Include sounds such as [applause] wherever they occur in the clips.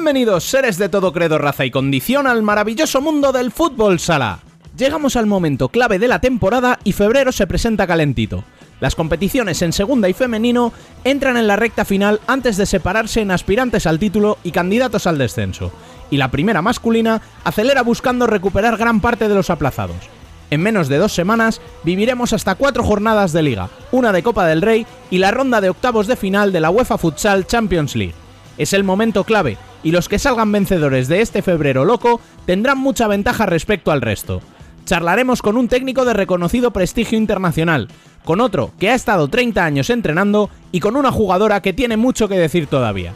Bienvenidos seres de todo credo, raza y condición al maravilloso mundo del fútbol sala. Llegamos al momento clave de la temporada y febrero se presenta calentito. Las competiciones en segunda y femenino entran en la recta final antes de separarse en aspirantes al título y candidatos al descenso. Y la primera masculina acelera buscando recuperar gran parte de los aplazados. En menos de dos semanas viviremos hasta cuatro jornadas de liga, una de Copa del Rey y la ronda de octavos de final de la UEFA Futsal Champions League. Es el momento clave y los que salgan vencedores de este febrero loco tendrán mucha ventaja respecto al resto. Charlaremos con un técnico de reconocido prestigio internacional, con otro que ha estado 30 años entrenando y con una jugadora que tiene mucho que decir todavía.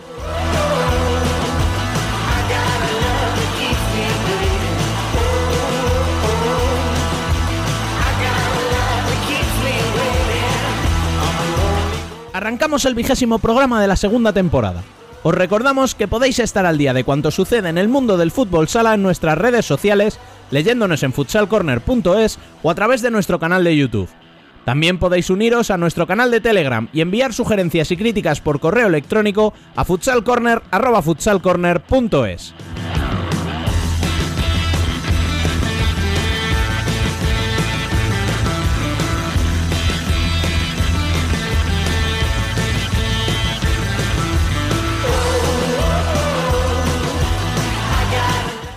Arrancamos el vigésimo programa de la segunda temporada. Os recordamos que podéis estar al día de cuanto sucede en el mundo del fútbol sala en nuestras redes sociales, leyéndonos en futsalcorner.es o a través de nuestro canal de YouTube. También podéis uniros a nuestro canal de Telegram y enviar sugerencias y críticas por correo electrónico a futsalcorner.es.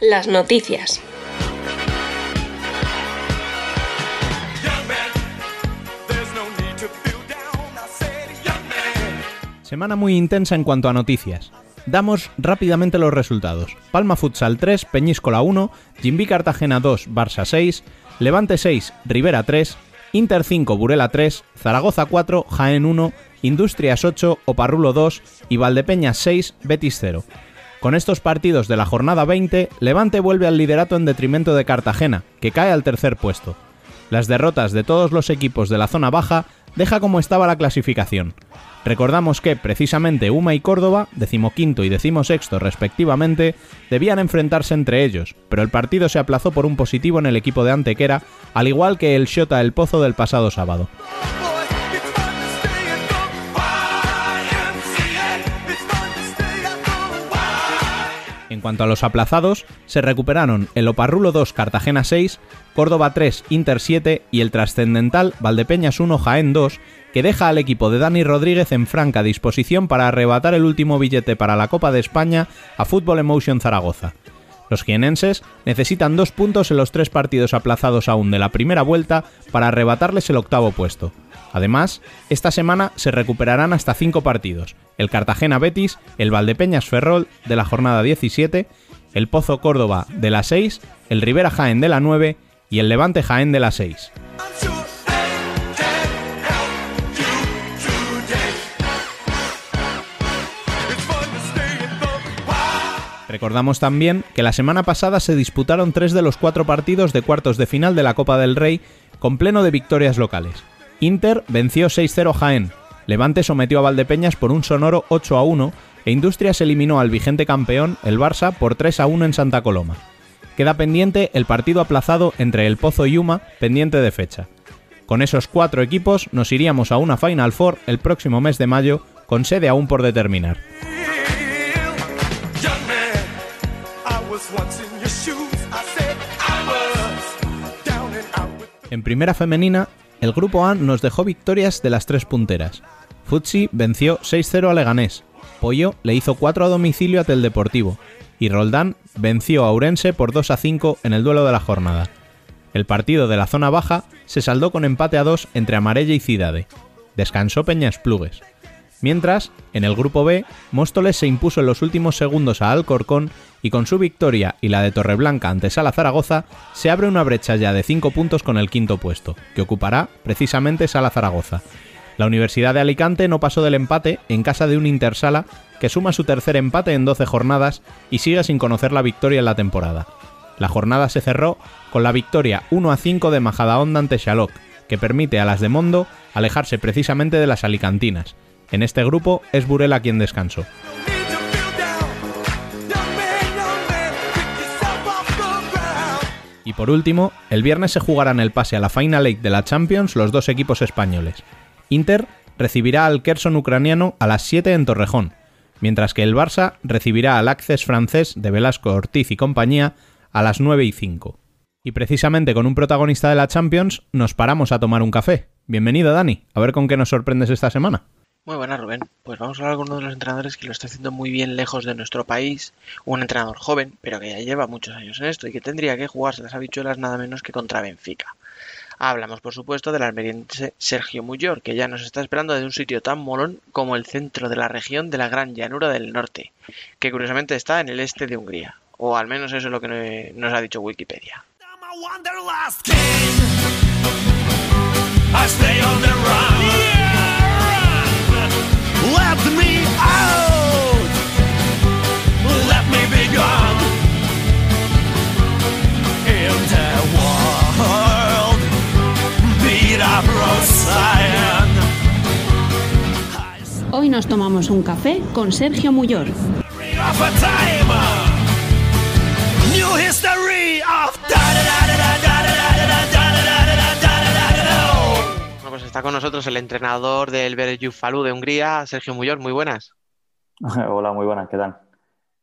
Las noticias. Semana muy intensa en cuanto a noticias. Damos rápidamente los resultados. Palma Futsal 3, Peñíscola 1, Jimbi Cartagena 2, Barça 6, Levante 6, Rivera 3, Inter 5, Burela 3, Zaragoza 4, Jaén 1, Industrias 8, Oparrulo 2 y Valdepeñas 6, Betis 0. Con estos partidos de la jornada 20, Levante vuelve al liderato en detrimento de Cartagena, que cae al tercer puesto. Las derrotas de todos los equipos de la zona baja deja como estaba la clasificación. Recordamos que, precisamente, Uma y Córdoba, decimoquinto y decimosexto respectivamente, debían enfrentarse entre ellos, pero el partido se aplazó por un positivo en el equipo de Antequera, al igual que el Shota El Pozo del pasado sábado. Cuanto a los aplazados, se recuperaron el Oparrulo 2 Cartagena 6, Córdoba 3 Inter 7 y el trascendental Valdepeñas 1 Jaén 2, que deja al equipo de Dani Rodríguez en franca disposición para arrebatar el último billete para la Copa de España a Fútbol Emotion Zaragoza. Los jienenses necesitan dos puntos en los tres partidos aplazados aún de la primera vuelta para arrebatarles el octavo puesto. Además, esta semana se recuperarán hasta cinco partidos, el Cartagena Betis, el Valdepeñas Ferrol de la jornada 17, el Pozo Córdoba de la 6, el Rivera Jaén de la 9 y el Levante Jaén de la 6. Recordamos también que la semana pasada se disputaron tres de los cuatro partidos de cuartos de final de la Copa del Rey con pleno de victorias locales. Inter venció 6-0 Jaén, Levante sometió a Valdepeñas por un sonoro 8-1 e Industrias eliminó al vigente campeón, el Barça, por 3-1 en Santa Coloma. Queda pendiente el partido aplazado entre el Pozo y Yuma, pendiente de fecha. Con esos cuatro equipos nos iríamos a una Final Four el próximo mes de mayo, con sede aún por determinar. En primera femenina, el grupo A nos dejó victorias de las tres punteras. Futsi venció 6-0 a Leganés, Pollo le hizo 4 a domicilio a Teldeportivo y Roldán venció a Urense por 2 a 5 en el duelo de la jornada. El partido de la zona baja se saldó con empate a 2 entre Amarella y Cidade. Descansó Peñas Plugues. Mientras, en el grupo B, Móstoles se impuso en los últimos segundos a Alcorcón y con su victoria y la de Torreblanca ante Sala Zaragoza, se abre una brecha ya de 5 puntos con el quinto puesto, que ocupará precisamente Sala Zaragoza. La Universidad de Alicante no pasó del empate en casa de un Intersala que suma su tercer empate en 12 jornadas y sigue sin conocer la victoria en la temporada. La jornada se cerró con la victoria 1 a 5 de Majadahonda ante Xaloc, que permite a las de Mondo alejarse precisamente de las alicantinas. En este grupo es Burela quien descansó. Y por último, el viernes se jugarán el pase a la Final Eight de la Champions los dos equipos españoles. Inter recibirá al Kherson ucraniano a las 7 en Torrejón, mientras que el Barça recibirá al Access francés de Velasco Ortiz y compañía a las 9 y 5. Y precisamente con un protagonista de la Champions nos paramos a tomar un café. Bienvenido Dani, a ver con qué nos sorprendes esta semana. Muy buenas, Rubén. Pues vamos a hablar con uno de los entrenadores que lo está haciendo muy bien lejos de nuestro país, un entrenador joven, pero que ya lleva muchos años en esto y que tendría que jugarse las habichuelas nada menos que contra Benfica. Hablamos, por supuesto, del almeriense Sergio Muyor, que ya nos está esperando desde un sitio tan molón como el centro de la región de la Gran Llanura del Norte, que curiosamente está en el este de Hungría, o al menos eso es lo que nos ha dicho Wikipedia. Hoy nos tomamos un café con Sergio Muyor. pues está con nosotros el entrenador del Falú de Hungría, Sergio Muyor. Muy buenas. Hola, muy buenas, ¿qué tal?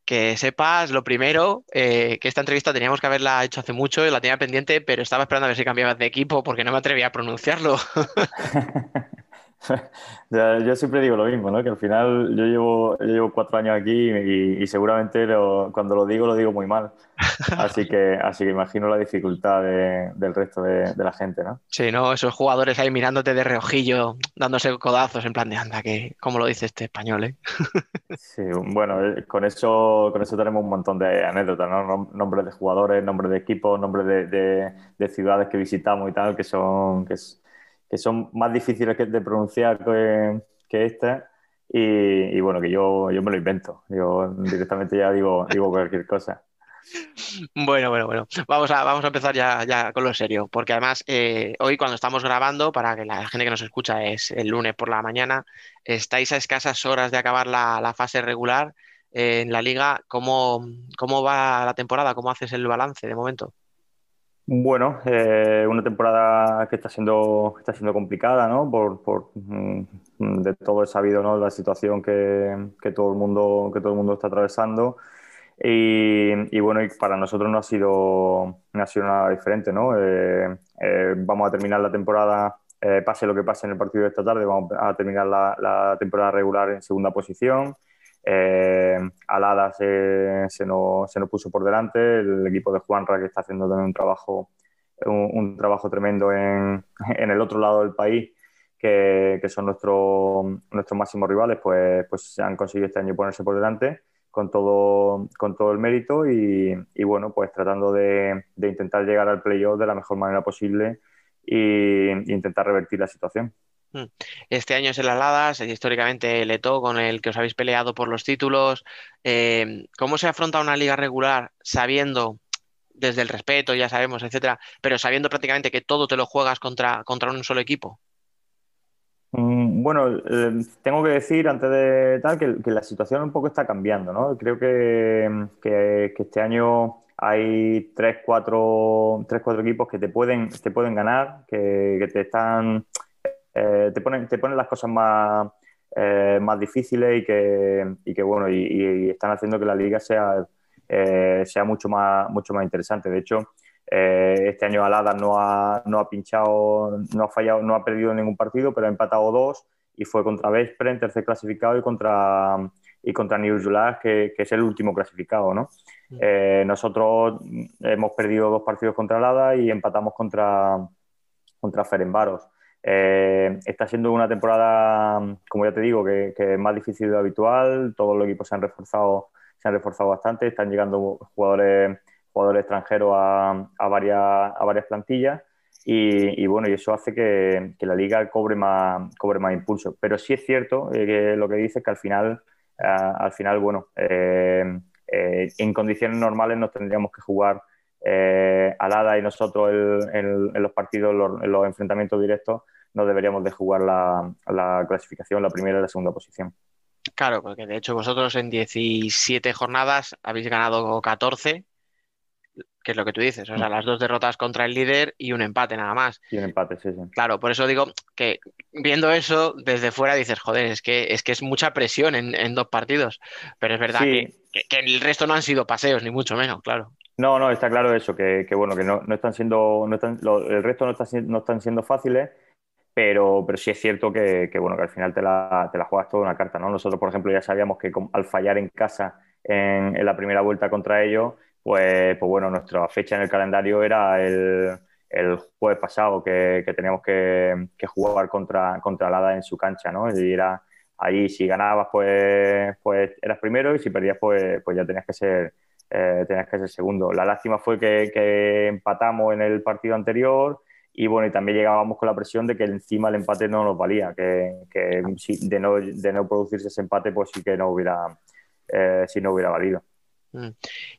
Que sepas, lo primero, eh, que esta entrevista teníamos que haberla hecho hace mucho, y la tenía pendiente, pero estaba esperando a ver si cambiabas de equipo porque no me atrevía a pronunciarlo. [laughs] [laughs] yo siempre digo lo mismo, ¿no? Que al final yo llevo, llevo cuatro años aquí y, seguramente cuando lo digo lo digo muy mal. Así que, así que imagino la dificultad del resto de, la gente, ¿no? Sí, ¿no? Esos jugadores ahí mirándote de reojillo, dándose codazos en plan de anda, que como lo dice este español, ¿eh? [laughs] Sí, bueno, eh, con eso, con eso tenemos un montón de anécdotas, ¿no? Nombres de jugadores, nombres de equipos, nombres de, de, ciudades que visitamos y tal, que son, que, es, que son más difíciles de pronunciar que, que este. Y, bueno, que yo, yo me lo invento. Yo directamente ya digo, digo cualquier cosa. Bueno, bueno, bueno. Vamos a, vamos a empezar ya, ya con lo serio, porque además eh, hoy cuando estamos grabando, para que la gente que nos escucha es el lunes por la mañana, estáis a escasas horas de acabar la, fase regular eh, en la liga. ¿Cómo, ¿Cómo va la temporada? ¿Cómo haces el balance de momento? Bueno, eh, una temporada que está siendo, está siendo complicada, ¿no? Por, por mm, de todo es sabido, ¿no? La situación que, que, todo el mundo, que todo el mundo está atravesando. Y, bueno, y para nosotros no ha sido, no ha sido nada diferente, ¿no? Eh, eh, vamos a terminar la temporada, pase lo que pase en el partido de esta tarde, vamos a terminar la, la temporada regular en segunda posición. Eh, Alada se, se, nos, se, nos, puso por delante, el equipo de Juanra que está haciendo también un trabajo, un, trabajo tremendo en, [laughs] en, el otro lado del país, que, que son nuestros nuestros máximos rivales, pues, pues han conseguido este año ponerse por delante con todo, con todo el mérito y, y bueno, pues tratando de, de, intentar llegar al playoff de la mejor manera posible e intentar revertir la situación. Mm. Este año es el Aladas, históricamente el Eto, con el que os habéis peleado por los títulos. Em, ¿Cómo se afronta una liga regular sabiendo, desde el respeto, ya sabemos, etcétera, pero sabiendo prácticamente que todo te lo juegas contra, contra un solo equipo? Mm, bueno, eh, tengo que decir antes de tal que, la situación un poco está cambiando, ¿no? Creo que, que, este año hay tres, cuatro, tres, cuatro equipos que te pueden, te pueden ganar, que te están eh, te, ponen, te ponen las cosas más, eh, más difíciles y que, y que bueno, y, están haciendo que la liga sea, eh, sea mucho, más, mucho más interesante. De hecho, este año Alada no ha, no ha pinchado, no ha fallado, no ha perdido ningún partido, pero ha empatado dos y fue contra Vespre en tercer clasificado y contra, y contra New que, que, es el último clasificado, ¿no? Mm. nosotros hemos perdido dos partidos contra Alada y empatamos contra, contra Ferenbaros. Eh, está siendo una temporada, como ya te digo, que, es más difícil de habitual. Todos los equipos se han reforzado, se han reforzado bastante. Están llegando jugadores, jugadores extranjeros a, varias, a varias plantillas. y, bueno, y eso hace que, la liga cobre más, impulso. Pero sí es cierto eh, que lo que dice es que al final, al final bueno, eh, eh, en condiciones normales nos tendríamos que jugar Alada y nosotros en los partidos, en los enfrentamientos directos, no deberíamos de jugar la, la clasificación, la primera y la segunda posición. Claro, porque de hecho vosotros en 17 jornadas habéis ganado 14 que es lo que tú dices, o sea, las dos derrotas contra el líder y un empate nada más. Y un empate, sí, sí. Claro, por eso digo que viendo eso desde fuera dices, joder, es que es, que es mucha presión en, dos partidos, pero es verdad que, el resto no han sido paseos, ni mucho menos, claro. No, no, está claro eso, que, bueno, que no, están siendo, no están, el resto no, está, no están siendo fáciles, pero, pero sí es cierto que, bueno, que al final te la, te la juegas toda una carta, ¿no? Nosotros, por ejemplo, ya sabíamos que al fallar en casa en, en la primera vuelta contra ellos, pues, pues bueno, nuestra fecha en el calendario era el, el jueves pasado que, teníamos que, jugar contra, contra Lada en su cancha, ¿no? Y era ahí, si ganabas, pues, pues eras primero y si perdías, pues, pues ya tenías que ser eh, tenías que ser segundo. La lástima fue que, empatamos en el partido anterior y bueno, y también llegábamos con la presión de que encima el empate no nos valía, que, que de, no, de no producirse ese empate, pues sí que no hubiera, eh, no hubiera valido. Mm.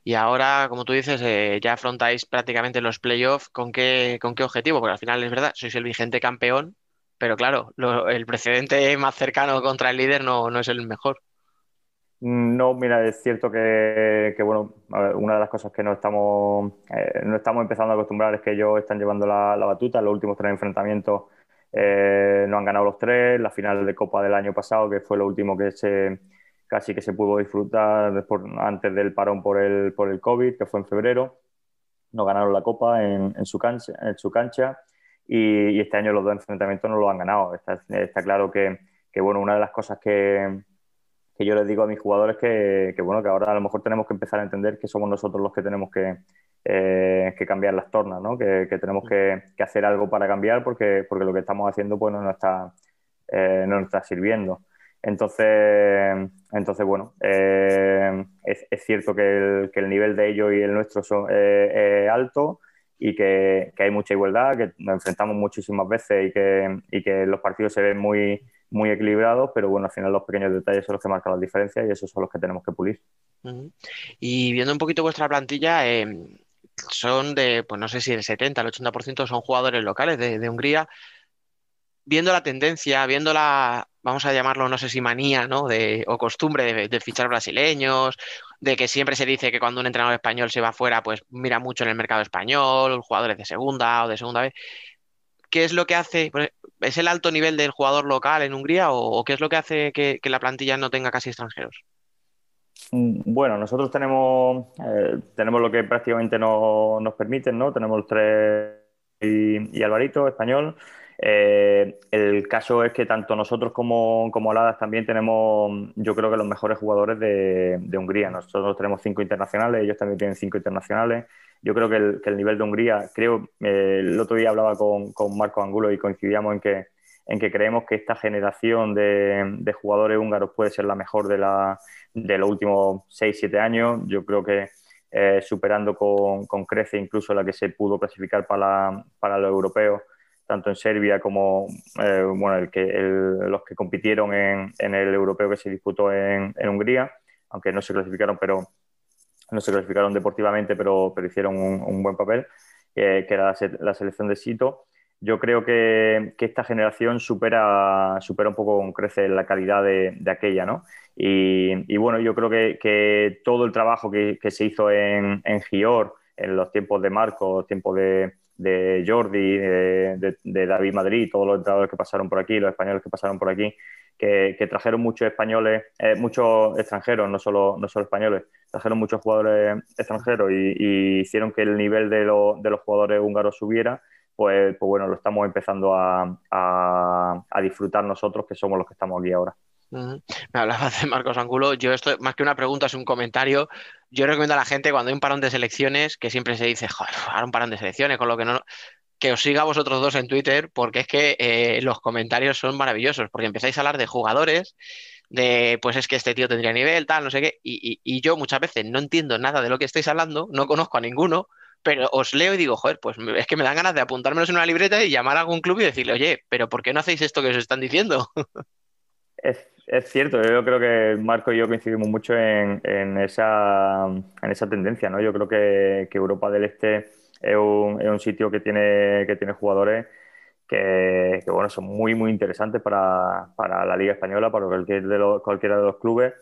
Y ahora, como tú dices, eh, ya afrontáis prácticamente los playoffs. ¿Con qué, ¿Con qué objetivo? Porque al final es verdad, sois el vigente campeón, pero claro, el precedente más cercano contra el líder no, es el mejor. No, mira, es cierto que, bueno, una de las cosas que no estamos, eh, no estamos empezando a acostumbrar es que ellos están llevando la, batuta. En los últimos tres enfrentamientos eh, no han ganado los tres. La final de Copa del año pasado, que fue lo último que se, casi que se pudo disfrutar antes del parón por el, por el COVID, que fue en febrero. No ganaron la Copa en, su, cancha, en su cancha y, este año los dos enfrentamientos no lo han ganado. Está, está claro que, que, bueno, una de las cosas que, que yo les digo a mis jugadores que, que, bueno, que ahora a lo mejor tenemos que empezar a entender que somos nosotros los que tenemos que, eh, que cambiar las tornas, ¿no? que, que tenemos que, hacer algo para cambiar porque, porque lo que estamos haciendo pues, no, nos está, eh, no nos está sirviendo. Entonces, entonces bueno, eh, es, cierto que el, nivel de ellos y el nuestro son, es alto y que, hay mucha igualdad, que nos enfrentamos muchísimas veces y que, y que los partidos se ven muy, muy equilibrados, pero bueno, al final los pequeños detalles son los que marcan las diferencias y esos son los que tenemos que pulir. Y viendo un poquito vuestra plantilla, eh, son de, pues no sé si el 70, el 80% son jugadores locales de, Hungría. Viendo la tendencia, viendo la, vamos a llamarlo, no sé si manía, ¿no? De, o costumbre de, fichar brasileños, de que siempre se dice que cuando un entrenador español se va fuera, pues mira mucho en el mercado español, jugadores de segunda o de segunda vez. ¿Qué es lo que hace? ¿Es el alto nivel del jugador local en Hungría o, qué es lo que hace que, la plantilla no tenga casi extranjeros? Mm, bueno, nosotros tenemos, eh, tenemos lo que prácticamente nos permiten, ¿no? Tenemos tres y, Alvarito, español. Eh, el caso es que tanto nosotros como, como Aladas también tenemos, yo creo que los mejores jugadores de, Hungría. Nosotros tenemos cinco internacionales, ellos también tienen cinco internacionales. Yo creo que el, nivel de Hungría, creo, eh, el otro día hablaba con, Marco Angulo y coincidíamos en que, que creemos que esta generación de, jugadores húngaros puede ser la mejor de, la, de los últimos 6-7 años. Yo creo que eh, superando con, con crece incluso la que se pudo clasificar para, los europeos tanto en Serbia como eh, el que, los que compitieron en, el europeo que se disputó en, Hungría, aunque no se clasificaron, pero no se clasificaron deportivamente, pero, pero hicieron un, buen papel, que era la, selección de Sito. Yo creo que, que, esta generación supera, supera un poco crece la calidad de, de aquella, ¿no? Y, y, bueno, yo creo que, que todo el trabajo que, se hizo en, en Gior, en los tiempos de Marco, tiempos de, de Jordi, de, David Madrid, todos los entrenadores que pasaron por aquí, los españoles que pasaron por aquí, que, trajeron muchos españoles, eh, muchos extranjeros, no solo, no solo españoles, trajeron muchos jugadores extranjeros y, hicieron que el nivel de, de, los jugadores húngaros subiera, pues, pues bueno, lo estamos empezando a, a disfrutar nosotros, que somos los que estamos aquí ahora. Me hablabas de Marcos Angulo. Yo esto, más que una pregunta, es un comentario. Yo recomiendo a la gente cuando hay un parón de selecciones, que siempre se dice, joder, ahora un parón de selecciones, con lo que no. Que os siga vosotros dos en Twitter, porque es que eh, los comentarios son maravillosos, porque empezáis a hablar de jugadores, de pues es que este tío tendría nivel, tal, no sé qué. Y, y yo muchas veces no entiendo nada de lo que estáis hablando, no conozco a ninguno, pero os leo y digo, joder, pues es que me dan ganas de apuntármelos en una libreta y llamar a algún club y decirle, oye, pero ¿por qué no hacéis esto que os están diciendo? [laughs] Es, cierto, yo creo que Marco y yo coincidimos mucho en, esa, en esa tendencia, ¿no? Yo creo que, Europa del Este es un, es un, sitio que tiene, que tiene jugadores que, bueno, son muy, muy interesantes para, la Liga Española, para cualquier de los, cualquiera de los clubes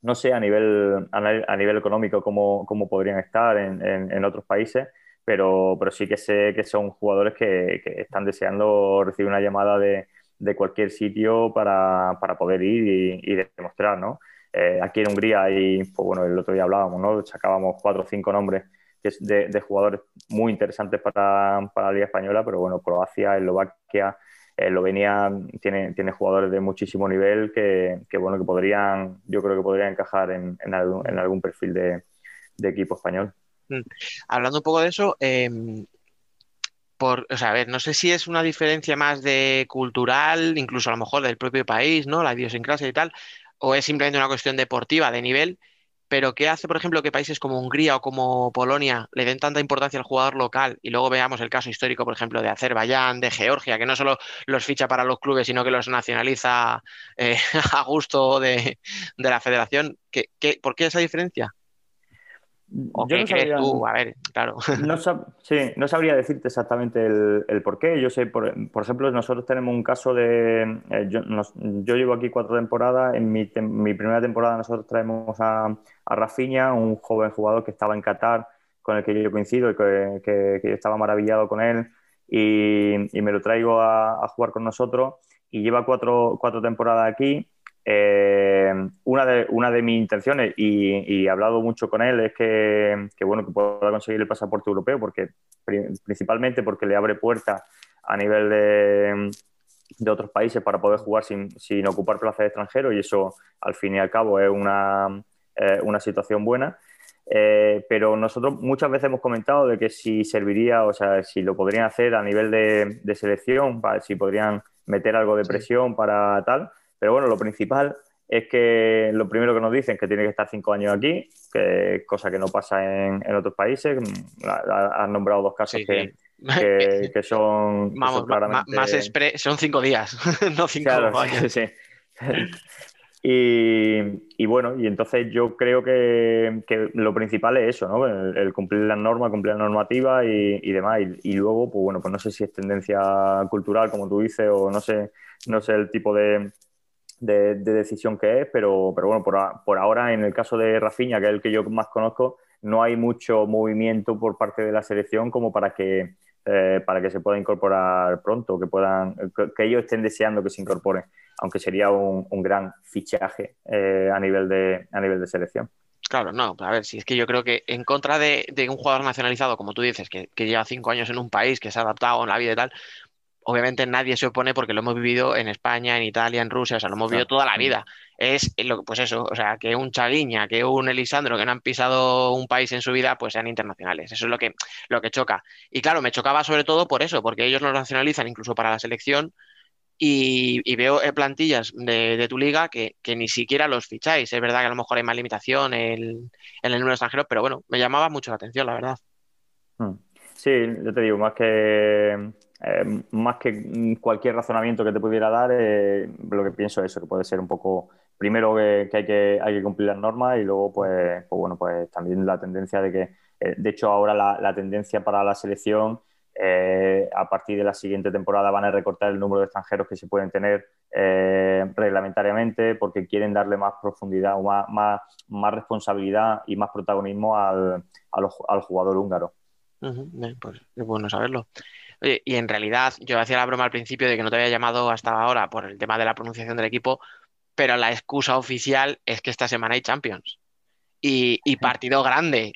no sé a nivel, a nivel económico cómo, podrían estar en, otros países, pero, pero sí que sé que son jugadores que están deseando recibir una llamada de, de cualquier sitio para, para poder ir y, demostrar, ¿no? Eh, aquí en Hungría hay, pues bueno, el otro día hablábamos, ¿no? Sacábamos cuatro o cinco nombres de, jugadores muy interesantes para, para, la Liga Española, pero bueno, Croacia, Eslovaquia, Eslovenia tiene, tiene jugadores de muchísimo nivel que, que, bueno, que podrían, yo creo que podrían encajar en, en, algún, en algún, perfil de, de, equipo español. Mm. Hablando un poco de eso, eh, por, o sea, a ver, no sé si es una diferencia más de cultural, incluso a lo mejor del propio país, ¿no? La idiosincrasia y tal, o es simplemente una cuestión deportiva de nivel, pero ¿qué hace, por ejemplo, que países como Hungría o como Polonia le den tanta importancia al jugador local y luego veamos el caso histórico, por ejemplo, de Azerbaiyán, de Georgia, que no solo los ficha para los clubes, sino que los nacionaliza eh, [laughs] a gusto de, la federación? ¿Qué, qué, ¿Por qué esa diferencia? ¿O qué no crees sabría, tú? A ver, claro. No, sab sí, no sabría decirte exactamente el, el por qué. Yo sé, por, por, ejemplo, nosotros tenemos un caso de... Eh, yo, nos, yo, llevo aquí cuatro temporadas. En mi, mi primera temporada nosotros traemos a, a Rafinha, un joven jugador que estaba en Qatar, con el que yo coincido y que, que, que yo estaba maravillado con él. Y, y me lo traigo a, a, jugar con nosotros. Y lleva cuatro, cuatro temporadas aquí eh, una, de, una de mis intenciones, y, y, he hablado mucho con él, es que, que, bueno, que pueda conseguir el pasaporte europeo, porque principalmente porque le abre puertas a nivel de, de, otros países para poder jugar sin, sin ocupar plazas de extranjero, y eso al fin y al cabo es una, eh, una situación buena. Eh, pero nosotros muchas veces hemos comentado de que si serviría, o sea, si lo podrían hacer a nivel de, de selección, si podrían meter algo de presión para tal, pero bueno, lo principal es que lo primero que nos dicen es que tiene que estar cinco años aquí, que cosa que no pasa en, en otros países. Has nombrado dos casos sí, que, sí. que, [laughs] que, son. Vamos, que son claramente... más expre... son cinco días, [laughs] no cinco claro, años. [laughs] Sí, y, y, bueno, y entonces yo creo que, que, lo principal es eso, ¿no? El, el cumplir las normas, cumplir la normativa y, y demás. Y, y, luego, pues bueno, pues no sé si es tendencia cultural, como tú dices, o no sé, no sé el tipo de, de, de, decisión que es, pero, pero bueno, por, por, ahora en el caso de Rafinha, que es el que yo más conozco, no hay mucho movimiento por parte de la selección como para que, eh, para que se pueda incorporar pronto, que, puedan, que, que, ellos estén deseando que se incorporen, aunque sería un, un gran fichaje eh, a, nivel de, a nivel de selección. Claro, no, a ver, si es que yo creo que en contra de, de un jugador nacionalizado, como tú dices, que, que, lleva cinco años en un país, que se ha adaptado en la vida y tal, obviamente nadie se opone porque lo hemos vivido en España, en Italia, en Rusia, o sea, lo hemos vivido toda la vida. Es lo pues eso, o sea, que un Chaguiña, que un Elisandro que no han pisado un país en su vida, pues sean internacionales. Eso es lo que, lo que choca. Y claro, me chocaba sobre todo por eso, porque ellos los nacionalizan incluso para la selección. Y, y veo eh, plantillas de, de tu liga que, que, ni siquiera los ficháis. Es verdad que a lo mejor hay más limitación en, en el número de extranjeros, pero bueno, me llamaba mucho la atención, la verdad. Hmm. Sí, yo te digo, más que eh, más que cualquier razonamiento que te pudiera dar, eh, lo que pienso es eso, que puede ser un poco, primero que, hay, que hay que cumplir las normas y luego, pues, pues bueno, pues también la tendencia de que, eh, de hecho, ahora la, tendencia para la selección, a partir de la siguiente temporada van a recortar el número de extranjeros que se pueden tener reglamentariamente porque quieren darle más profundidad o más, más, más responsabilidad y más protagonismo al, al, jugador húngaro. Pues es bueno saberlo. Oye, y en realidad, yo hacía la broma al principio de que no te había llamado hasta ahora por el tema de la pronunciación del equipo, pero la excusa oficial es que esta semana hay Champions. Y, y partido grande.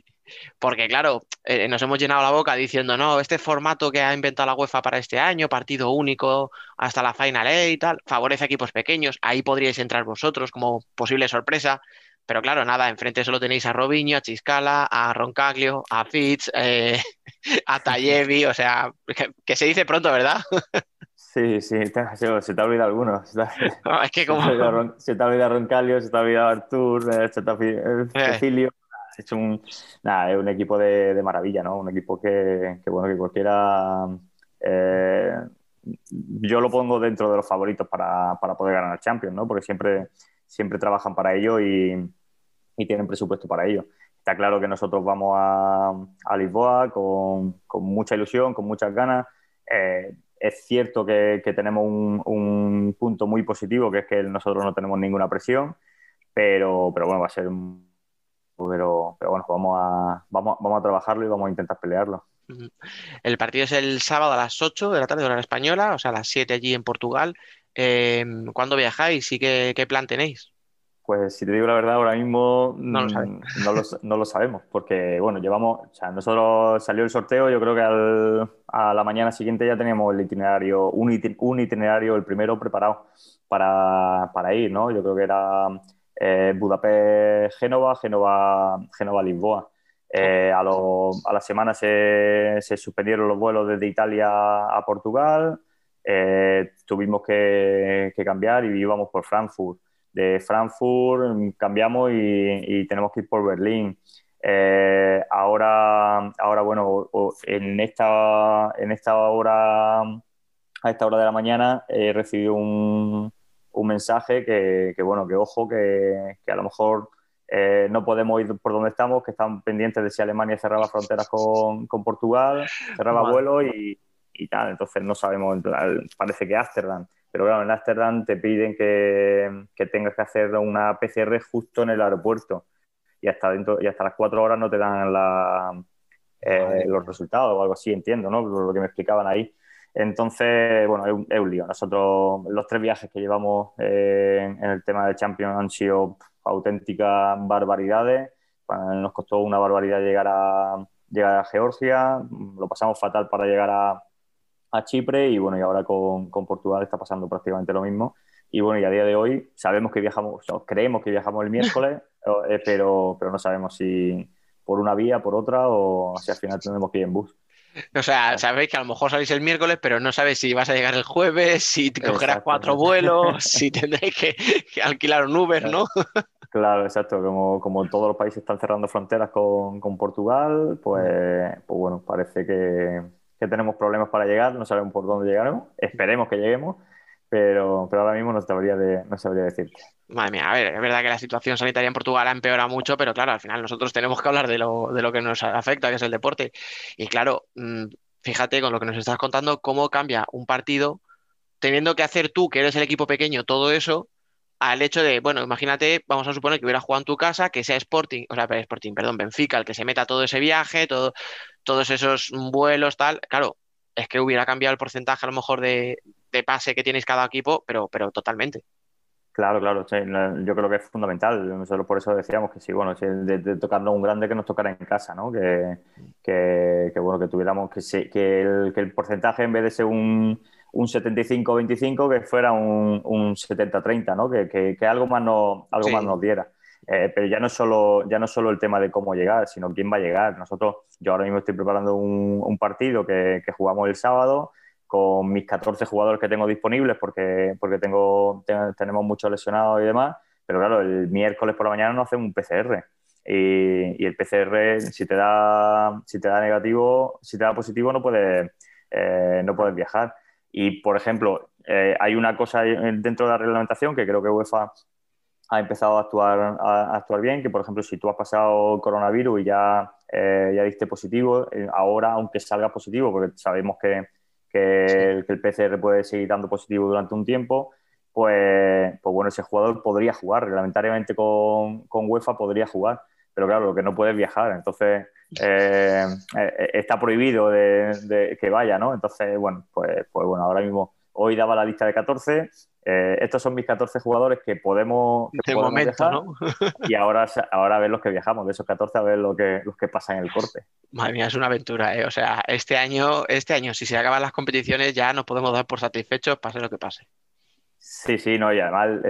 Porque, claro, eh, nos hemos llenado la boca diciendo, no, este formato que ha inventado la UEFA para este año, partido único hasta la Final Eight y tal, favorece a equipos pequeños. Ahí podríais entrar vosotros como posible sorpresa. Pero claro, nada, enfrente solo tenéis a Robinho, a Chiscala, a Roncaglio, a Fitz, eh, [laughs] a Tallevi, o sea, que, que, se dice pronto, ¿verdad? Sí, sí, se te ha olvidado alguno. Se te, [laughs] no, es que como... [laughs] se te ha olvidado Roncaglio, se te ha olvidado Artur, se te ha olvidado Cecilio. es un, nada, es un equipo de, maravilla, ¿no? Un equipo que, bueno, que cualquiera... Eh, yo lo pongo dentro de los favoritos para, poder ganar Champions, ¿no? Porque siempre, siempre trabajan para ello y, tienen presupuesto para ello. Está claro que nosotros vamos a, Lisboa con, mucha ilusión, con muchas ganas. Eh, es cierto que, tenemos un, punto muy positivo, que es que nosotros no tenemos ninguna presión, pero, pero bueno, va a ser un... Pero, pero bueno, vamos a, vamos, vamos a trabajarlo y vamos a intentar pelearlo. El partido es el sábado a las 8 de la tarde, hora española, o sea, a las 7 allí en Portugal. Eh, ¿Cuándo viajáis y qué, qué plan tenéis? Pues si te digo la verdad, ahora mismo no lo, mm, no lo, sabemos, porque bueno, llevamos, o sea, nosotros salió el sorteo, yo creo que al, a la mañana siguiente ya teníamos el itinerario, un, itinerario, el primero preparado para, para, ir, ¿no? Yo creo que era eh, Budapest-Génova, Génova-Lisboa. Eh, a, a, la semana se, se, suspendieron los vuelos desde Italia a Portugal, eh, tuvimos que, que cambiar y íbamos por Frankfurt de Frankfurt cambiamos y, tenemos que ir por Berlín. Eh, ahora, ahora, bueno, en esta, en esta hora, a esta hora de la mañana, he recibido un, un mensaje que, que, bueno, que ojo, que, que a lo mejor eh, no podemos ir por donde estamos, que están pendientes de si Alemania cerraba fronteras con, con Portugal, cerraba vuelo y, y, tal. Entonces no sabemos, parece que Ámsterdam pero claro, en Amsterdam te piden que, tengas que hacer una PCR justo en el aeropuerto y hasta dentro y hasta las cuatro horas no te dan eh, los resultados o algo así, entiendo, ¿no? Lo que me explicaban ahí. Entonces, bueno, es un, lío. Nosotros, los tres viajes que llevamos eh, en el tema de Champions han sido auténticas barbaridades. Nos costó una barbaridad llegar a, llegar a Georgia, lo pasamos fatal para llegar a, a Chipre y bueno, y ahora con, Portugal está pasando prácticamente lo mismo. Y bueno, y a día de hoy sabemos que viajamos, creemos que viajamos el miércoles, [laughs] eh, pero, pero no sabemos si por una vía, por otra o si al final tendremos que ir en bus. O sea, sabéis que a lo mejor salís el miércoles, pero no sabéis si vas a llegar el jueves, si te cogerás cuatro vuelos, [laughs] si tendréis que, alquilar un Uber, ¿no? Claro, exacto. Como, como todos los países están cerrando fronteras con, con Portugal, pues, pues bueno, parece que, que tenemos problemas para llegar, no sabemos por dónde llegaremos, esperemos que lleguemos, pero, pero ahora mismo no sabría, de, no sabría decirte. Madre mía, a ver, es verdad que la situación sanitaria en Portugal ha empeorado mucho, pero claro, al final nosotros tenemos que hablar de lo, de lo que nos afecta, que es el deporte. Y claro, mm, fíjate con lo que nos estás contando, cómo cambia un partido teniendo que hacer tú, que eres el equipo pequeño, todo eso, al hecho de, bueno, imagínate, vamos a suponer que hubiera jugado en tu casa, que sea Sporting, o sea, Sporting, perdón, Benfica, el que se meta todo ese viaje, todo, todos esos vuelos, tal, claro, es que hubiera cambiado el porcentaje a lo mejor de, pase que tienes cada equipo, pero, pero totalmente. Claro, claro, yo creo que es fundamental. Nosotros por eso decíamos que sí, bueno, de, tocarnos un grande que nos tocara en casa, ¿no? Que, que, bueno, que tuviéramos, que, que, el, que el porcentaje en vez de ser un, un 75-25, que fuera un, un 70-30, ¿no? Que, que, algo más, no, algo más nos diera. Eh, pero ya no, solo, ya no solo el tema de cómo llegar, sino quién va a llegar. Nosotros, yo ahora mismo estoy preparando un, partido que, jugamos el sábado con mis 14 jugadores que tengo disponibles porque, porque tengo, tenemos muchos lesionados y demás. Pero claro, el miércoles por la mañana no hacemos un PCR. Y, el PCR, si te da, si te da negativo, si te da positivo, no puedes, eh, no puedes viajar. Y, por ejemplo, eh, hay una cosa dentro de la reglamentación que creo que UEFA ha empezado a actuar, a, actuar bien, que por ejemplo si tú has pasado coronavirus y ya, eh, ya diste positivo, eh, ahora aunque salga positivo, porque sabemos que, que, el, PCR puede seguir dando positivo durante un tiempo, pues, pues bueno, ese jugador podría jugar, reglamentariamente con, con UEFA podría jugar, pero claro, lo que no puede es viajar, entonces eh, está prohibido de, que vaya, ¿no? Entonces, bueno, pues, pues bueno, ahora mismo hoy daba la lista de 14, eh, estos son mis 14 jugadores que podemos, que viajar, [laughs] y ahora, ahora a ver los que viajamos, de esos 14 a ver lo que, los que pasan en el corte. Madre mía, es una aventura, ¿eh? O sea, este año, este año, si se acaban las competiciones, ya nos podemos dar por satisfechos, pase lo que pase. Sí, sí, no, y además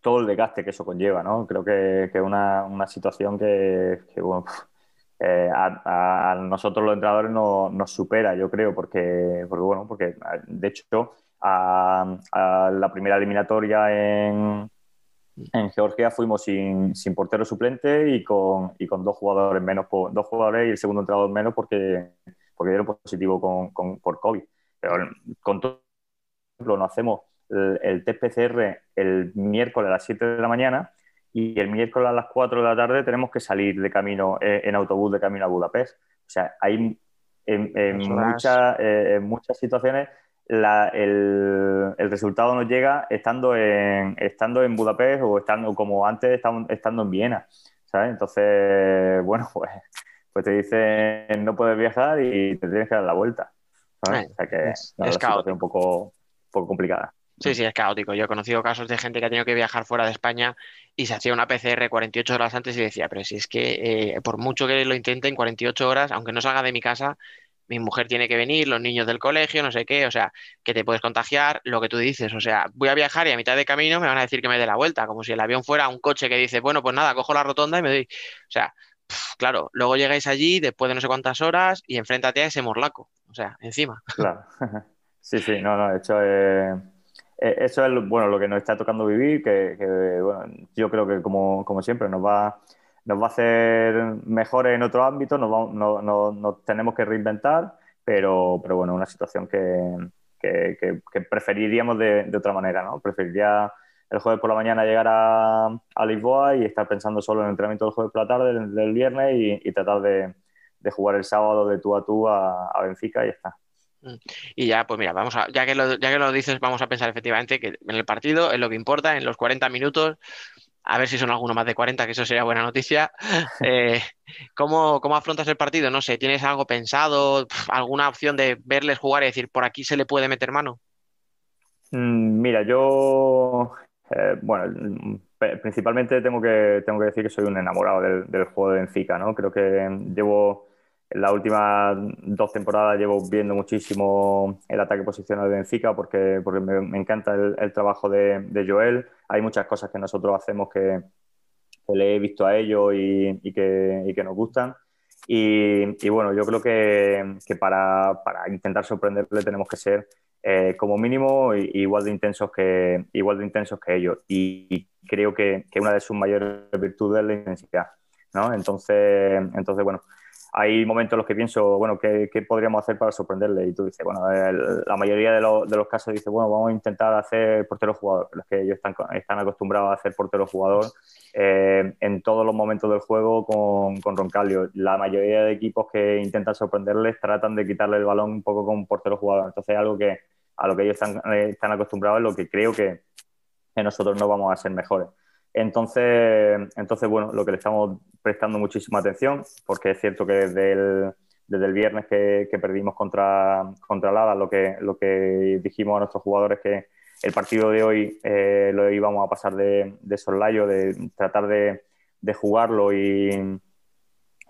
todo el desgaste que eso conlleva, ¿no? Creo que es una, una, situación que, bueno, eh, a, nosotros los entrenadores nos supera, yo creo, porque, porque bueno, porque de hecho a, la primera eliminatoria en, En Georgia fuimos sin, portero suplente y con, y con dos jugadores menos, dos jugadores y el segundo entrenador menos porque, porque dieron positivo con, por COVID. Pero con todo, ejemplo, nos hacemos el, el, test PCR el miércoles a las 7 de la mañana y el miércoles a las 4 de la tarde tenemos que salir de camino eh, en autobús de camino a Budapest. O sea, hay en, muchas, eh, en muchas situaciones el, resultado nos llega estando en, estando en Budapest o estando como antes estando, en Viena, ¿sabes? Entonces, bueno, [laughs] pues, pues te dicen no puedes viajar y te tienes que dar la vuelta, ¿sabes? o sea que es, un poco, poco complicada. Sí, sí, es caótico. Yo he conocido casos de gente que ha tenido que viajar fuera de España y se hacía una PCR 48 horas antes y decía, pero si es que eh, por mucho que lo intenten, 48 horas, aunque no salga de mi casa, mi mujer tiene que venir, los niños del colegio, no sé qué, o sea, que te puedes contagiar, lo que tú dices, o sea, voy a viajar y a mitad de camino me van a decir que me dé la vuelta, como si el avión fuera un coche que dice, bueno, pues nada, cojo la rotonda y me doy, o sea, claro, luego llegáis allí después de no sé cuántas horas y enfréntate a ese morlaco, o sea, encima. Claro, [laughs] sí, sí, no, no, de hecho, eh, eso es bueno, lo que nos está tocando vivir, que, bueno, yo creo que como, siempre nos va nos va a hacer mejores en otro ámbito, nos, no, tenemos que reinventar, pero, pero bueno, una situación que, preferiríamos de, otra manera, ¿no? Preferiría el jueves por la mañana llegar a, Lisboa y estar pensando solo en el entrenamiento del jueves por la tarde, del, viernes y, tratar de, de, jugar el sábado de tú a tú a, a Benfica y ya está. Mm. Y ya, pues mira, vamos a, ya que, lo, ya que lo dices, vamos a pensar efectivamente que en el partido, en lo que importa, en los 40 minutos, a ver si son alguno más de 40, que eso sería buena noticia. [laughs] Eh, ¿cómo, afrontas el partido? No sé, ¿tienes algo pensado, alguna opción de verles jugar y decir, por aquí se le puede meter mano? Mm, mira, yo, eh, bueno, principalmente tengo que, tengo que decir que soy un enamorado del, del juego de Benfica, ¿no? Creo que llevo en las últimas dos temporadas llevo viendo muchísimo el ataque posicional de Benfica porque, porque me, encanta el, trabajo de, Joel. Hay muchas cosas que nosotros hacemos que, le he visto a ellos y, que, que, nos gustan. Y, bueno, yo creo que, para, para, intentar sorprenderle tenemos que ser eh, como mínimo igual de intensos que, igual de intensos que ellos. Y, creo que, una de sus mayores virtudes es la intensidad. ¿no? Entonces, entonces, bueno, hay momentos en los que pienso, bueno, ¿qué, podríamos hacer para sorprenderle? Y tú dices, bueno, la mayoría de, los casos dice, bueno, vamos a intentar hacer portero-jugador, pero es que ellos están, están acostumbrados a hacer portero-jugador eh, en todos los momentos del juego con, con Roncalio. La mayoría de equipos que intentan sorprenderles tratan de quitarle el balón un poco con portero-jugador. Entonces es algo que a lo que ellos están, eh, están acostumbrados es lo que creo que, que nosotros no vamos a ser mejores. Entonces, entonces, bueno, lo que le estamos prestando muchísima atención, porque es cierto que desde el, desde el viernes que, perdimos contra, contra Lada, lo que, lo que dijimos a nuestros jugadores que el partido de hoy eh, lo íbamos a pasar de, de soslayo, de tratar de, de jugarlo y,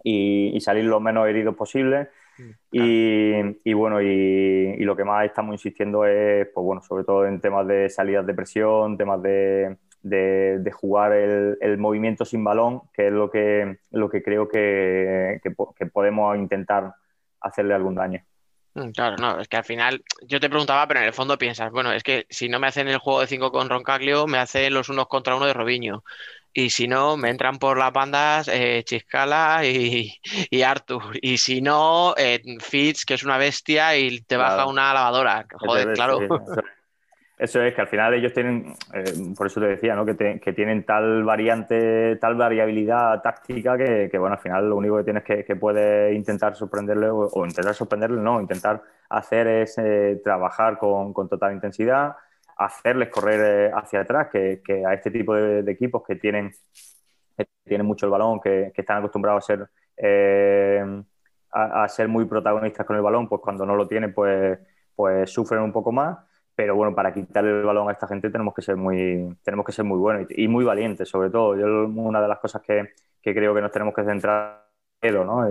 y, salir lo menos heridos posible. Mm, y, y, bueno, y, y, lo que más estamos insistiendo es, pues bueno, sobre todo en temas de salidas de presión, temas de, de, jugar el, movimiento sin balón, que es lo que, lo que creo que, podemos intentar hacerle algún daño. Mm, claro, no, es que al final yo te preguntaba, pero en el fondo piensas, bueno, es que si no me hacen el juego de 5 con Roncaglio, me hacen los unos contra uno de Robinho. Y si no, me entran por las bandas eh, Chiscala y, y, Arthur. Y si no, eh, Fitz, que es una bestia y te baja una lavadora. Joder, claro. Eso es que al final ellos tienen, eh, por eso te decía, ¿no? que, tienen tal variante, tal variabilidad táctica que, bueno, al final lo único que tienes que, que puedes intentar sorprenderle o, intentar sorprenderle, no, intentar hacer es eh, trabajar con, total intensidad, hacerles correr eh, hacia atrás, que, a este tipo de, equipos que tienen, tienen mucho el balón, que, están acostumbrados a ser, a, a, ser muy protagonistas con el balón, pues cuando no lo tienen, pues, pues sufren un poco más pero bueno, para quitarle el balón a esta gente tenemos que ser muy, tenemos que ser muy buenos y, muy valientes, sobre todo. Yo, una de las cosas que, que creo que nos tenemos que centrar, ¿no?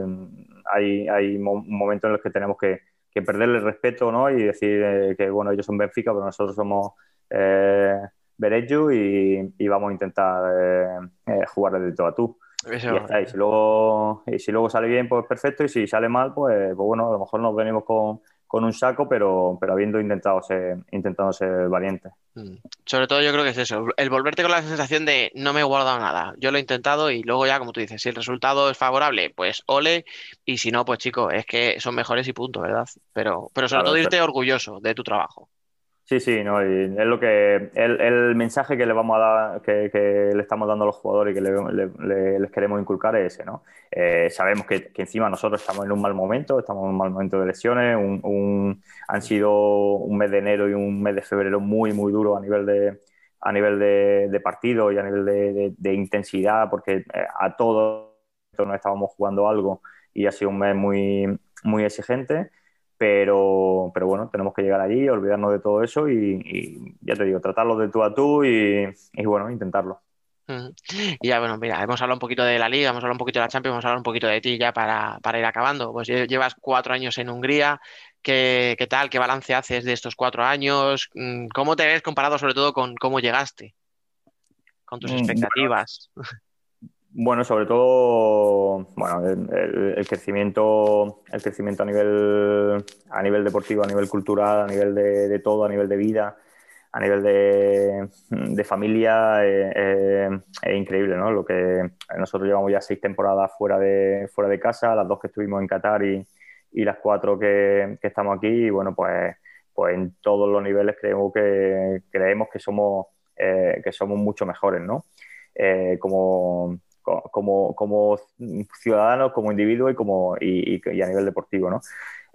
hay, hay momentos en los que tenemos que, que perderle el respeto ¿no? y decir eh, que bueno, ellos son Benfica, pero nosotros somos eh, y, y, vamos a intentar eh, eh jugar de todo a tú. Y, si luego, y si luego sale bien, pues perfecto, y si sale mal, pues, pues bueno, a lo mejor nos venimos con, con un saco, pero, pero habiendo intentado ser, intentando ser valiente. Mm. Sobre todo yo creo que es eso, el volverte con la sensación de no me he guardado nada. Yo lo he intentado y luego ya, como tú dices, si el resultado es favorable, pues ole, y si no, pues chico, es que son mejores y punto, ¿verdad? Pero, pero sobre todo irte orgulloso de tu trabajo. Sí, sí, no, es lo que el, mensaje que le vamos a dar, que, le estamos dando a los jugadores y que le, les queremos inculcar es ese, ¿no? Eh, sabemos que, encima nosotros estamos en un mal momento, estamos en un mal momento de lesiones, un, un, han sido un mes de enero y un mes de febrero muy, muy duro a nivel de a nivel de, de partido y a nivel de, de intensidad, porque eh, a todos nos estábamos jugando algo y ha sido un mes muy, muy exigente. Pero, pero bueno, tenemos que llegar allí, olvidarnos de todo eso y, ya te digo, tratarlo de tú a tú y, bueno, intentarlo. Y ya, bueno, mira, hemos hablado un poquito de la Liga, hemos hablado un poquito de la Champions, hemos hablado un poquito de ti ya para, para ir acabando. Pues llevas cuatro años en Hungría, ¿Qué, ¿qué, tal? ¿Qué balance haces de estos cuatro años? Mm, ¿Cómo te ves comparado sobre todo con cómo llegaste? Con tus mm, expectativas. Bueno, [laughs] sobre todo, bueno, el, crecimiento, el crecimiento a nivel, a nivel deportivo, a nivel cultural, a nivel de, todo, a nivel de vida, a nivel de, familia, eh, eh, es increíble, ¿no? Lo que nosotros llevamos ya seis temporadas fuera de, fuera de casa, las dos que estuvimos en Qatar y, y las cuatro que, que, estamos aquí, y bueno, pues, pues en todos los niveles creemos que creemos que somos, eh, que somos mucho mejores, ¿no? como como, como ciudadanos, como individuos y, como, y, a nivel deportivo. ¿no?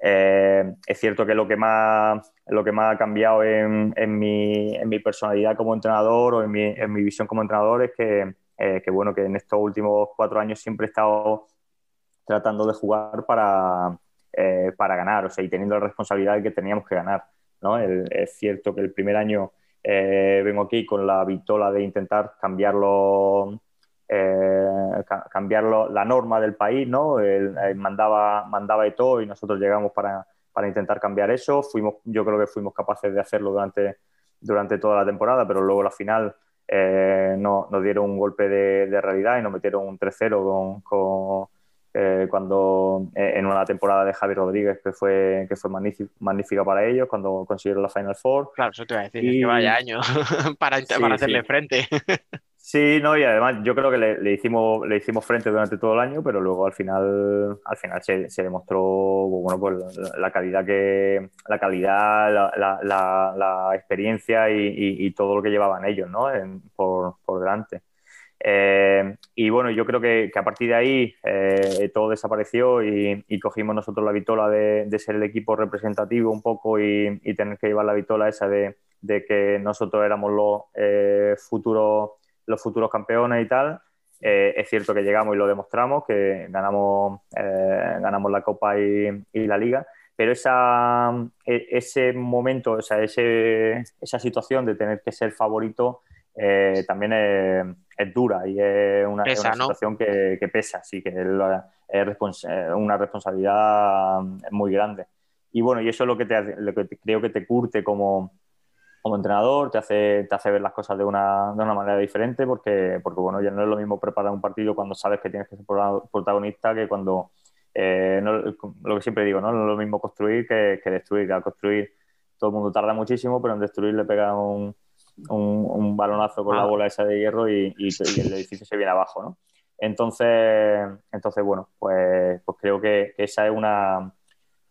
Eh, es cierto que lo que más, lo que más ha cambiado en, en, mi, en mi, personalidad como entrenador o en mi, en mi visión como entrenador es que, eh, que, bueno, que en estos últimos cuatro años siempre he estado tratando de jugar para, eh, para ganar, o sea, y teniendo la responsabilidad de que teníamos que ganar. ¿no? es cierto que el primer año vengo aquí con la vitola de intentar cambiarlo eh, cambiar la norma del país, ¿no? mandaba, mandaba y todo y nosotros llegamos para, para, intentar cambiar eso. Fuimos, yo creo que fuimos capaces de hacerlo durante, durante toda la temporada, pero luego la final eh, no, nos dieron un golpe de, realidad y nos metieron un 3-0 con, eh, cuando eh, en una temporada de Javi Rodríguez que fue, que fue magnífica para ellos, cuando consiguieron la Final Four. Claro, eso te iba a decir, que vaya año [laughs] para, para hacerle frente. [laughs] Sí, no, y además yo creo que le, hicimos, le hicimos frente durante todo el año, pero luego al final, al final se, demostró bueno, pues la, calidad que, la calidad, la, la, experiencia y, todo lo que llevaban ellos, ¿no? por, por, delante. Eh, y bueno, yo creo que, a partir de ahí eh, todo desapareció y, cogimos nosotros la vitola de, de, ser el equipo representativo un poco y, tener que llevar la vitola esa de, de que nosotros éramos los eh, futuros los futuros campeones y tal. Eh, es cierto que llegamos y lo demostramos, que ganamos, eh, ganamos la Copa y, la Liga, pero esa, e, ese momento, o sea, ese, esa situación de tener que ser favorito eh, también es, dura y es una, situación que, pesa, sí, que es, una responsabilidad muy grande. Y bueno, y eso es lo que, te, lo que creo que te curte como, como entrenador, te hace, te hace ver las cosas de una, de una manera diferente porque, porque, bueno, ya no es lo mismo preparar un partido cuando sabes que tienes que ser protagonista que cuando, eh, lo que siempre digo, ¿no? no es lo mismo construir que, que destruir. Al construir todo el mundo tarda muchísimo, pero en destruir le pega un, un, balonazo con la ah. bola esa de hierro y, y, el edificio se viene abajo, ¿no? Entonces, entonces bueno, pues, pues creo que esa es una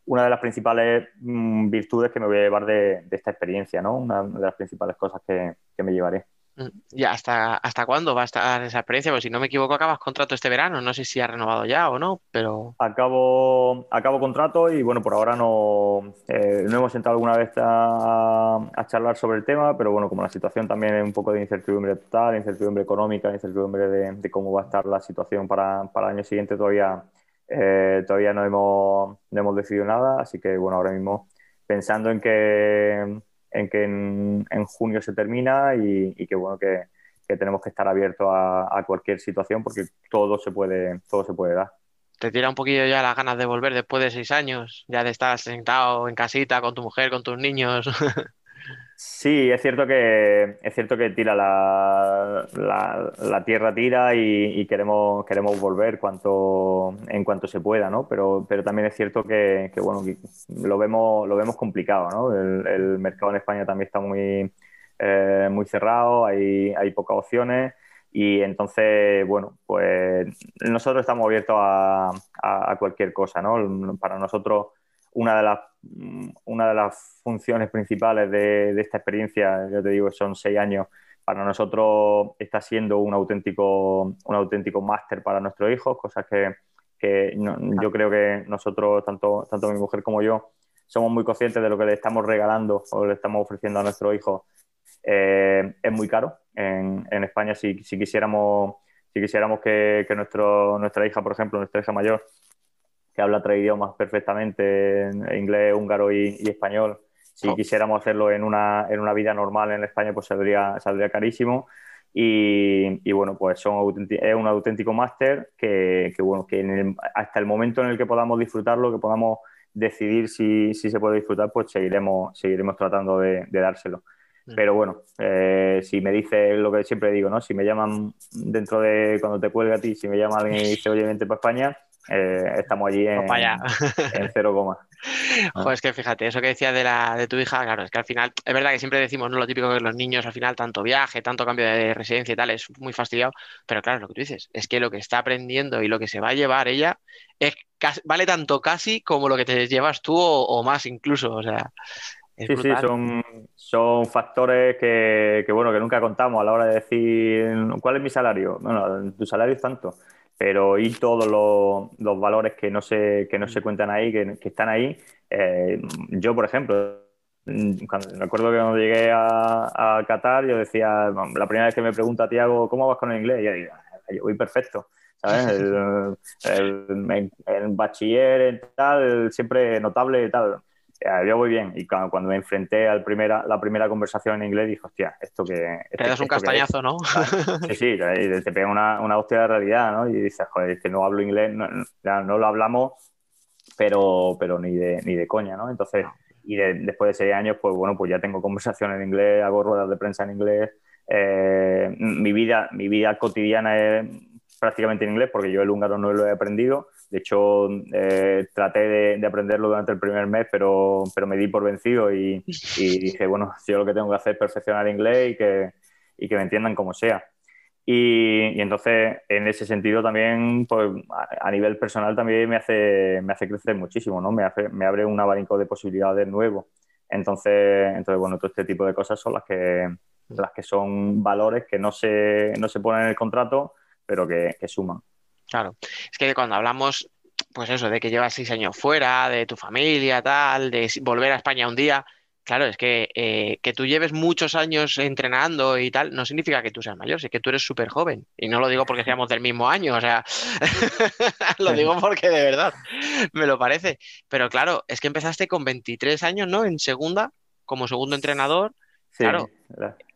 una de las principales mm, virtudes que me voy a llevar de, esta experiencia, ¿no? Una de las principales cosas que, me llevaré. Mm, ¿Y hasta, hasta cuándo va a estar esa experiencia? Porque si no me equivoco, acabas contrato este verano. No sé si ha renovado ya o no, pero. Acabo, acabo contrato y bueno, por ahora no, eh, no hemos sentado alguna vez a, charlar sobre el tema, pero bueno, como la situación también es un poco de incertidumbre total, incertidumbre económica, incertidumbre de, cómo va a estar la situación para, para el año siguiente, todavía eh, todavía no hemos, no hemos decidido nada, así que bueno, ahora mismo pensando en que en, que en, junio se termina y, que bueno que, que, tenemos que estar abiertos a, a, cualquier situación porque todo se puede todo se puede dar. ¿Te tira un poquillo ya las ganas de volver después de seis años? Ya de estar sentado en casita con tu mujer, con tus niños. [laughs] Sí, es cierto que es cierto que tira la, la, tierra tira y, queremos queremos volver cuanto en cuanto se pueda, ¿no? Pero, pero también es cierto que, bueno lo vemos lo vemos complicado, ¿no? El, mercado en España también está muy eh, muy cerrado, hay, hay pocas opciones y entonces bueno pues nosotros estamos abiertos a, a cualquier cosa, ¿no? Para nosotros una de las, una de las funciones principales de, esta experiencia, yo te digo, son seis años, para nosotros está siendo un auténtico, un auténtico máster para nuestros hijos, cosas que, yo creo que nosotros, tanto, tanto mi mujer como yo, somos muy conscientes de lo que le estamos regalando o le estamos ofreciendo a nuestros hijos. Eh, es muy caro. En, España, si, si, quisiéramos, si quisiéramos que, que nuestro, nuestra hija, por ejemplo, nuestra hija mayor, que habla tres idiomas perfectamente, inglés, húngaro y, español. Si oh. quisiéramos hacerlo en una, en una vida normal en España, pues saldría, saldría carísimo. Y, y, bueno, pues son es un auténtico máster que, que, bueno, que hasta el momento en el que podamos disfrutarlo, que podamos decidir si, si se puede disfrutar, pues seguiremos, seguiremos tratando de, dárselo. Mm. Pero bueno, eh, si me dice lo que siempre digo, ¿no? Si me llaman dentro de cuando te cuelga a ti, si me llama alguien y dice, oye, vente para España, eh, estamos allí en, en cero coma. [laughs] Pues es que fíjate, eso que decía de, la, de tu hija, claro, es que al final, es verdad que siempre decimos, no lo típico que los niños al final, tanto viaje, tanto cambio de residencia y tal, es muy fastidiado, pero claro, lo que tú dices, es que lo que está aprendiendo y lo que se va a llevar ella es vale tanto casi como lo que te llevas tú o, más incluso, o sea. sí, sí, son, son factores que, que, bueno, que nunca contamos a la hora de decir cuál es mi salario. Bueno, tu salario es tanto pero y todos los, valores que no se, que no se cuentan ahí, que, están ahí. Eh, yo, por ejemplo, cuando, me acuerdo que cuando llegué a, a, Qatar, yo decía, la primera vez que me pregunta Tiago, ¿cómo vas con el inglés? Yo digo, ah, yo voy perfecto. ¿sabes? [laughs] El, el, bachiller, y tal, siempre notable y tal yo voy bien. Y cuando, me enfrenté a la primera conversación en inglés, dije, hostia, esto que... te das un castañazo, ¿no? Sí, sí, te pega una, una hostia de realidad, ¿no? Y dices, joder, es que no hablo inglés, no, no lo hablamos, pero, pero ni, de, ni de coña, ¿no? Entonces, y después de seis años, pues bueno, pues ya tengo conversación en inglés, hago ruedas de prensa en inglés. Eh, mi, vida, mi vida cotidiana es prácticamente en inglés, porque yo el húngaro no lo he aprendido de hecho, eh, traté de, aprenderlo durante el primer mes, pero, pero me di por vencido y, dije, bueno, yo lo que tengo que hacer es perfeccionar inglés y que, y que me entiendan como sea. Y, entonces, en ese sentido también, pues, a, nivel personal también me hace, me hace crecer muchísimo, ¿no? Me, hace, me abre un abanico de posibilidades nuevo. Entonces, entonces, bueno, todo este tipo de cosas son las que, las que son valores que no se, no se ponen en el contrato, pero que, que suman. Claro, es que cuando hablamos, pues eso, de que llevas seis años fuera, de tu familia, tal, de volver a España un día, claro, es que eh, que tú lleves muchos años entrenando y tal, no significa que tú seas mayor, es que tú eres súper joven. Y no lo digo porque seamos del mismo año, o sea, [laughs] lo digo porque de verdad me lo parece. Pero claro, es que empezaste con 23 años, ¿no? En segunda, como segundo entrenador. claro,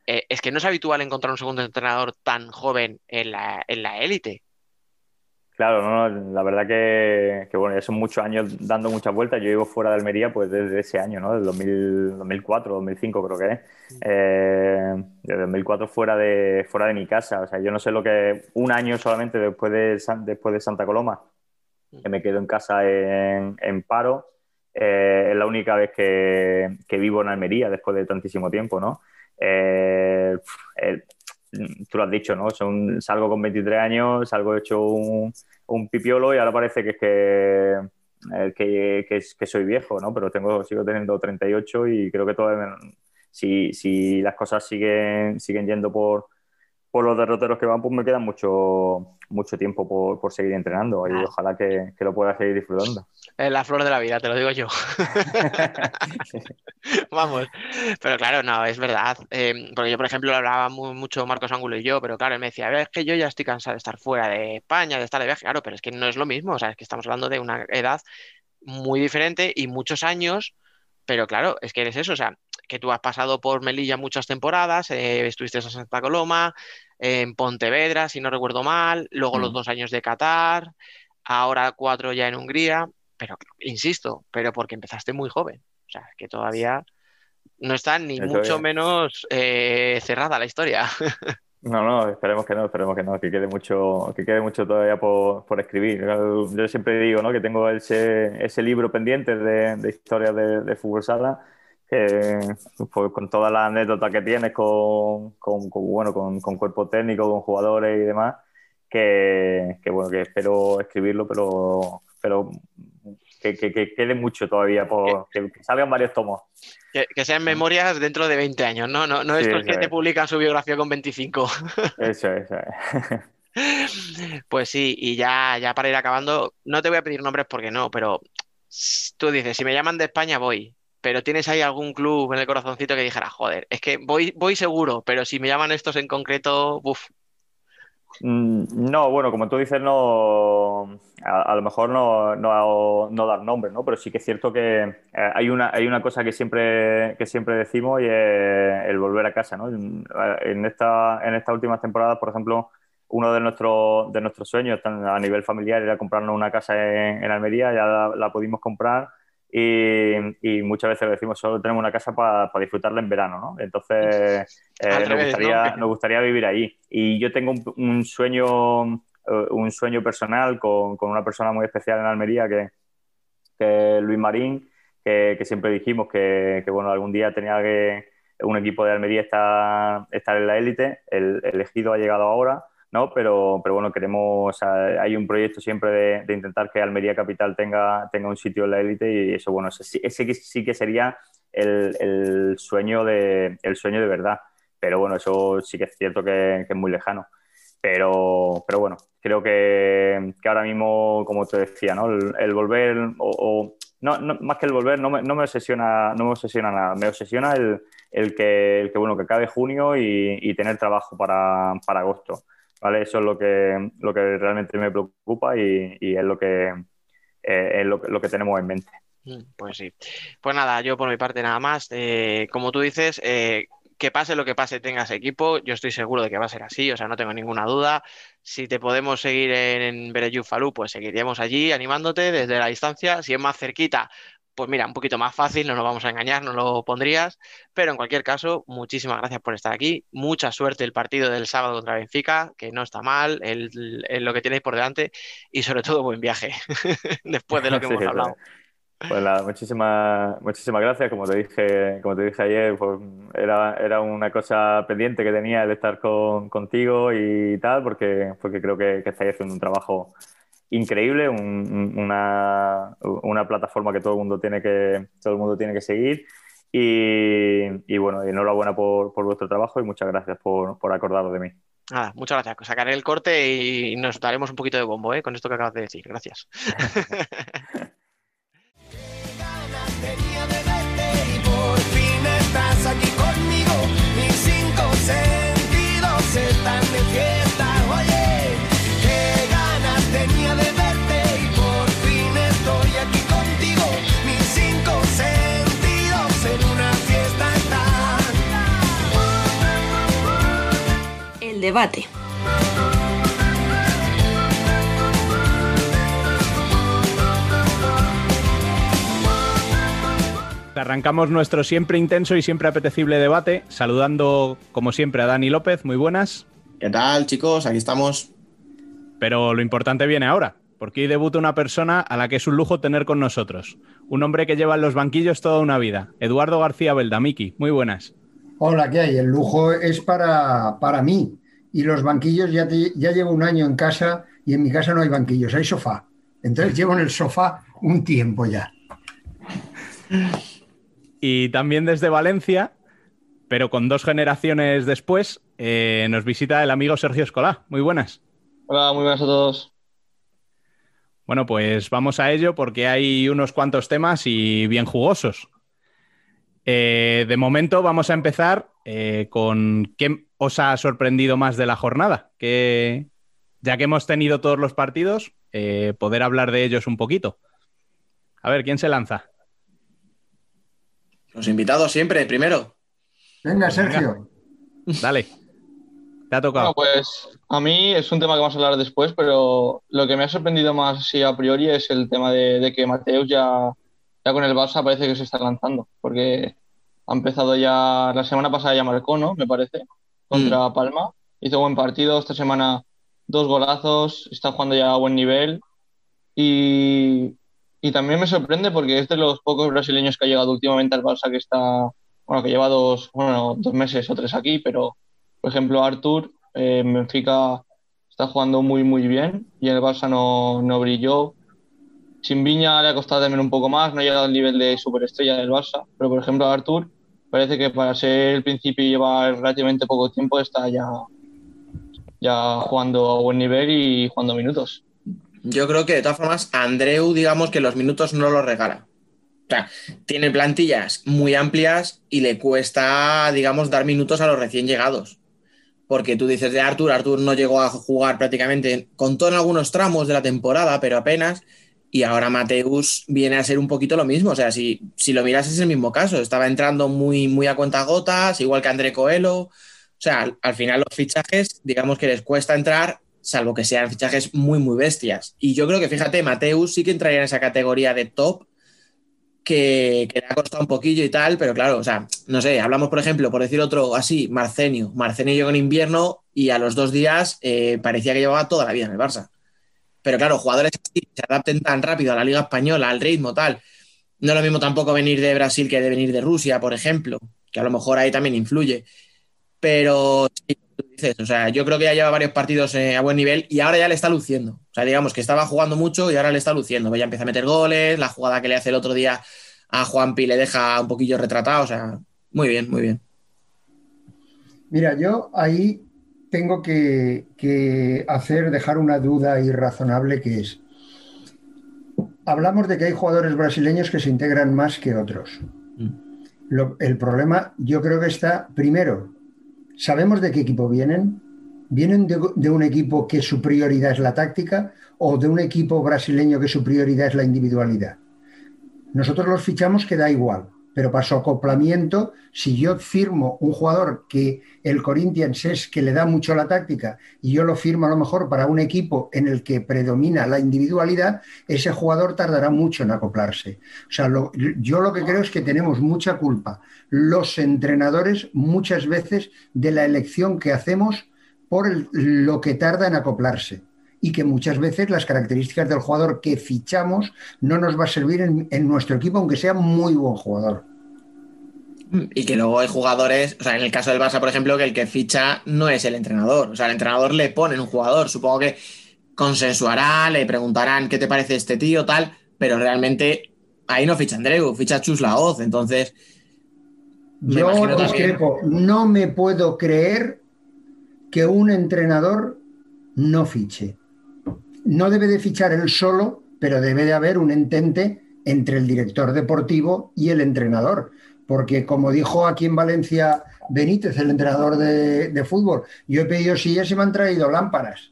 eh, es que no es habitual encontrar un segundo entrenador tan joven en la, en la élite. Claro, no, la verdad que, bueno, ya son muchos años dando muchas vueltas. Yo vivo fuera de Almería pues desde ese año, ¿no? Del 2000, 2004, 2005 creo que es. Eh, desde 2004 fuera de, fuera de mi casa. O sea, yo no sé lo que... Un año solamente después de, después de Santa Coloma, que me quedo en casa en, paro. Eh, es la única vez que, vivo en Almería después de tantísimo tiempo, ¿no? Eh, tú lo has dicho, ¿no? Son, salgo con 23 años, salgo hecho un, un pipiolo y ahora parece que es que, eh, que, que, soy viejo, ¿no? Pero tengo, sigo teniendo 38 y creo que todavía, si, si las cosas siguen, siguen yendo por, por los derroteros que van, pues me queda mucho, mucho tiempo por, por seguir entrenando y ah. ojalá que, que, lo pueda seguir disfrutando. Es la flor de la vida, te lo digo yo. [laughs] Vamos, pero claro, no, es verdad. Em, porque yo, por ejemplo, hablaba mucho Marcos Ángulo y yo, pero claro, él me decía, es que yo ya estoy cansado de estar fuera de España, de estar de viaje, claro, pero es que no es lo mismo, o sea, es que estamos hablando de una edad muy diferente y muchos años, pero claro, es que eres eso, o sea, que tú has pasado por Melilla muchas temporadas, eh, estuviste en Santa Coloma, en Pontevedra, si no recuerdo mal, luego los mm. dos años de Qatar, ahora cuatro ya en Hungría, pero insisto, pero porque empezaste muy joven, o sea, que todavía no está ni mucho menos eh, cerrada la historia. [laughs] No, no, esperemos que no, esperemos que no, que quede mucho, que quede mucho todavía por, escribir. Yo siempre digo, ¿no? Que tengo ese, ese libro pendiente de, de historias de, fútbol sala, pues, con todas las anécdotas que tienes con, con, bueno, con, con, cuerpo técnico, con jugadores y demás, que, que bueno, que espero escribirlo, pero, pero que, quede mucho todavía, por, que, salgan varios tomos. Que, sean memorias dentro de 20 años, ¿no? No, no estos que te publican su biografía con 25. Eso, eso. [laughs] Pues sí, y ya, ya para ir acabando, no te voy a pedir nombres porque no, pero tú dices, si me llaman de España voy, pero tienes ahí algún club en el corazoncito que dijera, joder, es que voy, voy seguro, pero si me llaman estos en concreto, uff, Mm, no, bueno, como tú dices, no, a, lo mejor no, no, dar nombres, ¿no? Pero sí que es cierto que eh, hay, una, hay una cosa que siempre, que siempre decimos y es el volver a casa, ¿no? En, esta, en estas últimas temporadas, por ejemplo, uno de nuestros, de nuestros sueños a nivel familiar era comprarnos una casa en, Almería, ya la pudimos comprar y, muchas veces decimos, solo tenemos una casa para disfrutarla en verano, ¿no? Entonces, eh, nos, gustaría, nos gustaría vivir ahí. Y yo tengo un, sueño eh, un sueño personal con, con, una persona muy especial en Almería, que, que es Luis Marín, que, que siempre dijimos que, que, bueno, algún día tenía que un equipo de Almería estar, estar en la élite. El elegido ha llegado ahora ¿no? Pero, pero bueno, queremos, hay un proyecto siempre de, intentar que Almería Capital tenga, tenga un sitio en la élite y eso, bueno, ese, sí que sería el, sueño de, el sueño de verdad. Pero bueno, eso sí que es cierto que, es muy lejano. Pero, pero bueno, creo que, ahora mismo, como te decía, ¿no? el, volver o, no, más que el volver, no me, no me, obsesiona, no me obsesiona nada. Me obsesiona el, que, el que, bueno, que acabe junio y, y tener trabajo para, para agosto. ¿Vale? Eso es lo que, lo que realmente me preocupa y, es, lo que, eh, es lo, que tenemos en mente. Mm, pues sí. Pues nada, yo por mi parte nada más. Eh, como tú dices, eh, que pase lo que pase, tengas equipo. Yo estoy seguro de que va a ser así, o sea, no tengo ninguna duda. Si te podemos seguir en, en Falú, pues seguiríamos allí animándote desde la distancia. Si es más cerquita, pues mira, un poquito más fácil, no nos vamos a engañar, no lo pondrías, pero en cualquier caso, muchísimas gracias por estar aquí, mucha suerte el partido del sábado contra Benfica, que no está mal, el, lo que tenéis por delante y sobre todo buen viaje, [laughs] después de lo que [laughs] hemos hablado. Pues nada, muchísimas, muchísimas gracias. Como te dije, como te dije ayer, pues era, era una cosa pendiente que tenía el estar con, contigo y tal, porque, porque creo que, que estáis haciendo un trabajo increíble, una, una, plataforma que todo el mundo tiene que, todo el mundo tiene que seguir. Y, y bueno, enhorabuena por, por, vuestro trabajo y muchas gracias por, por acordaros de mí. Nada, muchas gracias. Sacaré el corte y nos daremos un poquito de bombo ¿eh? con esto que acabas de decir. Gracias. [laughs] debate. Arrancamos nuestro siempre intenso y siempre apetecible debate, saludando como siempre a Dani López. Muy buenas. ¿Qué tal, chicos? Aquí estamos. Pero lo importante viene ahora, porque hoy debuta una persona a la que es un lujo tener con nosotros. Un hombre que lleva en los banquillos toda una vida. Eduardo García Beldamiki. Muy buenas. Hola, ¿qué hay? El lujo es para, para mí, y los banquillos ya, ya llevo un año en casa y en mi casa no hay banquillos, hay sofá. Entonces llevo en el sofá un tiempo ya. Y también desde Valencia, pero con dos generaciones después, eh, nos visita el amigo Sergio Escolá. Muy buenas. Hola, muy buenas a todos. Bueno, pues vamos a ello porque hay unos cuantos temas y bien jugosos. Eh, de momento vamos a empezar eh, con qué os ha sorprendido más de la jornada, que ya que hemos tenido todos los partidos, eh, poder hablar de ellos un poquito. A ver, ¿quién se lanza? Los invitados siempre, primero. Venga, Sergio. Dale. Te ha tocado. Bueno, pues a mí es un tema que vamos a hablar después, pero lo que me ha sorprendido más sí, a priori es el tema de, que Mateus ya, ya con el Barça parece que se está lanzando, porque Ha empezado ya, la semana pasada ya marcó, ¿no? Me parece, contra Palma. Hizo buen partido, esta semana dos golazos, está jugando ya a buen nivel. Y, y también me sorprende porque es de los pocos brasileños que ha llegado últimamente al Barça que está, bueno, que lleva dos, bueno, dos meses o tres aquí, pero por ejemplo Artur eh, en Benfica está jugando muy muy bien y el Barça no, no brilló. Sin Viña le ha costado también un poco más, no ha llegado al nivel de superestrella del Barça, pero por ejemplo Artur parece que para ser el principio y llevar relativamente poco tiempo está ya, ya jugando a buen nivel y jugando minutos. Yo creo que de todas formas, Andreu, digamos que los minutos no los regala. O sea, tiene plantillas muy amplias y le cuesta, digamos, dar minutos a los recién llegados. Porque tú dices de Artur, Artur no llegó a jugar prácticamente, contó en algunos tramos de la temporada, pero apenas. Y ahora Mateus viene a ser un poquito lo mismo. O sea, si, si lo miras es el mismo caso. Estaba entrando muy, muy a cuentagotas, igual que André Coelho. O sea, al, al final los fichajes, digamos que les cuesta entrar salvo que sean fichajes muy, muy bestias. Y yo creo que, fíjate, Mateus sí que entraría en esa categoría de top, que, que, le ha costado un poquillo y tal, pero claro, o sea, no sé, hablamos, por ejemplo, por decir otro así, Marcenio. Marcenio llegó en invierno y a los dos días eh, parecía que llevaba toda la vida en el Barça. Pero claro, jugadores así se adapten tan rápido a la Liga Española, al ritmo, tal. No es lo mismo tampoco venir de Brasil que de venir de Rusia, por ejemplo, que a lo mejor ahí también influye. Pero sí, dices, o sea, yo creo que ya lleva varios partidos eh, a buen nivel y ahora ya le está luciendo. O sea, digamos que estaba jugando mucho y ahora le está luciendo. Ya empieza a meter goles, la jugada que le hace el otro día a Juanpi le deja un poquillo retratado, o sea, muy bien, muy bien. Mira, yo ahí tengo que, que hacer, dejar una duda irrazonable que es, hablamos de que hay jugadores brasileños que se integran más que otros. Lo, el problema yo creo que está, primero, ¿sabemos de qué equipo vienen? ¿Vienen de, de, un equipo que su prioridad es la táctica o de un equipo brasileño que su prioridad es la individualidad? Nosotros los fichamos que da igual, pero para su acoplamiento, si yo firmo un jugador que el Corinthians es que le da mucho la táctica y yo lo firmo a lo mejor para un equipo en el que predomina la individualidad, ese jugador tardará mucho en acoplarse. O sea, lo, yo lo que creo es que tenemos mucha culpa, los entrenadores, muchas veces, de la elección que hacemos por lo que tarda en acoplarse y que muchas veces las características del jugador que fichamos no nos va a servir en, en, nuestro equipo, aunque sea muy buen jugador. Y que luego hay jugadores, o sea, en el caso del Barça, por ejemplo, que el que ficha no es el entrenador, o sea, el entrenador le pone un jugador, supongo que consensuará, le preguntarán qué te parece este tío, tal, pero realmente ahí no ficha Andreu, ficha Chus Laoz, entonces... Yo discrepo, también... no me puedo creer que un entrenador no fiche no debe de fichar él solo, pero debe de haber un entente entre el director deportivo y el entrenador. Porque como dijo aquí en Valencia Benítez, el entrenador de, fútbol, yo he pedido sillas y me han traído lámparas.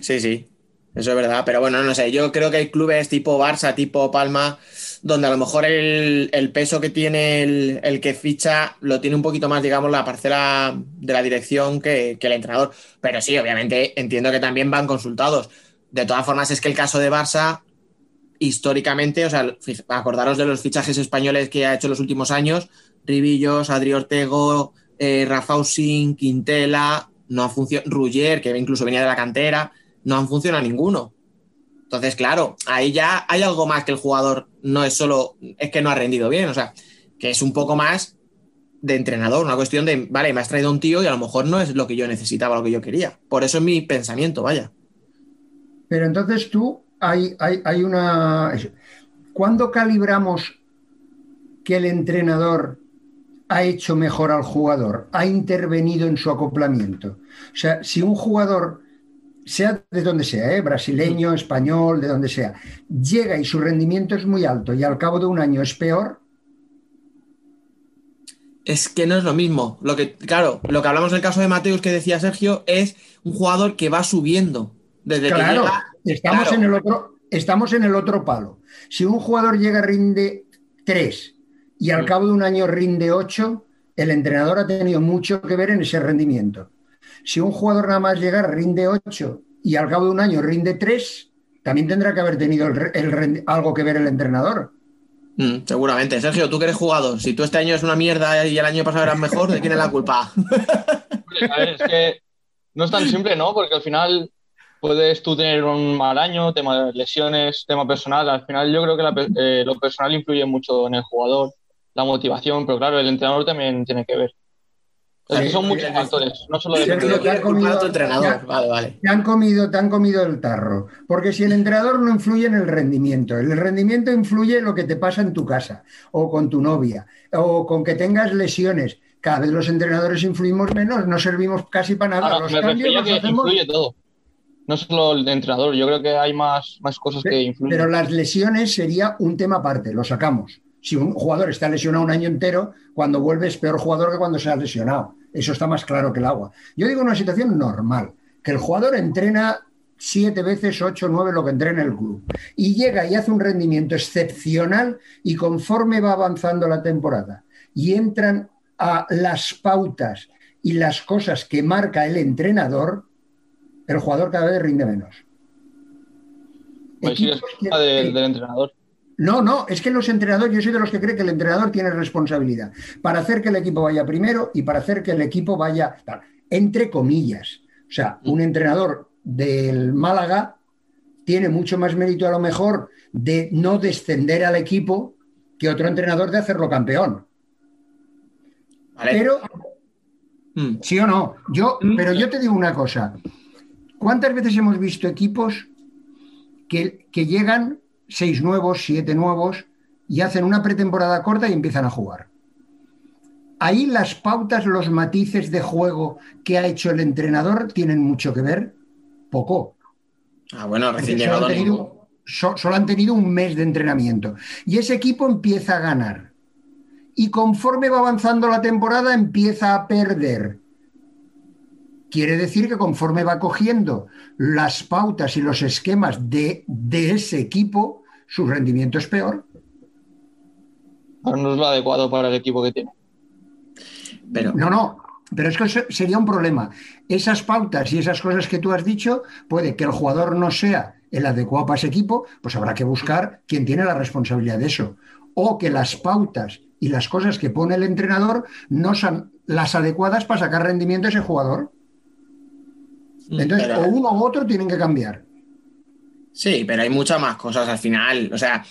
Sí, sí, eso es verdad. Pero bueno, no sé, yo creo que hay clubes tipo Barça, tipo Palma, donde a lo mejor el, peso que tiene el, que ficha lo tiene un poquito más, digamos, la parcela de la dirección que, el entrenador. Pero sí, obviamente entiendo que también van consultados. De todas formas, es que el caso de Barça, históricamente, o sea, acordaros de los fichajes españoles que ha hecho en los últimos años, Ribillos, Adri Ortego, eh, Rafa Quintela, no ha funcionado, Rugger, que incluso venía de la cantera, no han funcionado ninguno. Entonces, claro, ahí ya hay algo más que el jugador no es solo, es que no ha rendido bien, o sea, que es un poco más de entrenador, una cuestión de, vale, me has traído un tío y a lo mejor no es lo que yo necesitaba, lo que yo quería. Por eso es mi pensamiento, vaya. Pero entonces tú, hay, hay, hay una... ¿Cuándo calibramos que el entrenador ha hecho mejor al jugador? ¿Ha intervenido en su acoplamiento? O sea, si un jugador sea de donde sea, ¿eh? brasileño, español, de donde sea, llega y su rendimiento es muy alto y al cabo de un año es peor. Es que no es lo mismo. Lo que, claro, lo que hablamos en el caso de Mateus que decía Sergio es un jugador que va subiendo. Desde claro, que llega, estamos, claro. En el otro, estamos en el otro palo. Si un jugador llega rinde 3 y al sí. cabo de un año rinde 8, el entrenador ha tenido mucho que ver en ese rendimiento. Si un jugador nada más llega rinde 8 y al cabo de un año rinde 3, también tendrá que haber tenido el, el, algo que ver el entrenador. Mm, seguramente. Sergio, tú que eres jugador, si tú este año es una mierda y el año pasado eras mejor, ¿de quién es la culpa? A ver, es que no es tan simple, ¿no? Porque al final puedes tú tener un mal año, tema de lesiones, tema personal. Al final yo creo que la eh, lo personal influye mucho en el jugador, la motivación, pero claro, el entrenador también tiene que ver. Son muchos factores, no solo de Sergio, Tú no quieres te ha culpar a tu comido- entrenador. ya- Vale, vale. Te han comido, te han comido el tarro. Porque si el entrenador no influye en el rendimiento, el rendimiento influye en lo que te pasa en tu casa, o con tu novia, o con que tengas lesiones. Cada vez los entrenadores influimos menos, no servimos casi para nada. Ahora, los me cambios los que hacemos, influye todo. No solo el entrenador, yo creo que hay más, más cosas que influyen. pero las lesiones sería un tema aparte, lo sacamos. Si un jugador está lesionado un año entero, cuando vuelve es peor jugador que cuando se ha lesionado. Eso está más claro que el agua. Yo digo una situación normal, que el jugador entrena siete veces, ocho, nueve, lo que entrena el club. Y llega y hace un rendimiento excepcional y conforme va avanzando la temporada y entran a las pautas y las cosas que marca el entrenador, el jugador cada vez rinde menos. Pues sí, es culpa del entrenador. No, no, es que los entrenadores, yo soy de los que cree que el entrenador tiene responsabilidad para hacer que el equipo vaya primero y para hacer que el equipo vaya, entre comillas. O sea, un entrenador del Málaga tiene mucho más mérito a lo mejor de no descender al equipo que otro entrenador de hacerlo campeón. Vale. Pero, Mm. sí o no, yo, pero yo te digo una cosa. ¿Cuántas veces hemos visto equipos que, que llegan seis nuevos, siete nuevos y hacen una pretemporada corta y empiezan a jugar? Ahí las pautas, los matices de juego que ha hecho el entrenador tienen mucho que ver. Poco. Ah, bueno, recién solo llegado. han, tenido, so- solo han tenido un mes de entrenamiento. Y ese equipo empieza a ganar. Y conforme va avanzando la temporada, empieza a perder. Quiere decir que conforme va cogiendo las pautas y los esquemas de, de ese equipo, su rendimiento es peor. Ahora no es lo adecuado para el equipo que tiene. Pero, No, no, pero es que eso sería un problema. Esas pautas y esas cosas que tú has dicho, puede que el jugador no sea el adecuado para ese equipo, pues habrá que buscar quién tiene la responsabilidad de eso. O que las pautas y las cosas que pone el entrenador no son las adecuadas para sacar rendimiento a ese jugador. Entonces, pero- o uno u otro tienen que cambiar. Sí, pero hay muchas más cosas al final. O sea,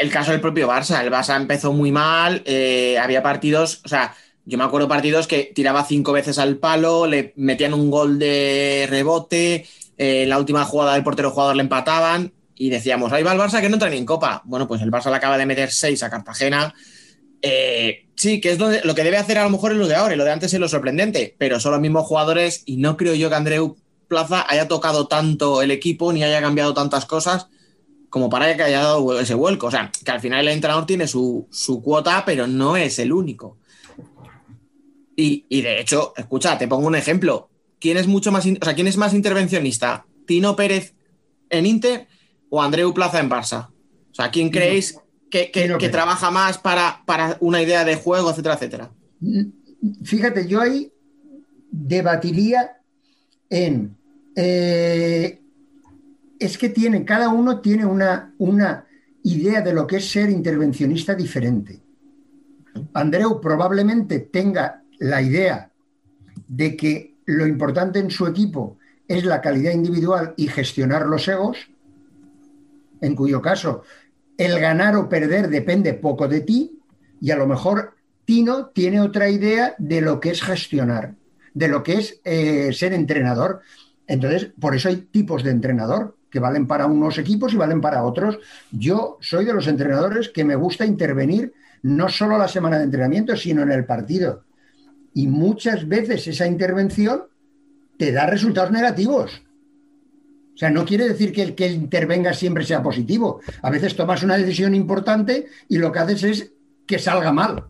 el caso del propio Barça. El Barça empezó muy mal. eh, había partidos, o sea, yo me acuerdo partidos que tiraba cinco veces al palo, le metían un gol de rebote, eh, en la última jugada del portero jugador le empataban y decíamos, ahí va el Barça que no entra ni en copa. Bueno, pues el Barça le acaba de meter seis a Cartagena. Eh, sí, que es donde- lo que debe hacer a lo mejor es lo de ahora y lo de antes es lo sorprendente, pero son los mismos jugadores y no creo yo que Andreu Plaza haya tocado tanto el equipo ni haya cambiado tantas cosas como para que haya dado ese vuelco. O sea, que al final el entrenador tiene su, su cuota, pero no es el único. Y, y de hecho, escucha, te pongo un ejemplo. ¿Quién es mucho más, o sea, quién es más intervencionista? ¿Tino Pérez en Inter o Andreu Plaza en Barça? O sea, ¿quién creéis que, trabaja más para, para una idea de juego, etcétera, etcétera? Fíjate, yo ahí debatiría en. eh, es que tiene, cada uno tiene una, una idea de lo que es ser intervencionista diferente. Andreu probablemente tenga la idea de que lo importante en su equipo es la calidad individual y gestionar los egos, en cuyo caso el ganar o perder depende poco de ti, y a lo mejor Tino tiene otra idea de lo que es gestionar, de lo que es eh, ser entrenador. Entonces, por eso hay tipos de entrenador que valen para unos equipos y valen para otros. Yo soy de los entrenadores que me gusta intervenir no solo la semana de entrenamiento, sino en el partido. Y muchas veces esa intervención te da resultados negativos. O sea, no quiere decir que el que intervenga siempre sea positivo. A veces tomas una decisión importante y lo que haces es que salga mal.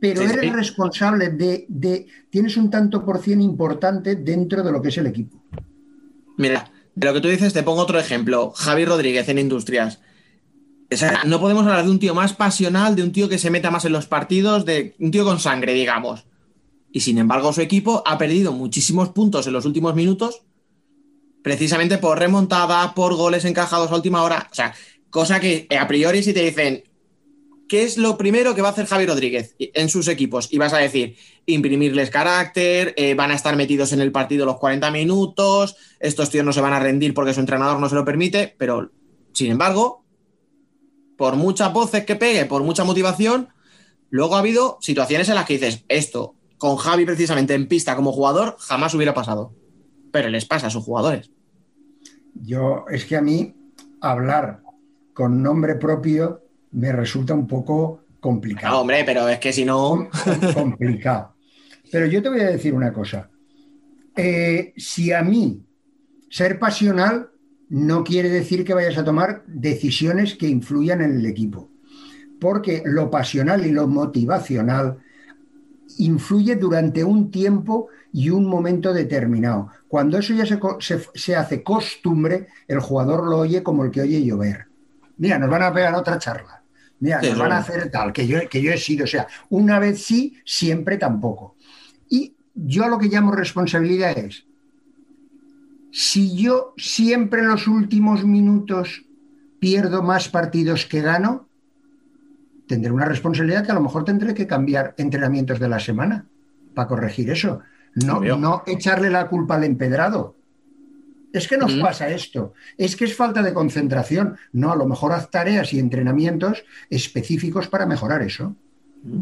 Pero Sí, eres sí. responsable de, de- Tienes un tanto por cien importante dentro de lo que es el equipo. Mira, de lo que tú dices, te pongo otro ejemplo. Javi Rodríguez en Industrias. O sea, no podemos hablar de un tío más pasional, de un tío que se meta más en los partidos, de un tío con sangre, digamos. Y sin embargo, su equipo ha perdido muchísimos puntos en los últimos minutos, precisamente por remontada, por goles encajados a última hora. O sea, cosa que a priori si te dicen, ¿qué es lo primero que va a hacer Javi Rodríguez en sus equipos? Y vas a decir, imprimirles carácter, eh, van a estar metidos en el partido los 40 minutos, estos tíos no se van a rendir porque su entrenador no se lo permite, pero sin embargo, por muchas voces que pegue, por mucha motivación, luego ha habido situaciones en las que dices, esto con Javi precisamente en pista como jugador jamás hubiera pasado. Pero les pasa a sus jugadores. Yo, es que a mí hablar con nombre propio me resulta un poco complicado. No, hombre, pero es que si no. complicado. Pero yo te voy a decir una cosa. Eh, si a mí ser pasional no quiere decir que vayas a tomar decisiones que influyan en el equipo. Porque lo pasional y lo motivacional influye durante un tiempo y un momento determinado. Cuando eso ya se, hace costumbre, el jugador lo oye como el que oye llover. Mira, nos van a pegar otra charla. Mira, nos van a hacer tal, que yo, que yo he sido. O sea, una vez sí, siempre tampoco. Y yo lo que llamo responsabilidad es, si yo siempre en los últimos minutos pierdo más partidos que gano, tendré una responsabilidad que a lo mejor tendré que cambiar entrenamientos de la semana para corregir eso. No, no echarle la culpa al empedrado. Es que nos pasa esto, es que es falta de concentración. No, a lo mejor haz tareas y entrenamientos específicos para mejorar eso.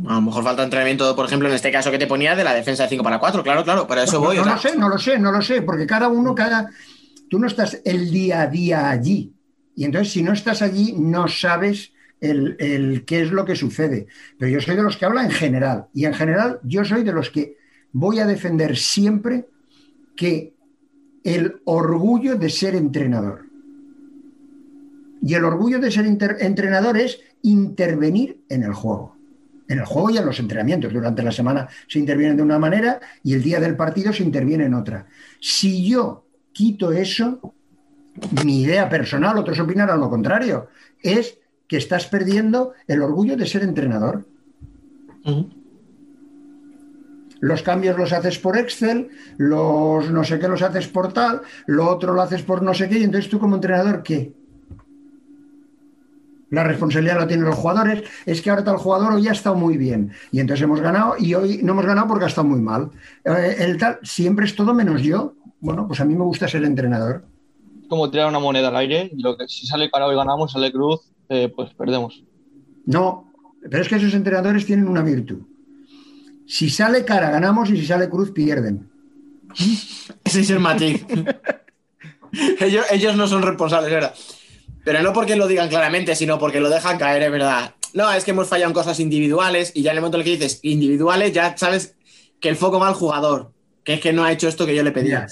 A lo mejor falta entrenamiento, por ejemplo, en este caso que te ponía de la defensa de 5 para 4, claro, claro, para eso voy. No, lo sé, no lo sé, no lo sé, porque cada uno, cada. Tú no estás el día a día allí. Y entonces, si no estás allí, no sabes el, qué es lo que sucede. Pero yo soy de los que habla en general. Y en general, yo soy de los que voy a defender siempre que el orgullo de ser entrenador. Y el orgullo de ser entrenador es intervenir en el juego. En el juego y en los entrenamientos. Durante la semana se interviene de una manera y el día del partido se interviene en otra. Si yo quito eso, mi idea personal, otros opinarán lo contrario, es que estás perdiendo el orgullo de ser entrenador. Los cambios los haces por Excel, los no sé qué los haces por tal, lo otro lo haces por no sé qué, y entonces tú como entrenador, ¿qué? La responsabilidad la tienen los jugadores. Es que ahora tal jugador hoy ha estado muy bien. Y entonces hemos ganado y hoy no hemos ganado porque ha estado muy mal. Eh, el tal, siempre es todo menos yo. Bueno, pues a mí me gusta ser entrenador. Como tirar una moneda al aire y lo que si sale para hoy ganamos, sale cruz, eh, pues perdemos. No, pero es que esos entrenadores tienen una virtud. Si sale cara, ganamos y si sale cruz, pierden. [laughs] Ese es el matiz. [laughs] ellos, no son responsables, ¿verdad? Pero no porque lo digan claramente, sino porque lo dejan caer, es verdad. No, es que hemos fallado en cosas individuales y ya en el momento en el que dices individuales, ya sabes que el foco va al jugador, que es que no ha hecho esto que yo le pedía.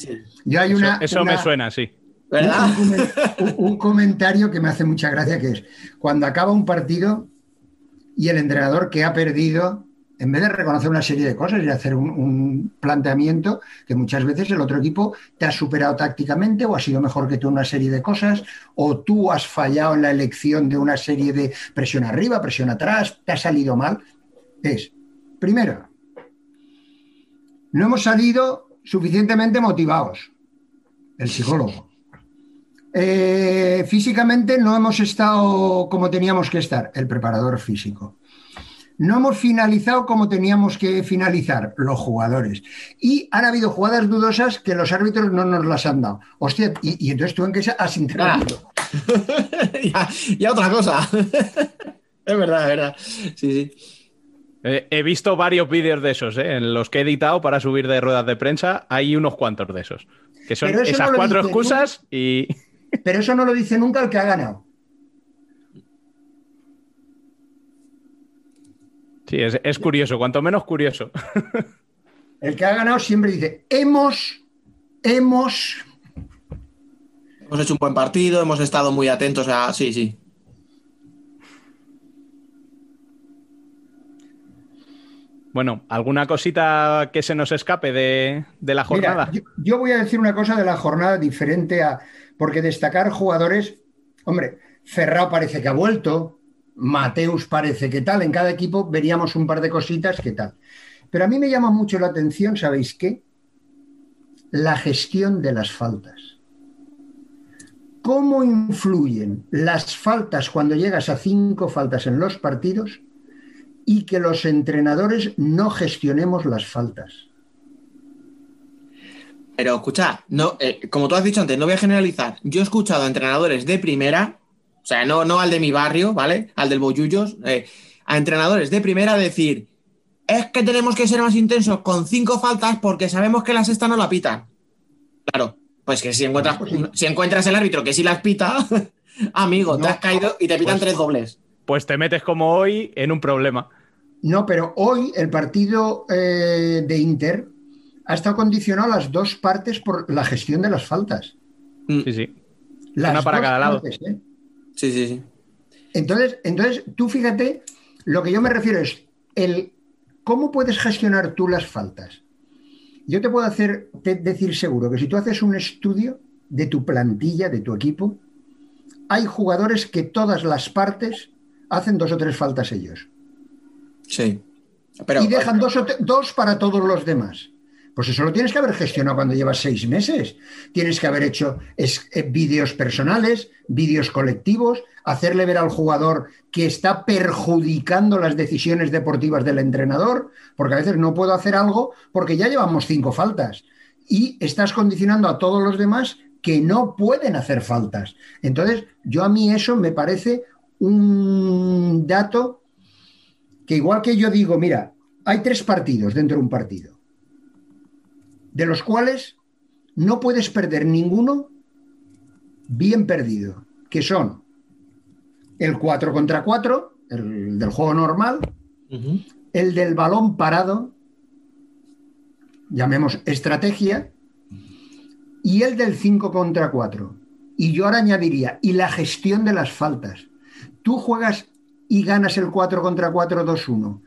hay una, eso, me suena, sí. [laughs] Un, comentario que me hace mucha gracia que es cuando acaba un partido y el entrenador que ha perdido, en vez de reconocer una serie de cosas y hacer un, planteamiento, que muchas veces el otro equipo te ha superado tácticamente o ha sido mejor que tú en una serie de cosas, o tú has fallado en la elección de una serie de presión arriba, presión atrás, te ha salido mal, es, primero, no hemos salido suficientemente motivados, el psicólogo. Eh, físicamente no hemos estado como teníamos que estar, el preparador físico. No hemos finalizado como teníamos que finalizar, los jugadores. Y han habido jugadas dudosas que los árbitros no nos las han dado. Hostia, y, entonces tú en qué has intervenido. ya, ya, otra cosa. [laughs] es verdad, es verdad. Sí, sí. Eh, he visto varios vídeos de esos, ¿eh? en los que he editado para subir de ruedas de prensa. Hay unos cuantos de esos. Que son esas cuatro excusas y. Pero eso no lo dice nunca el que ha ganado. Sí, es, curioso, cuanto menos curioso. [laughs] El que ha ganado siempre dice, hemos, hemos... Hemos hecho un buen partido, hemos estado muy atentos a... Sí, sí. Bueno, ¿alguna cosita que se nos escape de, la jornada? yo, voy a decir una cosa de la jornada diferente a, porque destacar jugadores, hombre, Ferrao parece que ha vuelto, Mateus parece que tal, en cada equipo veríamos un par de cositas que tal. Pero a mí me llama mucho la atención, ¿sabéis qué? La gestión de las faltas. ¿cómo influyen las faltas cuando llegas a cinco faltas en los partidos y que los entrenadores no gestionemos las faltas? Pero escucha, no, eh, como tú has dicho antes, no voy a generalizar. Yo he escuchado a entrenadores de primera, sea, no, no al de mi barrio, ¿vale? Al del Boyullos, eh, a entrenadores de primera decir, es que tenemos que ser más intensos con cinco faltas porque sabemos que la sexta no la pitan. Claro, pues que si encuentras, si encuentras el árbitro que sí las pita, [laughs] amigo, te has caído y te pitan Pues- tres dobles. Pues te metes como hoy en un problema. No, pero hoy el partido eh, de Inter ha estado condicionado a las dos partes por la gestión de las faltas. Sí, sí. Las Una para cada lado. partes, ¿eh? Sí, sí, sí. Entonces, entonces, tú fíjate, lo que yo me refiero es el cómo puedes gestionar tú las faltas. Yo te puedo hacer te- decir seguro que si tú haces un estudio de tu plantilla, de tu equipo, hay jugadores que todas las partes hacen dos o tres faltas ellos Sí. Pero, y dejan dos, o dos para todos los demás. Pues eso lo tienes que haber gestionado cuando llevas seis meses. Tienes que haber hecho eh, vídeos personales, vídeos colectivos, hacerle ver al jugador que está perjudicando las decisiones deportivas del entrenador, porque a veces no puedo hacer algo porque ya llevamos cinco faltas y estás condicionando a todos los demás que no pueden hacer faltas. Entonces, yo a mí eso me parece un dato que igual que yo digo, mira, hay tres partidos dentro de un partido, de los cuales no puedes perder ninguno bien perdido, que son el 4 contra 4, el del juego normal, Ujú. el del balón parado, llamemos estrategia, y el del 5 contra 4. Y yo ahora añadiría, y la gestión de las faltas. Tú juegas y ganas el 4 contra 4 2-1.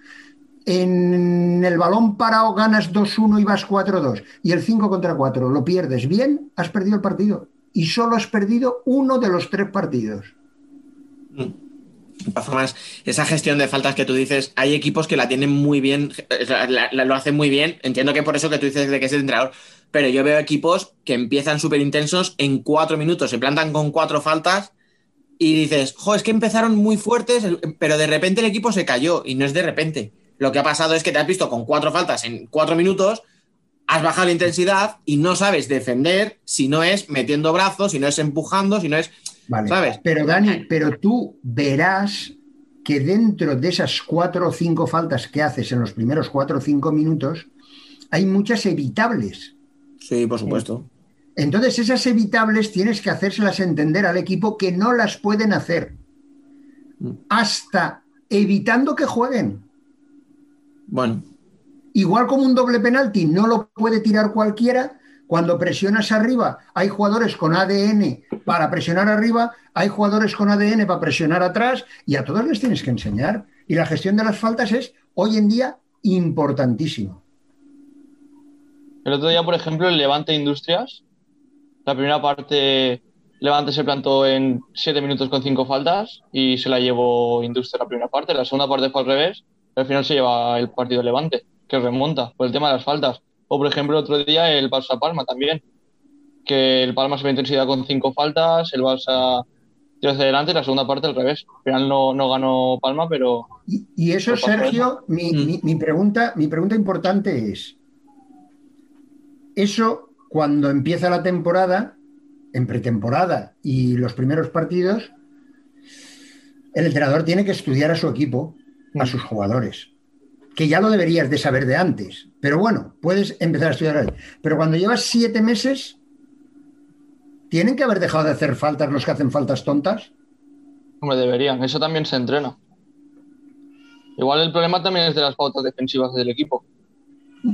En el balón parado ganas 2-1 y vas 4-2. Y el 5 contra 4 lo pierdes bien, has perdido el partido. Y solo has perdido uno de los tres partidos. De todas formas, esa gestión de faltas que tú dices, hay equipos que la tienen muy bien, lo hacen muy bien. Entiendo que por eso que tú dices de que es el entrenador, pero yo veo equipos que empiezan súper intensos en cuatro minutos, se plantan con cuatro faltas y dices, jo, es que empezaron muy fuertes, pero de repente el equipo se cayó y no es de repente. Lo que ha pasado es que te has visto con cuatro faltas en cuatro minutos, has bajado la intensidad y no sabes defender si no es metiendo brazos, si no es empujando, si no es. Vale. ¿Sabes? Pero Dani, pero tú verás que dentro de esas cuatro o cinco faltas que haces en los primeros cuatro o cinco minutos, hay muchas evitables. Sí, por supuesto. Entonces, esas evitables tienes que hacérselas entender al equipo que no las pueden hacer. Hasta evitando que jueguen. Bueno, Igual como un doble penalti no lo puede tirar cualquiera, cuando presionas arriba hay jugadores con ADN para presionar arriba, hay jugadores con ADN para presionar atrás y a todos les tienes que enseñar. Y la gestión de las faltas es hoy en día importantísimo. El otro día, por ejemplo, el Levante Industrias, la primera parte, Levante se plantó en 7 minutos con 5 faltas y se la llevó Industria la primera parte. La segunda parte fue al revés, al final se lleva el partido Levante, que remonta por el tema de las faltas. O, por ejemplo, el otro día el Barça Palma también, que el Palma se ve intensidad con 5 faltas, el Barça hacia adelante y la segunda parte al revés. Al final no, no ganó Palma, pero Y, y eso, Sergio, mi, Mm. mi- mi pregunta, mi pregunta importante es, eso cuando empieza la temporada, en pretemporada y los primeros partidos, el entrenador tiene que estudiar a su equipo, a sus jugadores, que ya lo deberías de saber de antes, pero bueno, puedes empezar a estudiar. ahí. Pero cuando llevas siete meses, ¿tienen que haber dejado de hacer faltas los que hacen faltas tontas? hombre, deberían. Eso también se entrena. Igual el problema también es de las pautas defensivas del equipo.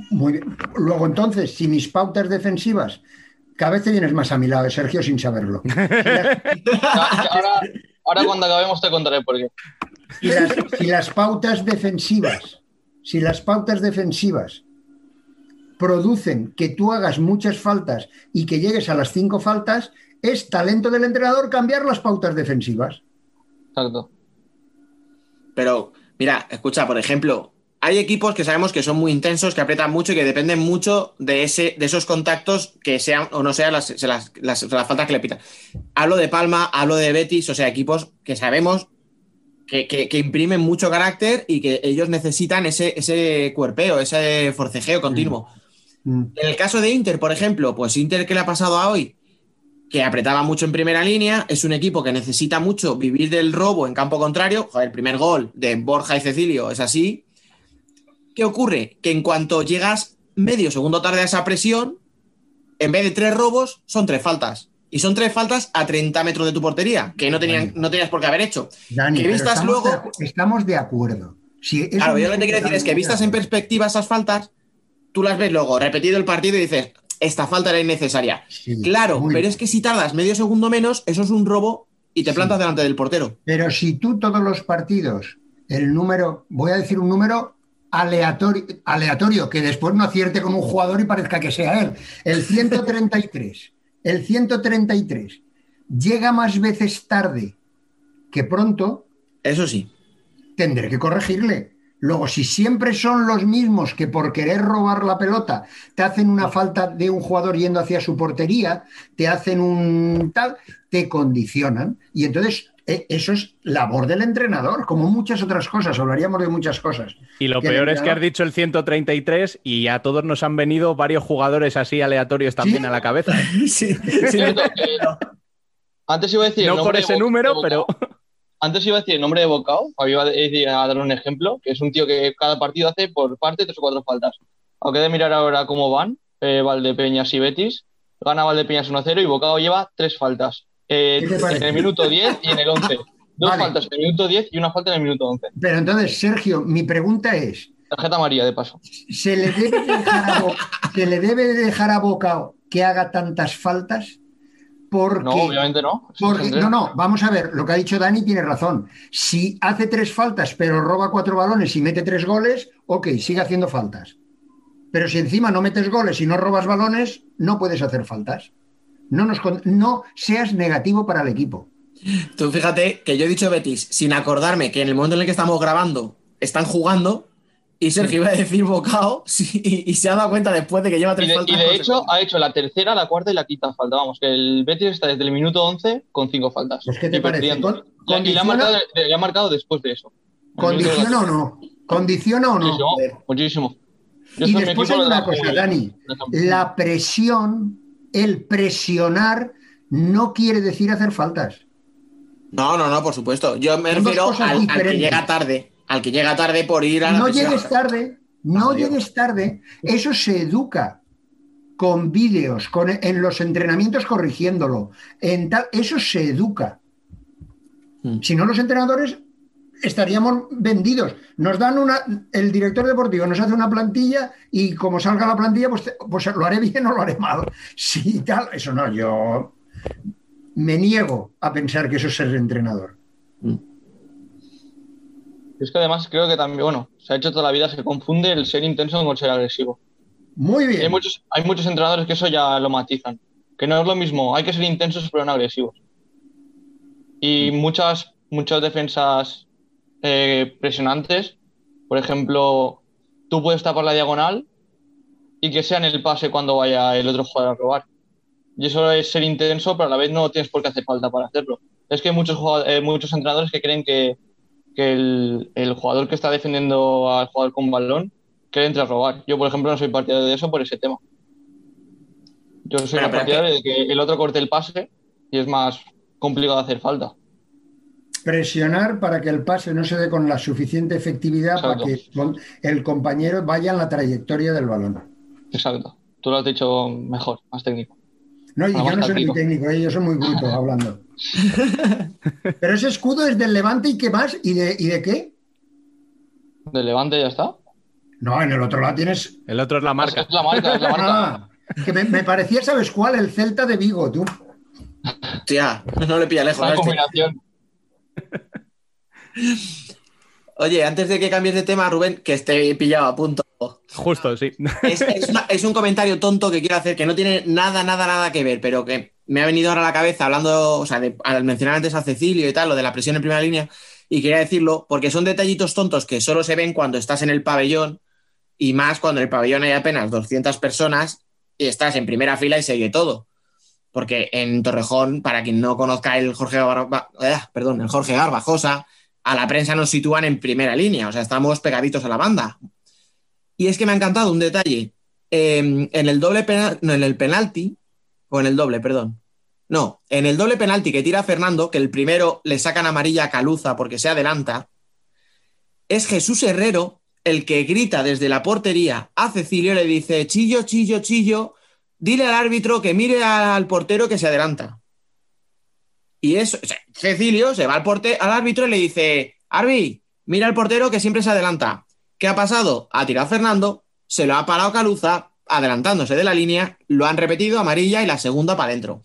Muy bien. Luego, entonces, si mis pautas defensivas, cada vez te vienes más a mi lado, Sergio, sin saberlo. [laughs] Ahora, ahora cuando acabemos te contaré por qué. Si las- si las pautas defensivas, si las pautas defensivas producen que tú hagas muchas faltas y que llegues a las cinco faltas, es talento del entrenador cambiar las pautas defensivas. Exacto. Pero, mira, escucha, por ejemplo, hay equipos que sabemos que son muy intensos, que aprietan mucho y que dependen mucho de, ese, de esos contactos que sean o no sean las, las, las, las faltas que le pitan. Hablo de Palma, hablo de Betis, o sea, equipos que sabemos que, que- que imprimen mucho carácter y que ellos necesitan ese, ese cuerpeo, ese forcejeo continuo. Mm. En el caso de Inter, por ejemplo, pues Inter, ¿qué le ha pasado a hoy? Que apretaba mucho en primera línea, es un equipo que necesita mucho vivir del robo en campo contrario. Joder, el primer gol de Borja y Cecilio es así. ¿Qué ocurre? Que en cuanto llegas medio segundo tarde a esa presión, en vez de tres robos, son tres faltas. Y son tres faltas a 30 metros de tu portería, que no, tenían, no tenías por qué haber hecho. Dani, Que vistas estamos, luego- de, estamos de acuerdo. Si Claro, yo lo que te quiero decir es que vistas en perspectiva esas faltas, tú las ves luego repetido el partido y dices, esta falta era innecesaria. Sí, Claro, pero bien. es que si tardas medio segundo menos, eso es un robo y te Sí. plantas delante del portero. Pero si tú todos los partidos, el número, voy a decir un número aleatorio, aleatorio, que después no acierte con un jugador y parezca que sea él. El 133, el 133 llega más veces tarde que pronto, Eso sí. tendré que corregirle. Luego, si siempre son los mismos que por querer robar la pelota te hacen una falta de un jugador yendo hacia su portería, te hacen un tal, te condicionan. Y entonces eso es labor del entrenador, como muchas otras cosas. Hablaríamos de muchas cosas. Y lo Que peor es que has dicho el 133 y a todos nos han venido varios jugadores así aleatorios también Sí. a la cabeza. [laughs] Sí. Que- Antes iba a decir. No por ese de número, de pero. Antes iba a decir el nombre de Bocao, iba a decir- a dar un ejemplo, que es un tío que cada partido hace por parte tres o cuatro faltas. Aunque de mirar ahora cómo van, eh, Valdepeñas y Betis, gana Valdepeñas 1-0 y Bocao lleva tres faltas. Eh, en el minuto 10 y en el 11. [laughs] Dos Vale. faltas en el minuto 10 y una falta en el minuto 11. Pero entonces, Sergio, mi pregunta es, Tarjeta amarilla, de paso. ¿se le debe [laughs] dejar a, Bo- ¿se le debe dejar a Bocao que haga tantas faltas? Porque... No, obviamente no. Porque- no, no, vamos a ver, lo que ha dicho Dani tiene razón. Si hace tres faltas, pero roba cuatro balones y mete tres goles, ok, sigue haciendo faltas. Pero si encima no metes goles y no robas balones, no puedes hacer faltas. No, nos, con- no seas negativo para el equipo. Tú fíjate que yo he dicho Betis sin acordarme que en el momento en el que estamos grabando están jugando y Sergio iba a decir Bocao [laughs] sí, y, y se ha dado cuenta después de que lleva Y tres de, faltas. y de hecho ha hecho la tercera, la cuarta y la quinta falta. Vamos, que el Betis está desde el minuto 11 con cinco faltas. Pues, ¿qué te Y parece? Con- Y- le ha, marcado, le ha marcado después de eso. ¿Condiciona o no? ¿Condiciona o no? Muchísimo. muchísimo. Yo Y después hay una cosa, Dani. La presión, el presionar, no quiere decir hacer faltas. No, no, no, por supuesto. Yo me Son refiero al, al que llega tarde. Al que llega tarde por ir a la no llegues tarde, no llegues tarde. Eso se educa con vídeos, con, en los entrenamientos corrigiéndolo. En tal, eso se educa. Mm. Si no, los entrenadores estaríamos vendidos. Nos dan una, el director deportivo nos hace una plantilla y como salga la plantilla, pues, pues lo haré bien o lo haré mal. [laughs] Sí, tal, eso no, yo me niego a pensar que eso es ser entrenador. Es que además creo que también, bueno, se ha hecho toda la vida, se confunde el ser intenso con ser agresivo. Muy bien. hay muchos, hay muchos entrenadores que eso ya lo matizan. Que no es lo mismo, hay que ser intensos pero no agresivos. Y muchas, muchas defensas eh, presionantes, por ejemplo, tú puedes tapar la diagonal y que sea en el pase cuando vaya el otro jugador a robar. Y eso es ser intenso, pero a la vez no tienes por qué hacer falta para hacerlo. Es que hay muchos, eh, muchos entrenadores que creen que, que el, el jugador que está defendiendo al jugador con balón que entre a robar. Yo, por ejemplo, no soy partidario de eso por ese tema. Yo soy Pero, pero partidario de que el otro corte el pase y es más complicado hacer falta. Presionar para que el pase no se dé con la suficiente efectividad Exacto. para que el compañero vaya en la trayectoria del balón. Exacto. Tú lo has dicho mejor, más técnico. No, y yo no soy muy técnico, ¿eh? yo soy muy bruto hablando. [laughs] Pero ese escudo es del Levante y qué más, ¿y de, y de qué? De Levante ya está. No, en el otro lado tienes. el otro es la marca. Es la marca, es la marca. Ah, que me, me parecía, ¿sabes cuál? El Celta de Vigo, tú. Tía, no le pilla lejos. Una este. combinación. Oye, antes de que cambies de tema, Rubén, que esté pillado a punto. Justo, sí. Es, es una- es un comentario tonto que quiero hacer que no tiene nada, nada, nada que ver, pero que me ha venido ahora a la cabeza hablando, o sea, de- al mencionar antes a Cecilio y tal, lo de la presión en primera línea, Y quería decirlo porque son detallitos tontos que solo se ven cuando estás en el pabellón y más cuando en el pabellón hay apenas 200 personas y estás en primera fila y se oye todo. Porque en Torrejón, para quien no conozca el Jorge, Garba, eh, el Jorge Garbajosa, a la prensa nos sitúan en primera línea, o sea, estamos pegaditos a la banda. Y es que me ha encantado un detalle. Eh, en el doble penal, no, en el penalti, o en el doble, perdón. No, en el doble penalti que tira Fernando, que el primero le sacan amarilla a Caluza porque se adelanta, es Jesús Herrero el que grita desde la portería a Cecilio le dice, chillo, chillo, chillo, dile al árbitro que mire al portero que se adelanta. Y eso, Cecilio se va al, porte, al árbitro y le dice, Arbi, mira al portero que siempre se adelanta. ¿Qué ha pasado? Ha tirado Fernando, se lo ha parado Caluza, adelantándose de la línea, lo han repetido amarilla y la segunda para adentro.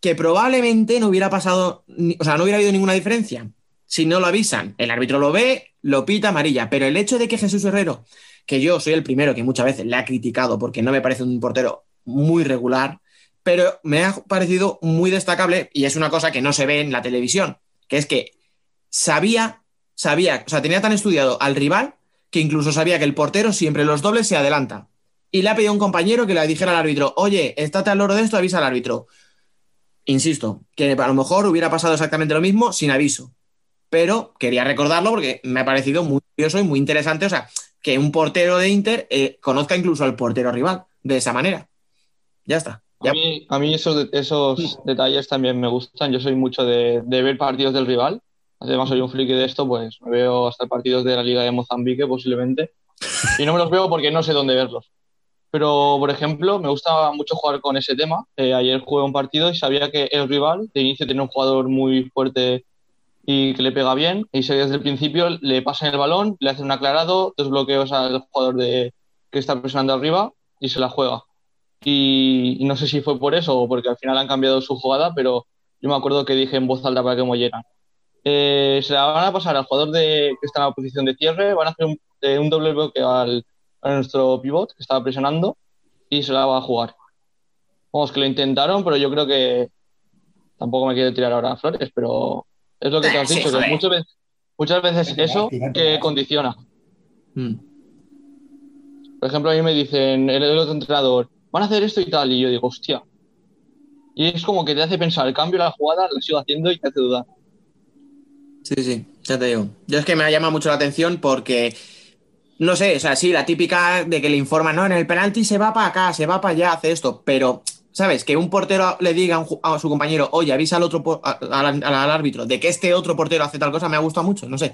Que probablemente no hubiera pasado, o sea, no hubiera habido ninguna diferencia si no lo avisan. El árbitro lo ve, lo pita amarilla. Pero el hecho de que Jesús Herrero, que yo soy el primero que muchas veces le ha criticado porque no me parece un portero muy regular, pero me ha parecido muy destacable y es una cosa que no se ve en la televisión, que es que sabía, sabía, o sea, tenía tan estudiado al rival que incluso sabía que el portero siempre los dobles se adelanta. Y le ha pedido a un compañero que le dijera al árbitro, oye, estate al loro de esto, avisa al árbitro. Insisto, que a lo mejor hubiera pasado exactamente lo mismo sin aviso pero quería recordarlo porque me ha parecido muy curioso y muy interesante, o sea, que un portero de Inter eh, conozca incluso al portero rival de esa manera. Ya está. A mí, a mí esos, esos detalles también me gustan. Yo soy mucho de, ver partidos del rival. Además, soy un friki de esto, pues me veo hasta partidos de la Liga de Mozambique posiblemente. Y no me los veo porque no sé dónde verlos. Pero, por ejemplo, me gusta mucho jugar con ese tema. Eh, ayer jugué un partido y sabía que el rival de inicio tiene un jugador muy fuerte y que le pega bien. Y si desde el principio le pasan el balón, le hacen un aclarado, dos bloqueos al jugador de, que está presionando arriba y se la juega. Y, no sé si fue por eso o porque al final han cambiado su jugada, pero yo me acuerdo que dije en voz alta para que me oyeran. Eh, se la van a pasar al jugador de, que está en la posición de cierre, van a hacer un, eh, un doble bloqueo al, a nuestro pivot que estaba presionando y se la va a jugar. Vamos, que lo intentaron, pero yo creo que tampoco me quiero tirar ahora a flores, pero es lo que te has [laughs] dicho, que muchas veces, muchas veces eso que condiciona. Hmm. Por ejemplo, a mí me dicen, el, otro entrenador, van a hacer esto y tal, y yo digo, hostia. Y es como que te hace pensar, el cambio, la jugada, lo sigo haciendo y te hace dudar. Sí, sí, ya te digo. Yo es que me llama mucho la atención porque, no sé, o sea, sí, la típica de que le informan, no, en el penalti se va para acá, se va para allá, hace esto, pero ¿sabes? Que un portero le diga a, su compañero, oye, avisa al otro al, árbitro de que este otro portero hace tal cosa, me ha gustado mucho, no sé.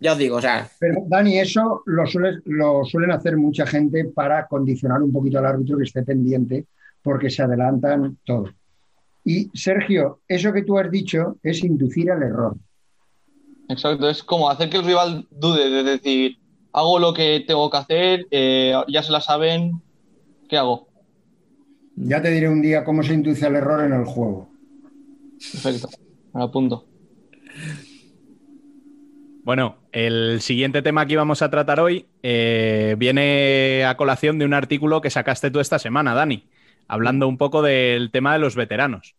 Ya os digo, o sea. Pero Dani, eso lo, lo suelen hacer mucha gente para condicionar un poquito al árbitro que esté pendiente, porque se adelantan todo. Y Sergio, eso que tú has dicho es inducir al error. Exacto, es como hacer que el rival dude de decir, hago lo que tengo que hacer, eh, ya se la saben, ¿qué hago? Ya te diré un día cómo se induce el error en el juego. Perfecto, me apunto. Bueno, el siguiente tema que íbamos a tratar hoy eh, viene a colación de un artículo que sacaste tú esta semana, Dani, hablando un poco del tema de los veteranos.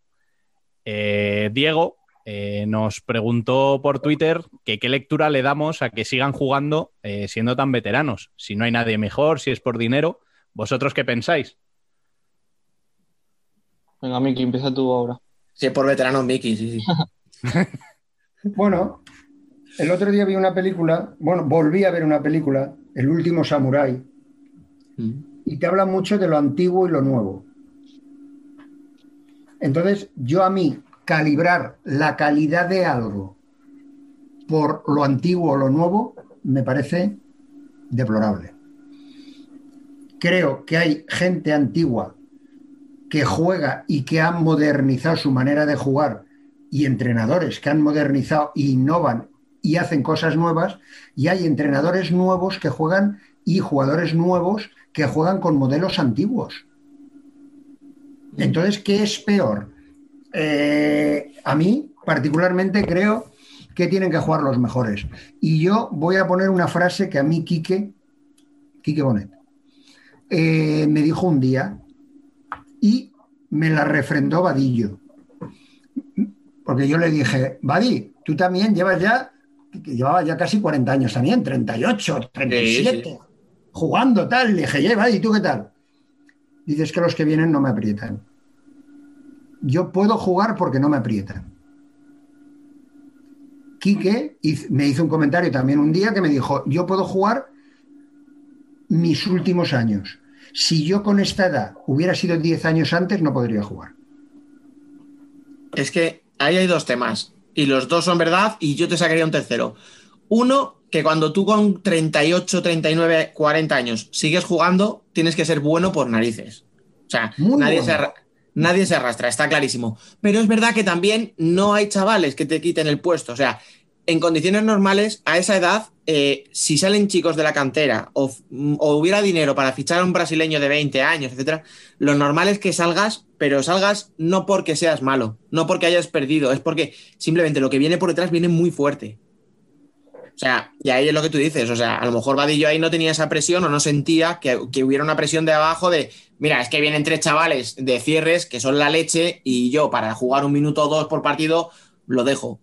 Eh, Diego eh, nos preguntó por Twitter que qué lectura le damos a que sigan jugando siendo tan veteranos. Si no hay nadie mejor, si es por dinero, ¿vosotros qué pensáis? Venga, Miki, empieza tú ahora. Sí, por veterano Miki, sí, sí. [laughs] bueno, el otro día vi una película, bueno, volví a ver una película, El último samurái, y te habla mucho de lo antiguo y lo nuevo. Entonces, yo a mí, calibrar la calidad de algo por lo antiguo o lo nuevo, me parece deplorable. Creo que hay gente antigua que juega y que han modernizado su manera de jugar y entrenadores que han modernizado e innovan y hacen cosas nuevas y hay entrenadores nuevos que juegan y jugadores nuevos que juegan con modelos antiguos. Entonces, ¿qué es peor? Eh, a mí, particularmente, creo que tienen que jugar los mejores. Y yo voy a poner una frase que a mí Quique, Quique Bonet, eh, me dijo un día, y me la refrendó Vadillo. Porque yo le dije, Vadi, tú también llevas ya que llevaba ya casi 40 años también, 38, 37, jugando tal. Le dije, lleva, ¿y tú qué tal? Dices que los que vienen no me aprietan. Yo puedo jugar porque no me aprietan. Quique me hizo un comentario también un día que me dijo, yo puedo jugar mis últimos años. Si yo con esta edad hubiera sido 10 años antes, no podría jugar. Es que ahí hay dos temas y los dos son verdad y yo te sacaría un tercero. Uno, que cuando tú con 38, 39, 40 años sigues jugando, tienes que ser bueno por narices. O sea, nadie se, nadie se arrastra, está clarísimo. Pero es verdad que también no hay chavales que te quiten el puesto. O sea, en condiciones normales, a esa edad, eh, si salen chicos de la cantera o, hubiera dinero para fichar a un brasileño de 20 años, etcétera, lo normal es que salgas, pero salgas no porque seas malo, no porque hayas perdido, es porque simplemente lo que viene por detrás viene muy fuerte. O sea, y ahí es lo que tú dices, o sea, a lo mejor Vadillo ahí no tenía esa presión o no sentía que hubiera una presión de abajo de, mira, es que vienen tres chavales de cierres que son la leche y yo para jugar un minuto o dos por partido lo dejo.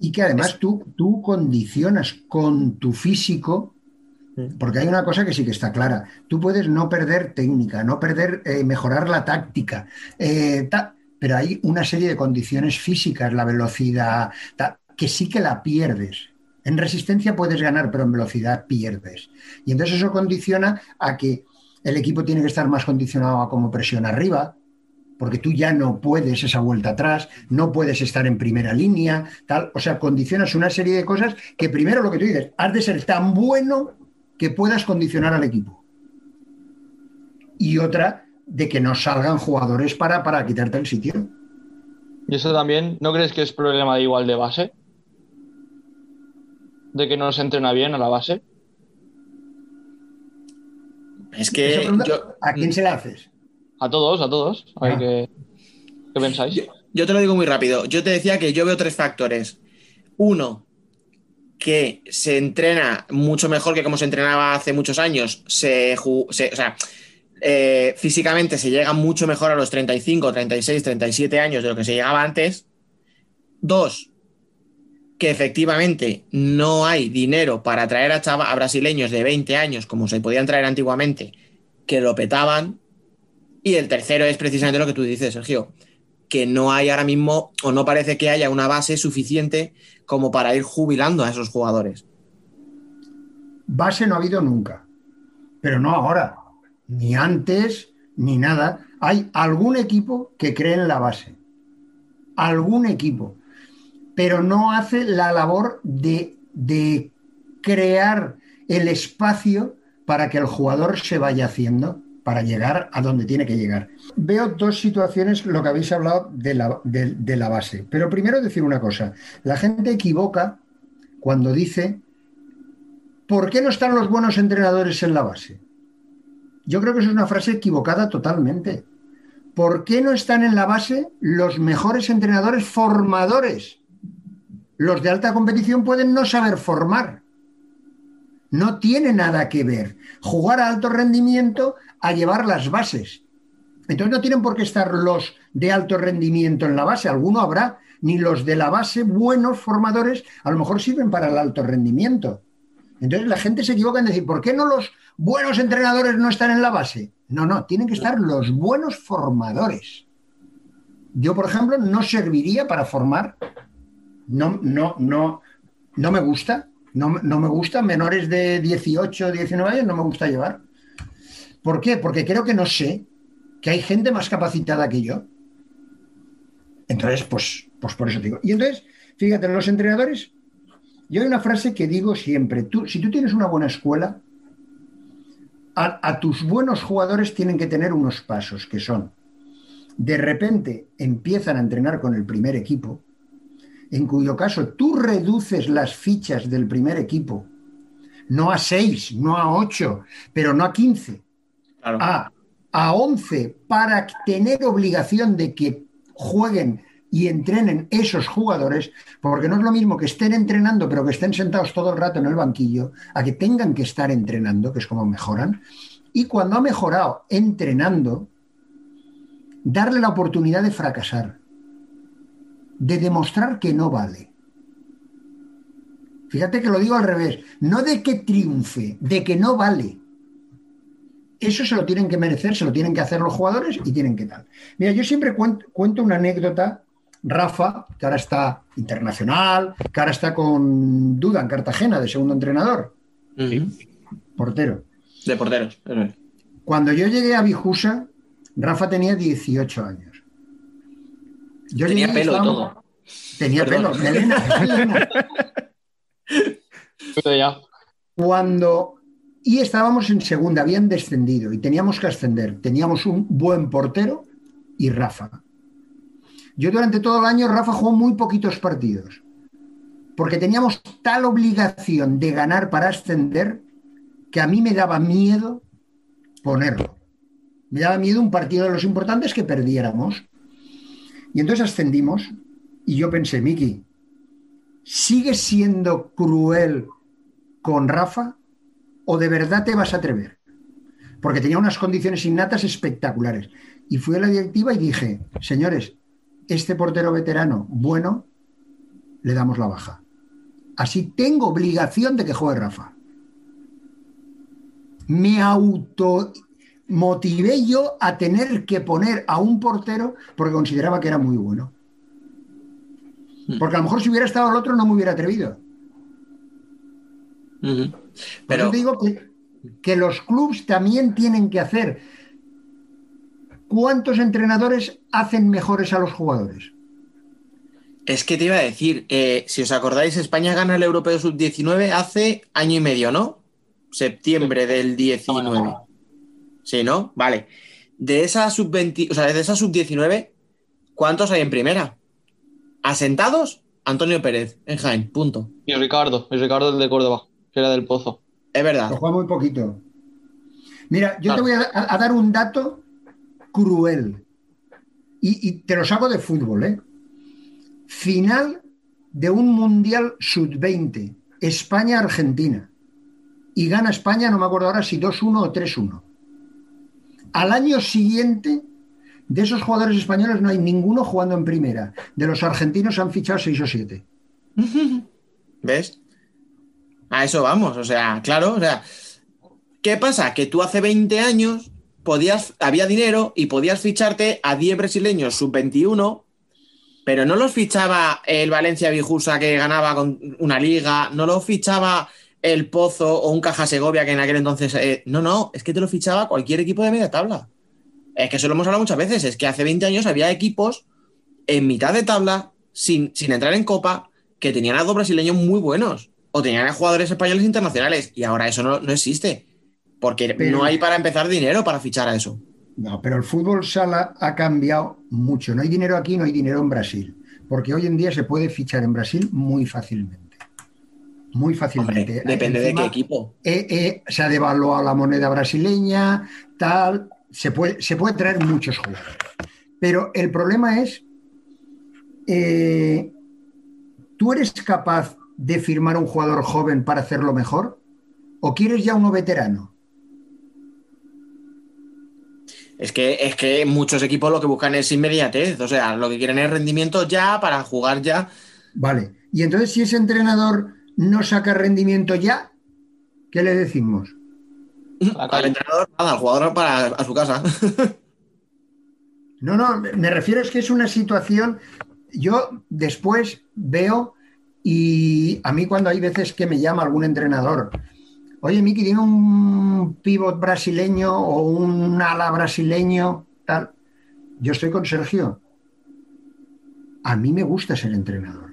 Y que además tú, tú condicionas con tu físico, porque hay una cosa que sí que está clara. Tú puedes no perder técnica, no perder, eh, mejorar la táctica, eh, pero hay una serie de condiciones físicas, la velocidad, que sí que la pierdes. En resistencia puedes ganar, pero en velocidad pierdes. Y entonces eso condiciona a que el equipo tiene que estar más condicionado a cómo presiona arriba, porque tú ya no puedes esa vuelta atrás, no puedes estar en primera línea, tal. O sea, condicionas una serie de cosas que primero lo que tú dices, has de ser tan bueno que puedas condicionar al equipo. Y otra, de que no salgan jugadores para, para quitarte el sitio. ¿Y eso también no crees que es problema de igual de base? ¿De que no se entrena bien a la base? Es que. ¿A quién se la haces? A todos, a todos. A qué, pensáis. Yo, te lo digo muy rápido. Yo te decía que yo veo tres factores. Uno, que se entrena mucho mejor que como se entrenaba hace muchos años. Se, o sea, eh, físicamente se llega mucho mejor a los 35, 36, 37 años de lo que se llegaba antes. Dos, que efectivamente no hay dinero para traer a, a brasileños de 20 años como se podían traer antiguamente, que lo petaban y el tercero es precisamente lo que tú dices, Sergio, que no hay ahora mismo o no parece que haya una base suficiente como para ir jubilando a esos jugadores. Base no ha habido nunca, pero no ahora, ni antes, ni nada. Hay algún equipo que cree en la base, algún equipo, pero no hace la labor de, de crear el espacio para que el jugador se vaya haciendo para llegar a donde tiene que llegar. Veo dos situaciones, lo que habéis hablado de la, de, la base. Pero primero decir una cosa, la gente equivoca cuando dice, ¿por qué no están los buenos entrenadores en la base? Yo creo que es una frase equivocada totalmente. ¿Por qué no están en la base los mejores entrenadores formadores? Los de alta competición pueden no saber formar. No tiene nada que ver. Jugar a alto rendimiento a llevar las bases. Entonces no tienen por qué estar los de alto rendimiento en la base, alguno habrá, ni los de la base, buenos formadores, a lo mejor sirven para el alto rendimiento. Entonces la gente se equivoca en decir, ¿por qué no los buenos entrenadores no están en la base? No, no, tienen que estar los buenos formadores. Yo, por ejemplo, no serviría para formar, no, no, no, no me gusta, no, no me gusta, menores de 18, 19 años no me gusta llevar. ¿Por qué? Porque creo que no sé que hay gente más capacitada que yo. Entonces, pues, pues por eso digo. Y entonces, fíjate, los entrenadores, yo hay una frase que digo siempre, tú, si tú tienes una buena escuela, a tus buenos jugadores tienen que tener unos pasos que son, de repente empiezan a entrenar con el primer equipo, en cuyo caso tú reduces las fichas del primer equipo, no a seis, no a ocho, pero no a quince, a, a 11 para tener obligación de que jueguen y entrenen esos jugadores, porque no es lo mismo que estén entrenando, pero que estén sentados todo el rato en el banquillo, a que tengan que estar entrenando, que es como mejoran. Y cuando ha mejorado entrenando, darle la oportunidad de fracasar, de demostrar que no vale. Fíjate que lo digo al revés. No de que triunfe, de que no vale. Eso se lo tienen que merecer, se lo tienen que hacer los jugadores y tienen que tal. Mira, yo siempre cuento, cuento una anécdota. Rafa, que ahora está internacional, que ahora está con Duda en Cartagena de segundo entrenador, portero. De porteros. Cuando yo llegué a Bijusa, Rafa tenía 18 años. Yo Tenía pelo y todo. Tenía Perdón. pelo, melena, melena. Pero ya. Cuando y estábamos en segunda, habían descendido y teníamos que ascender. Teníamos un buen portero y Rafa. Yo durante todo el año Rafa jugó muy poquitos partidos. Porque teníamos tal obligación de ganar para ascender que a mí me daba miedo ponerlo. Me daba miedo un partido de los importantes que perdiéramos. Y entonces ascendimos y yo pensé, Miki, ¿sigues siendo cruel con Rafa o de verdad te vas a atrever? Porque tenía unas condiciones innatas espectaculares. Y fui a la directiva y dije, señores, este portero veterano bueno, le damos la baja. Así tengo obligación de que juegue Rafa. Me auto motivé yo a tener que poner a un portero porque consideraba que era muy bueno. Porque a lo mejor si hubiera estado el otro no me hubiera atrevido. Pero te digo que, que los clubs también tienen que hacer. ¿Cuántos entrenadores hacen mejores a los jugadores? es que te iba a decir, eh, si os acordáis, España gana el Europeo Sub-19 hace año y medio, ¿no? Septiembre del 19. Sí, ¿no? Vale. De esa sub-20, o sea, de esa sub-19, ¿cuántos hay en primera? ¿Asentados? Antonio Pérez, en Jaén, punto. Y Ricardo, y Ricardo el de Córdoba, que era del Pozo. Es verdad. Lo juega muy poquito. Mira, yo te voy a, a dar un dato cruel. Y, y te lo saco de fútbol, ¿eh? Final de un Mundial Sub-20, España-Argentina. Y gana España, no me acuerdo ahora si 2-1 o 3-1. Al año siguiente, de esos jugadores españoles no hay ninguno jugando en primera. De los argentinos han fichado 6 o 7. [laughs] ¿Ves? A eso vamos, o sea, claro, o sea, ¿qué pasa? Que tú hace 20 años podías, había dinero y podías ficharte a 10 brasileños sub-21, pero no los fichaba el Valencia Vijusa que ganaba con una liga, no los fichaba el Pozo o un Caja Segovia que en aquel entonces... eh, no, no, es que te lo fichaba cualquier equipo de media tabla. Es que eso lo hemos hablado muchas veces, es que hace 20 años había equipos en mitad de tabla, sin, sin entrar en copa, que tenían a dos brasileños muy buenos o tenían a jugadores españoles internacionales y ahora eso no, no existe porque Pero- no hay para empezar dinero para fichar a eso. No, pero el fútbol sala ha cambiado mucho. No hay dinero aquí, no hay dinero en Brasil. Porque hoy en día se puede fichar en Brasil muy fácilmente. Muy fácilmente. Hombre, depende de qué equipo. eh, eh, se ha devaluado la moneda brasileña, tal. Se puede, se puede traer muchos jugadores. Pero el problema es, eh, ¿tú eres capaz de firmar un jugador joven para hacerlo mejor? ¿O quieres ya uno veterano? Es que, es que muchos equipos lo que buscan es inmediatez, o sea, lo que quieren es rendimiento ya para jugar ya. Vale. Y entonces, si ese entrenador no saca rendimiento ya, ¿qué le decimos? Al entrenador, nada, al jugador para a su casa. [laughs] No, no, me refiero es que es una situación. Yo después veo, y a mí cuando hay veces que me llama algún entrenador, oye, Miki, tiene un pivot brasileño o un ala brasileño, tal. Yo estoy con Sergio. A mí me gusta ser entrenador.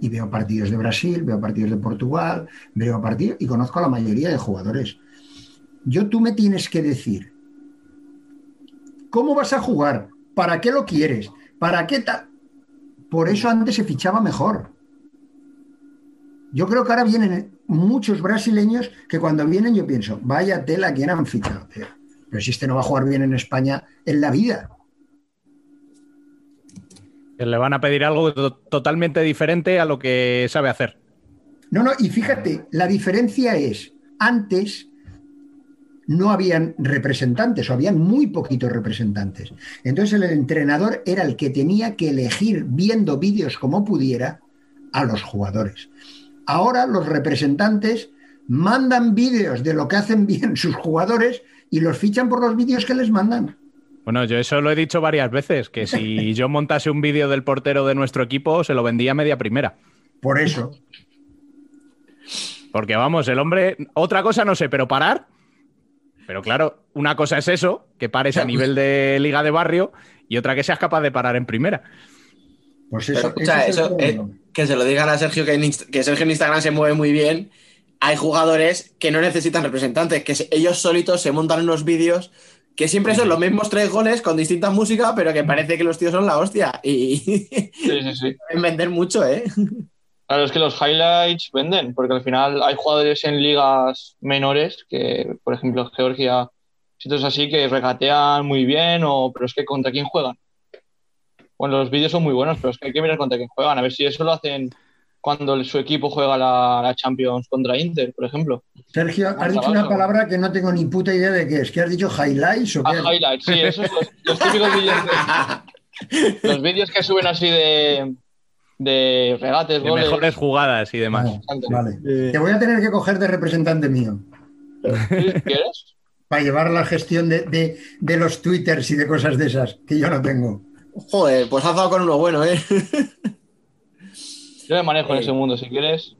Y veo partidos de Brasil, veo partidos de Portugal, veo partidos y conozco a la mayoría de jugadores. Yo tú me tienes que decir, ¿cómo vas a jugar? ¿Para qué lo quieres? ¿Para qué tal? Por eso antes se fichaba mejor. Yo creo que ahora vienen muchos brasileños que cuando vienen yo pienso, vaya tela, ¿quién han fichado? Pero si este no va a jugar bien en España en la vida. Le van a pedir algo to- totalmente diferente a lo que sabe hacer. No, no, y fíjate, la diferencia es, antes no habían representantes o habían muy poquitos representantes. Entonces el entrenador era el que tenía que elegir viendo vídeos como pudiera a los jugadores. Ahora los representantes mandan vídeos de lo que hacen bien [laughs] sus jugadores y los fichan por los vídeos que les mandan. Bueno, yo eso lo he dicho varias veces, que si [laughs] yo montase un vídeo del portero de nuestro equipo, se lo vendía a media primera. Por eso. Porque vamos, el hombre, otra cosa no sé, pero parar. Pero claro, una cosa es eso, que pares a nivel de liga de barrio, y otra que seas capaz de parar en primera. Pues eso, escucha, ese es el eso, eh, que se lo digan a Sergio, que, en que Sergio en Instagram se mueve muy bien. Hay jugadores que no necesitan representantes, que ellos solitos se montan unos vídeos que siempre son los mismos tres goles con distinta música, pero que parece que los tíos son la hostia. Y Sí, sí, sí. [laughs] pueden vender mucho, ¿eh? Claro, es que los highlights venden, porque al final hay jugadores en ligas menores que, por ejemplo, Georgia, sitios así que regatean muy bien, o, pero es que contra quién juegan. Bueno, los vídeos son muy buenos, pero es que hay que mirar contra quién juegan. A ver si eso lo hacen cuando su equipo juega la, la Champions contra Inter, por ejemplo. Sergio, has dicho abajo. una palabra que no tengo ni puta idea de qué es. ¿Qué has dicho? ¿Highlights o qué? Ah, highlights, sí, esos los, los típicos vídeos que, [laughs] los vídeos que suben así de, de regates, De goles. mejores jugadas y demás. Ah, vale. Te voy a tener que coger de representante mío. ¿Quieres? para llevar la gestión de, de- de los twitters y de cosas de esas, que yo no tengo. Joder, pues has dado con uno bueno, ¿eh? Yo me manejo en Eh. ese mundo, si quieres.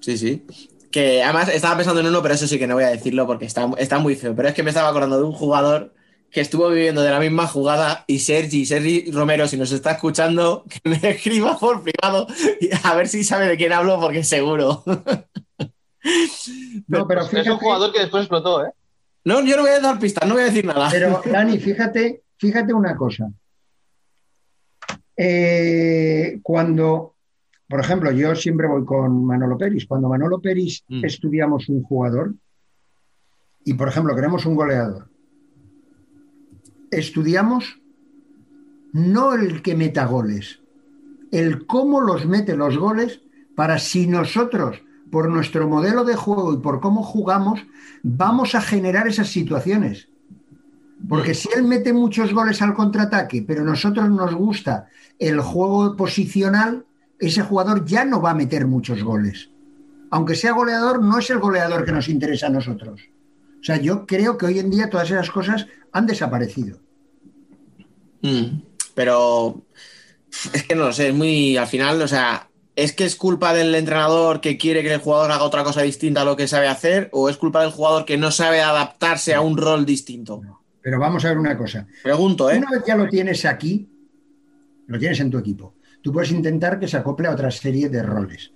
Sí, sí. Que además estaba pensando en uno, pero eso sí que no voy a decirlo porque está, está muy feo. Pero es que me estaba acordando de un jugador que estuvo viviendo de la misma jugada y Sergi, Sergi Romero, si nos está escuchando, [laughs] que me escriba por privado y a ver si sabe de quién hablo porque seguro. [laughs] No, pero Es un jugador que después explotó, ¿eh? No, yo no voy a dar pistas, no voy a decir nada. pero [laughs] Dani, fíjate, fíjate una cosa. Eh, cuando, por ejemplo, yo siempre voy con Manolo Peris. Cuando Manolo Peris Mm. estudiamos un jugador y, por ejemplo, queremos un goleador, estudiamos no el que meta goles, el cómo los mete los goles para si nosotros, por nuestro modelo de juego y por cómo jugamos, vamos a generar esas situaciones. Porque si él mete muchos goles al contraataque, pero a nosotros nos gusta el juego posicional, ese jugador ya no va a meter muchos goles. Aunque sea goleador, no es el goleador que nos interesa a nosotros. O sea, yo creo que hoy en día todas esas cosas han desaparecido. Mm, Pero es que no lo sé, es muy al final, o sea, ¿es que es culpa del entrenador que quiere que el jugador haga otra cosa distinta a lo que sabe hacer? ¿O es culpa del jugador que no sabe adaptarse a un rol distinto? Pero vamos a ver una cosa. Pregunto, ¿eh? Una vez ya lo tienes aquí, lo tienes en tu equipo. Tú puedes intentar que se acople a otra serie de roles.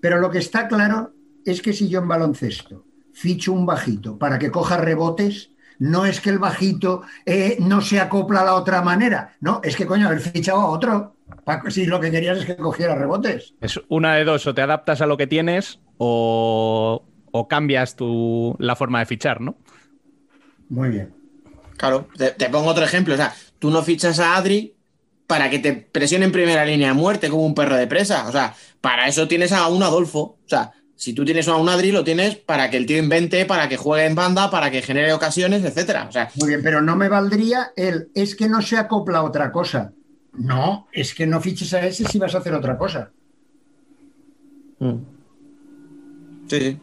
Pero lo que está claro es que si yo en baloncesto ficho un bajito para que coja rebotes, no es que el bajito eh, no se acopla a la otra manera. No, es que coño, haber fichado a otro. Si lo que querías es que cogiera rebotes. Es una de dos, o te adaptas a lo que tienes o, o cambias tu, la forma de fichar, ¿no? Muy bien. Claro, te, te pongo otro ejemplo. O sea, tú no fichas a Adri para que te presione en primera línea a muerte como un perro de presa. O sea, para eso tienes a un Adolfo. O sea, si tú tienes a un Adri, lo tienes para que el tío invente, para que juegue en banda, para que genere ocasiones, etcétera. O sea, Muy bien, pero no me valdría el es que no se acopla a otra cosa. No, es que no fiches a ese si vas a hacer otra cosa. sí, sí.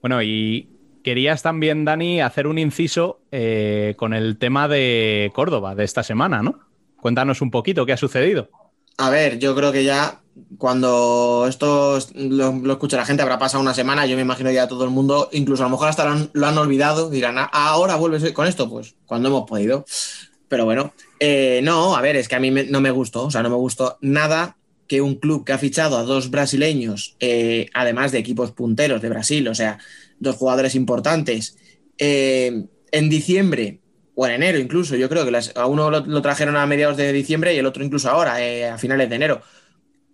Bueno, y querías también, Dani, hacer un inciso eh, con el tema de Córdoba de esta semana, ¿no? Cuéntanos un poquito qué ha sucedido. A ver, yo creo que ya cuando esto lo, lo escucha la gente habrá pasado una semana, yo me imagino ya todo el mundo, incluso a lo mejor hasta lo han, olvidado, dirán, "Ah, ahora vuelves con esto, pues cuando hemos podido. Pero bueno, eh, no, a ver, es que a mí no me gustó, o sea, no me gustó nada que un club que ha fichado a dos brasileños, eh, además de equipos punteros de Brasil, o sea, dos jugadores importantes, eh, en diciembre o en enero incluso, yo creo que las- a uno lo, trajeron a mediados de diciembre y el otro incluso ahora, eh, a finales de enero,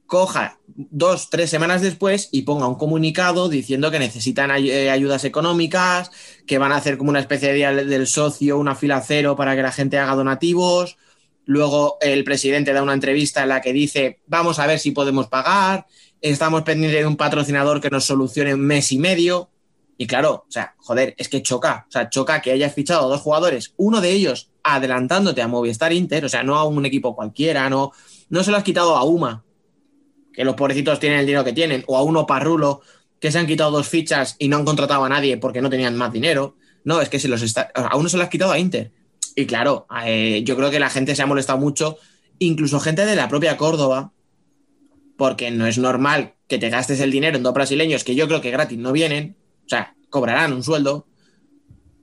coja dos, tres semanas después y ponga un comunicado diciendo que necesitan eh, ayudas económicas, que van a hacer como una especie de día del socio, una fila cero para que la gente haga donativos. Luego el presidente da una entrevista en la que dice, vamos a ver si podemos pagar, estamos pendientes de un patrocinador que nos solucione un mes y medio. Y claro, o sea, joder, es que choca, o sea, choca que hayas fichado a dos jugadores, uno de ellos adelantándote a Movistar Inter, o sea, no a un equipo cualquiera, no, no se lo has quitado a Uma, que los pobrecitos tienen el dinero que tienen, o a uno parrulo que se han quitado dos fichas y no han contratado a nadie porque no tenían más dinero. No, es que se los está, a uno se lo has quitado a Inter. Y claro, eh, yo creo que la gente se ha molestado mucho, incluso gente de la propia Córdoba, porque no es normal que te gastes el dinero en dos brasileños que yo creo que gratis no vienen, o sea, cobrarán un sueldo,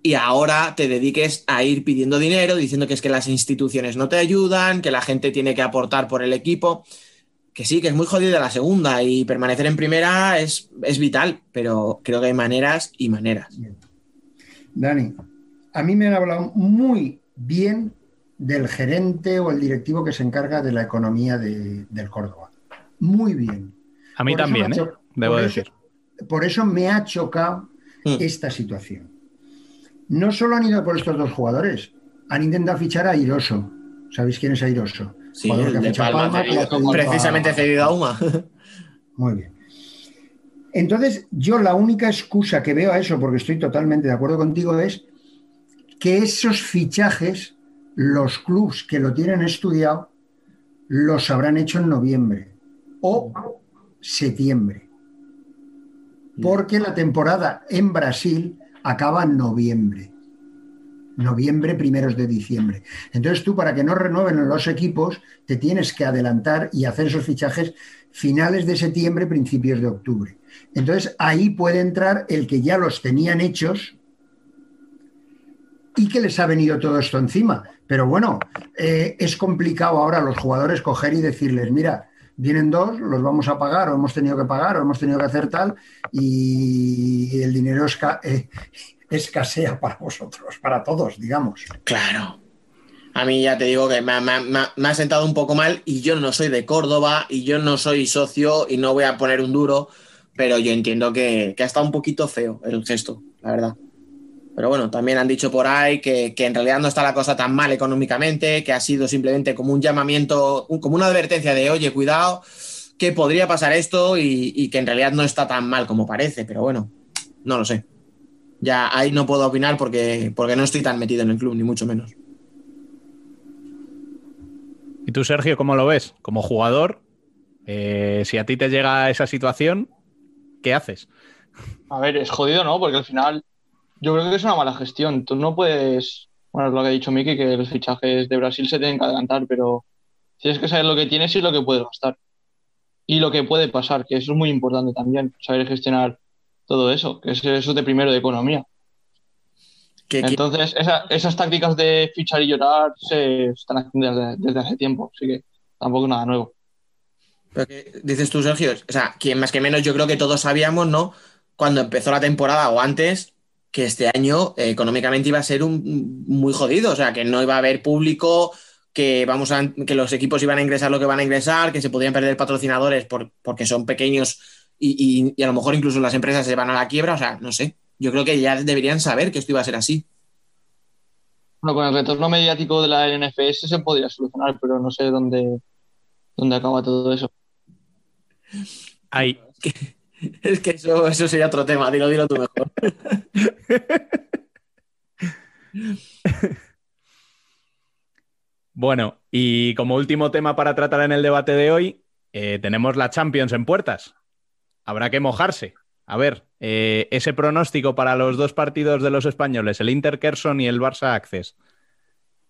y ahora te dediques a ir pidiendo dinero, diciendo que es que las instituciones no te ayudan, que la gente tiene que aportar por el equipo que sí, que es muy jodida la segunda y permanecer en primera es, es vital, pero creo que hay maneras y maneras. Dani, a mí me han hablado muy bien del gerente o el directivo que se encarga de la economía de, del Córdoba. Muy bien. A mí también, ¿eh? debo decir. Por eso me ha chocado mm. esta situación. No solo han ido por estos dos jugadores, han intentado fichar a Airoso. ¿Sabéis quién es Airoso? Sí, el de Palma, precisamente cedido a UMA. [laughs] Muy bien. Entonces, yo la única excusa que veo a eso, porque estoy totalmente de acuerdo contigo, es que esos fichajes, los clubs que lo tienen estudiado, los habrán hecho en noviembre o septiembre. Porque la temporada en Brasil acaba en noviembre noviembre, primeros de diciembre. Entonces tú, para que no renueven los equipos, te tienes que adelantar y hacer esos fichajes finales de septiembre, principios de octubre. Entonces ahí puede entrar el que ya los tenían hechos y que les ha venido todo esto encima. Pero bueno, eh, es complicado ahora a los jugadores coger y decirles, mira, vienen dos, los vamos a pagar, o hemos tenido que pagar, o hemos tenido que hacer tal, y el dinero es, eh, [laughs] escasea para vosotros, para todos, digamos. Claro. A mí ya te digo que me, ha sentado un poco mal y yo no soy de Córdoba y yo no soy socio y no voy a poner un duro, pero yo entiendo que, ha estado un poquito feo el gesto, la verdad. Pero bueno, también han dicho por ahí que, en realidad no está la cosa tan mal económicamente, que ha sido simplemente como un llamamiento, como una advertencia de, oye, cuidado, que podría pasar esto y, y que en realidad no está tan mal como parece, pero bueno, no lo sé ya ahí no puedo opinar porque, porque no estoy tan metido en el club, ni mucho menos. ¿Y tú, Sergio, cómo lo ves? Como jugador, eh, si a ti te llega esa situación, ¿qué haces? A ver, es jodido, ¿no? Porque al final yo creo que es una mala gestión. Tú no puedes, bueno, es lo que ha dicho Miki, que los fichajes de Brasil se tienen que adelantar, pero tienes que saber lo que tienes y lo que puedes gastar. Y lo que puede pasar, que eso es muy importante también, saber gestionar todo eso, que es eso de primero de economía. Entonces, esas tácticas de fichar y llorar se están haciendo desde, hace tiempo, así que tampoco nada nuevo. dices tú, Sergio, o sea, quien más que menos yo creo que todos sabíamos, ¿no? Cuando empezó la temporada o antes, que este año eh, económicamente iba a ser un, muy jodido, o sea, que no iba a haber público, que, vamos a, que los equipos iban a ingresar lo que van a ingresar, que se podían perder patrocinadores por, porque son pequeños y, a lo mejor incluso las empresas se van a la quiebra, o sea, no sé. Yo creo que ya deberían saber que esto iba a ser así. Bueno, con el retorno mediático de la NFS se podría solucionar, pero no sé dónde, dónde acaba todo eso. Ahí. [laughs] Es que, eso, eso sería otro tema, dilo, dilo tú mejor. [laughs] bueno, y como último tema para tratar en el debate de hoy, eh, tenemos la Champions en puertas habrá que mojarse. A ver, eh, ese pronóstico para los dos partidos de los españoles, el Inter Kerson y el Barça Access.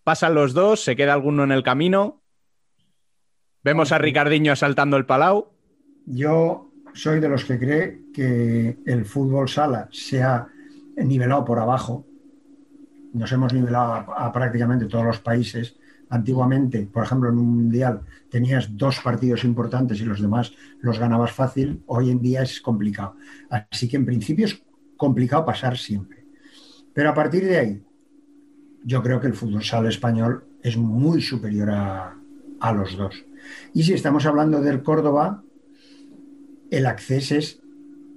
Pasan los dos, se queda alguno en el camino. Vemos a Ricardiño asaltando el Palau. Yo soy de los que cree que el fútbol sala se ha nivelado por abajo. Nos hemos nivelado a prácticamente todos los países Antiguamente, por ejemplo, en un mundial tenías dos partidos importantes y los demás los ganabas fácil. Hoy en día es complicado. Así que en principio es complicado pasar siempre. Pero a partir de ahí, yo creo que el fútbol sala español es muy superior a, a los dos. Y si estamos hablando del Córdoba, el acceso es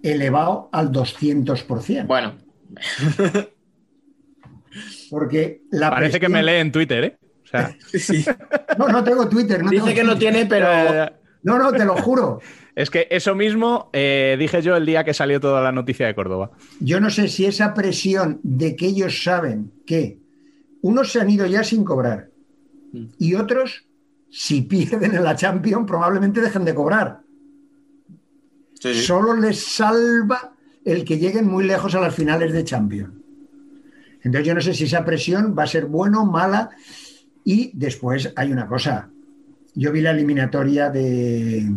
elevado al 200%. Bueno. [laughs] Porque la Parece que me lee en Twitter, ¿eh? [laughs] No, no tengo Twitter. Dice que no tiene, pero. No, no, te lo juro. [laughs] Es que eso mismo eh, dije yo el día que salió toda la noticia de Córdoba. Yo no sé si esa presión de que ellos saben que unos se han ido ya sin cobrar y otros, si pierden en la Champions, probablemente dejen de cobrar. Sí, sí. Solo les salva el que lleguen muy lejos a las finales de Champions. Entonces yo no sé si esa presión va a ser buena o mala. Y después hay una cosa. Yo vi la eliminatoria de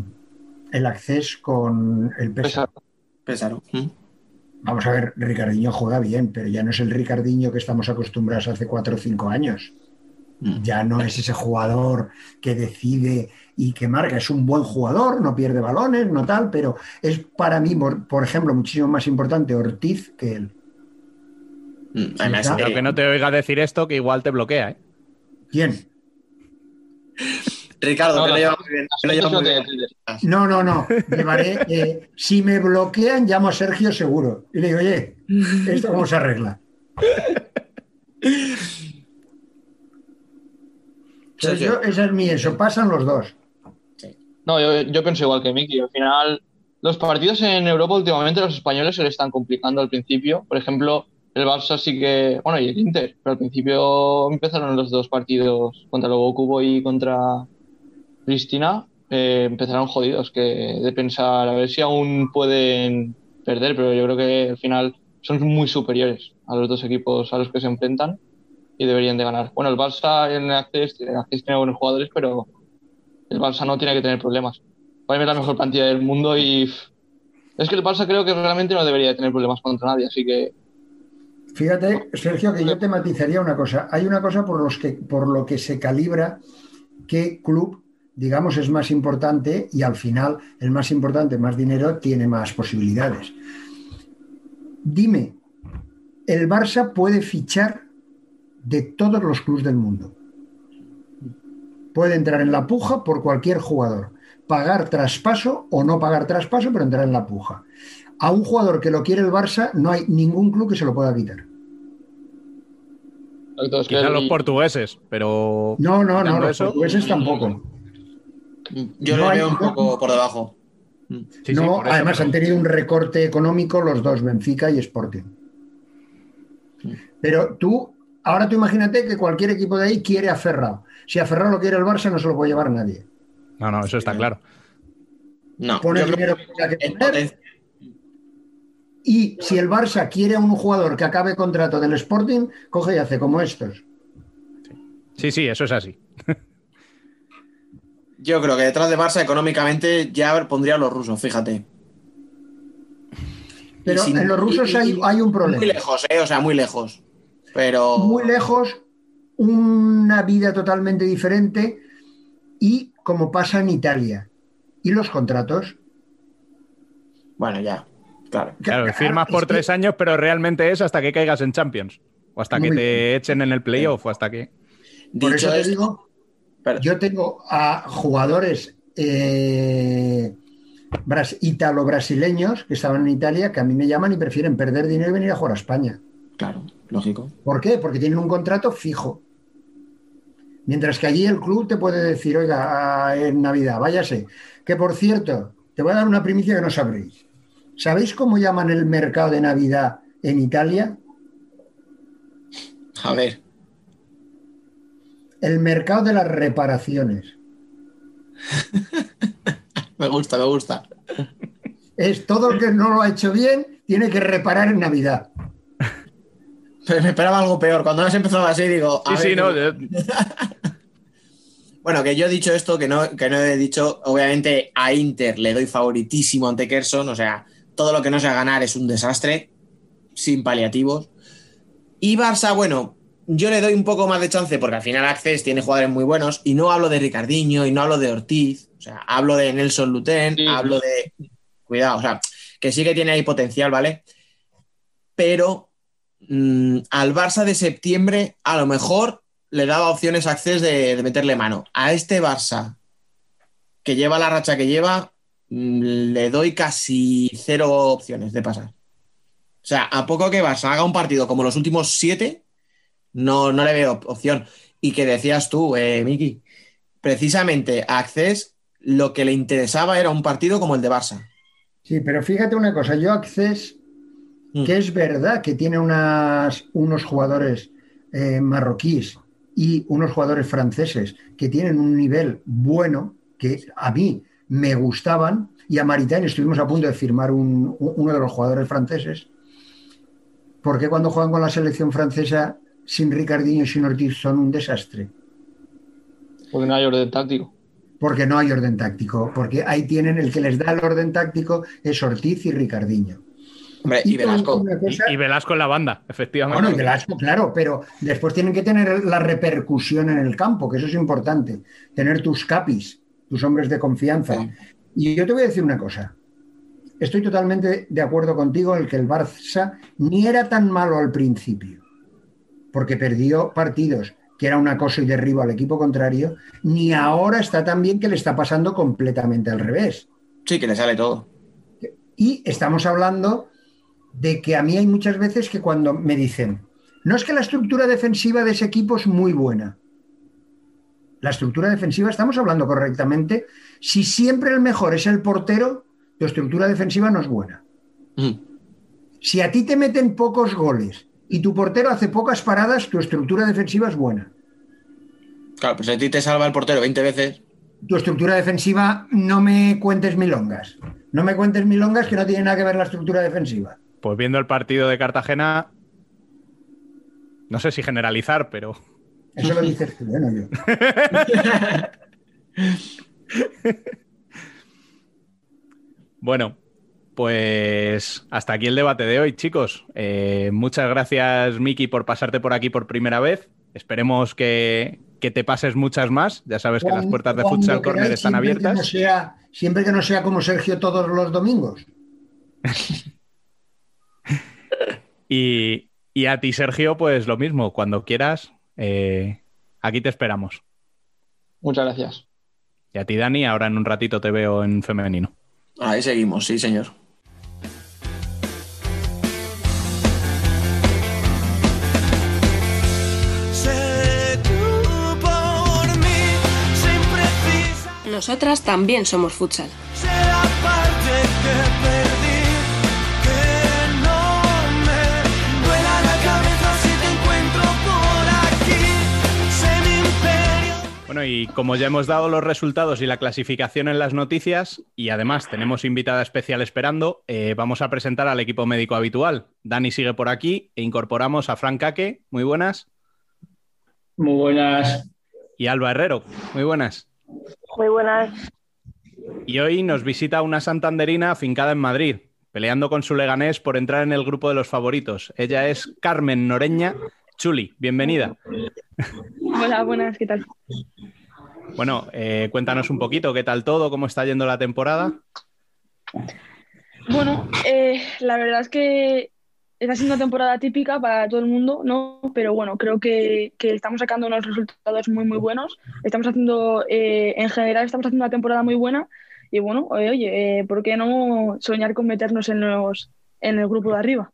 el acceso con el Pesa. Pésaro. ¿Mm? Vamos a ver, Ricardinho juega bien, pero ya no es el Ricardinho que estamos acostumbrados hace cuatro o cinco años. Mm. Ya no es ese jugador que decide y que marca. Es un buen jugador, no pierde balones, no tal, pero es para mí, por, por ejemplo, muchísimo más importante Ortiz que él. Mm, Sí, que no te oiga decir esto, que igual te bloquea, ¿eh? ¿Quién? [laughs] Ricardo, No, que no, lo lleva muy bien. que lo lleva muy bien. No, no, no. [laughs] Llevaré. eh, si me bloquean, llamo a Sergio seguro. Y le digo, oye, esto cómo se arregla. [laughs] Sergio. yo, esa es mi eso. Pasan los dos. No, yo, yo pienso igual que Miki. Al final, los partidos en Europa últimamente los españoles se le están complicando al principio. Por ejemplo, el Barça sí que. Bueno, y el Inter. Pero al principio empezaron los dos partidos contra Lobo Cubo y contra Pristina. eh, empezaron jodidos. Que de pensar a ver si aún pueden perder. Pero yo creo que al final son muy superiores a los dos equipos a los que se enfrentan y deberían de ganar. Bueno, el Barça en Access, Access tiene buenos jugadores, pero el Barça no tiene que tener problemas. Para mí es la mejor plantilla del mundo y es que el Barça creo que realmente no debería tener problemas contra nadie, así que Fíjate, Sergio, que yo te matizaría una cosa. Hay una cosa por, los que, por lo que se calibra qué club, digamos, es más importante y al final el más importante, más dinero, tiene más posibilidades. Dime, el Barça puede fichar de todos los clubes del mundo. Puede entrar en la puja por cualquier jugador. Pagar traspaso o no pagar traspaso, pero entrar en la puja. A un jugador que lo quiere el Barça, no hay ningún club que se lo pueda quitar. es que los portugueses, pero. No, no, no, los eso, portugueses tampoco. Yo No hay- veo un poco por debajo. Sí, sí, no, eso, además pero- han tenido un recorte económico los dos, Benfica y Sporting. Pero tú, ahora tú imagínate que cualquier equipo de ahí quiere a Ferrao. Si a Ferrao lo quiere el Barça, no se lo puede llevar nadie. No, no, eso está claro. No, Pone el dinero que que poner. Y si el Barça quiere a un jugador que acabe contrato del Sporting, coge y hace como estos. Sí, sí, eso es así. [laughs] yo creo que detrás de Barça económicamente ya pondría a los rusos, fíjate. Pero sin- en los rusos y- hay, y- hay un problema. Muy lejos, ¿eh? O sea, muy lejos. Pero. muy lejos, una vida totalmente diferente y como pasa en Italia. ¿Y los contratos? Bueno, ya. Claro. Claro, firmas por que- tres años, pero realmente es hasta que caigas en Champions. O hasta que te echen en el playoff, o hasta que. Por Dicho eso te esto- digo, yo tengo a jugadores eh, bras- italo-brasileños que estaban en Italia que a mí me llaman y prefieren perder dinero y venir a jugar a España. Claro, lógico. ¿Por qué? Porque tienen un contrato fijo. Mientras que allí el club te puede decir, oiga, ah, en Navidad, váyase. Que por cierto, te voy a dar una primicia que no sabréis. ¿Sabéis cómo llaman el mercado de Navidad en Italia? A ver. El mercado de las reparaciones. [laughs] Me gusta, me gusta. Es todo el que no lo ha hecho bien, tiene que reparar en Navidad. Me esperaba algo peor. Cuando has empezado así, digo. a Sí, ver, sí, no. [laughs] Bueno, que yo he dicho esto, que no, que no he dicho, obviamente a Inter le doy favoritísimo ante Kerson, o sea, todo lo que no sea ganar es un desastre, sin paliativos. Y Barça, bueno, yo le doy un poco más de chance porque al final Access tiene jugadores muy buenos y no hablo de Ricardinho y no hablo de Ortiz, o sea, hablo de Nelson Luten, Sí. hablo de... Cuidado, o sea, que sí que tiene ahí potencial, ¿vale? Pero mm, al Barça de septiembre a lo mejor le daba opciones a Access de, meterle mano. A este Barça, que lleva la racha que lleva, mm, le doy casi cero opciones de pasar. O sea, a poco que Barça haga un partido como los últimos siete, no, no le veo op- opción. Y que decías tú, eh, Miki, precisamente a lo que le interesaba era un partido como el de Barça. Sí, pero fíjate una cosa, yo Access, Mm. que es verdad que tiene unas, unos jugadores eh, marroquíes y unos jugadores franceses que tienen un nivel bueno, que a mí me gustaban, y a Maritain estuvimos a punto de firmar un- uno de los jugadores franceses. ¿Por qué cuando juegan con la selección francesa sin Ricardinho y sin Ortiz son un desastre? Porque no hay orden táctico. Porque no hay orden táctico, porque ahí tienen el que les da el orden táctico es Ortiz y Ricardinho. Hombre, y con Velasco. una cosa- Y, y Velasco en la banda, efectivamente. Bueno, y Velasco, claro, pero después tienen que tener la repercusión en el campo, que eso es importante. Tener tus capis, tus hombres de confianza. Y yo te voy a decir una cosa. Estoy totalmente de acuerdo contigo en que el Barça ni era tan malo al principio, porque perdió partidos que era un acoso y derribo al equipo contrario, ni ahora está tan bien que le está pasando completamente al revés. Sí, que le sale todo. Y estamos hablando de que a mí hay muchas veces que cuando me dicen, no es que la estructura defensiva de ese equipo es muy buena. La estructura defensiva, estamos hablando correctamente, si siempre el mejor es el portero, tu estructura defensiva no es buena. Mm. Si a ti te meten pocos goles y tu portero hace pocas paradas, tu estructura defensiva es buena. Claro, pues a ti te salva el portero 20 veces. Tu estructura defensiva, no me cuentes milongas. No me cuentes milongas que no tiene nada que ver la estructura defensiva. Pues viendo el partido de Cartagena, no sé si generalizar, pero Eso lo dices tú, bueno, yo. [laughs] bueno, pues hasta aquí el debate de hoy, chicos. Eh, muchas gracias, Miki, por pasarte por aquí por primera vez. Esperemos que, que te pases muchas más. Ya sabes que las puertas de Futsal Corner están siempre que no abiertas. sea- siempre que no sea como Sergio todos los domingos. [laughs] Y, y a ti, Sergio, pues lo mismo. Cuando quieras, eh, aquí te esperamos. Muchas gracias. Y a ti, Dani, ahora en un ratito te veo en femenino. Ahí seguimos, sí, señor. Nosotras también somos futsal. Bueno, y como ya hemos dado los resultados y la clasificación en las noticias, y además tenemos invitada especial esperando, eh, vamos a presentar al equipo médico habitual. Dani sigue por aquí e incorporamos a Frank Kake, muy buenas, Muy buenas. y Alba Herrero, muy buenas. Muy buenas. Y hoy nos visita una santanderina afincada en Madrid, peleando con su leganés por entrar en el grupo de los favoritos. Ella es Carmen Noreña. Chuli, bienvenida. Hola, buenas, ¿qué tal? Bueno, eh, cuéntanos un poquito qué tal todo, cómo está yendo la temporada. Bueno, eh, la verdad es que está siendo una temporada típica para todo el mundo, ¿no? Pero bueno, creo que, que estamos sacando unos resultados muy, muy buenos. Estamos haciendo, eh, en general, estamos haciendo una temporada muy buena. Y bueno, oye, oye, eh, ¿por qué no soñar con meternos en, los, en el grupo de arriba?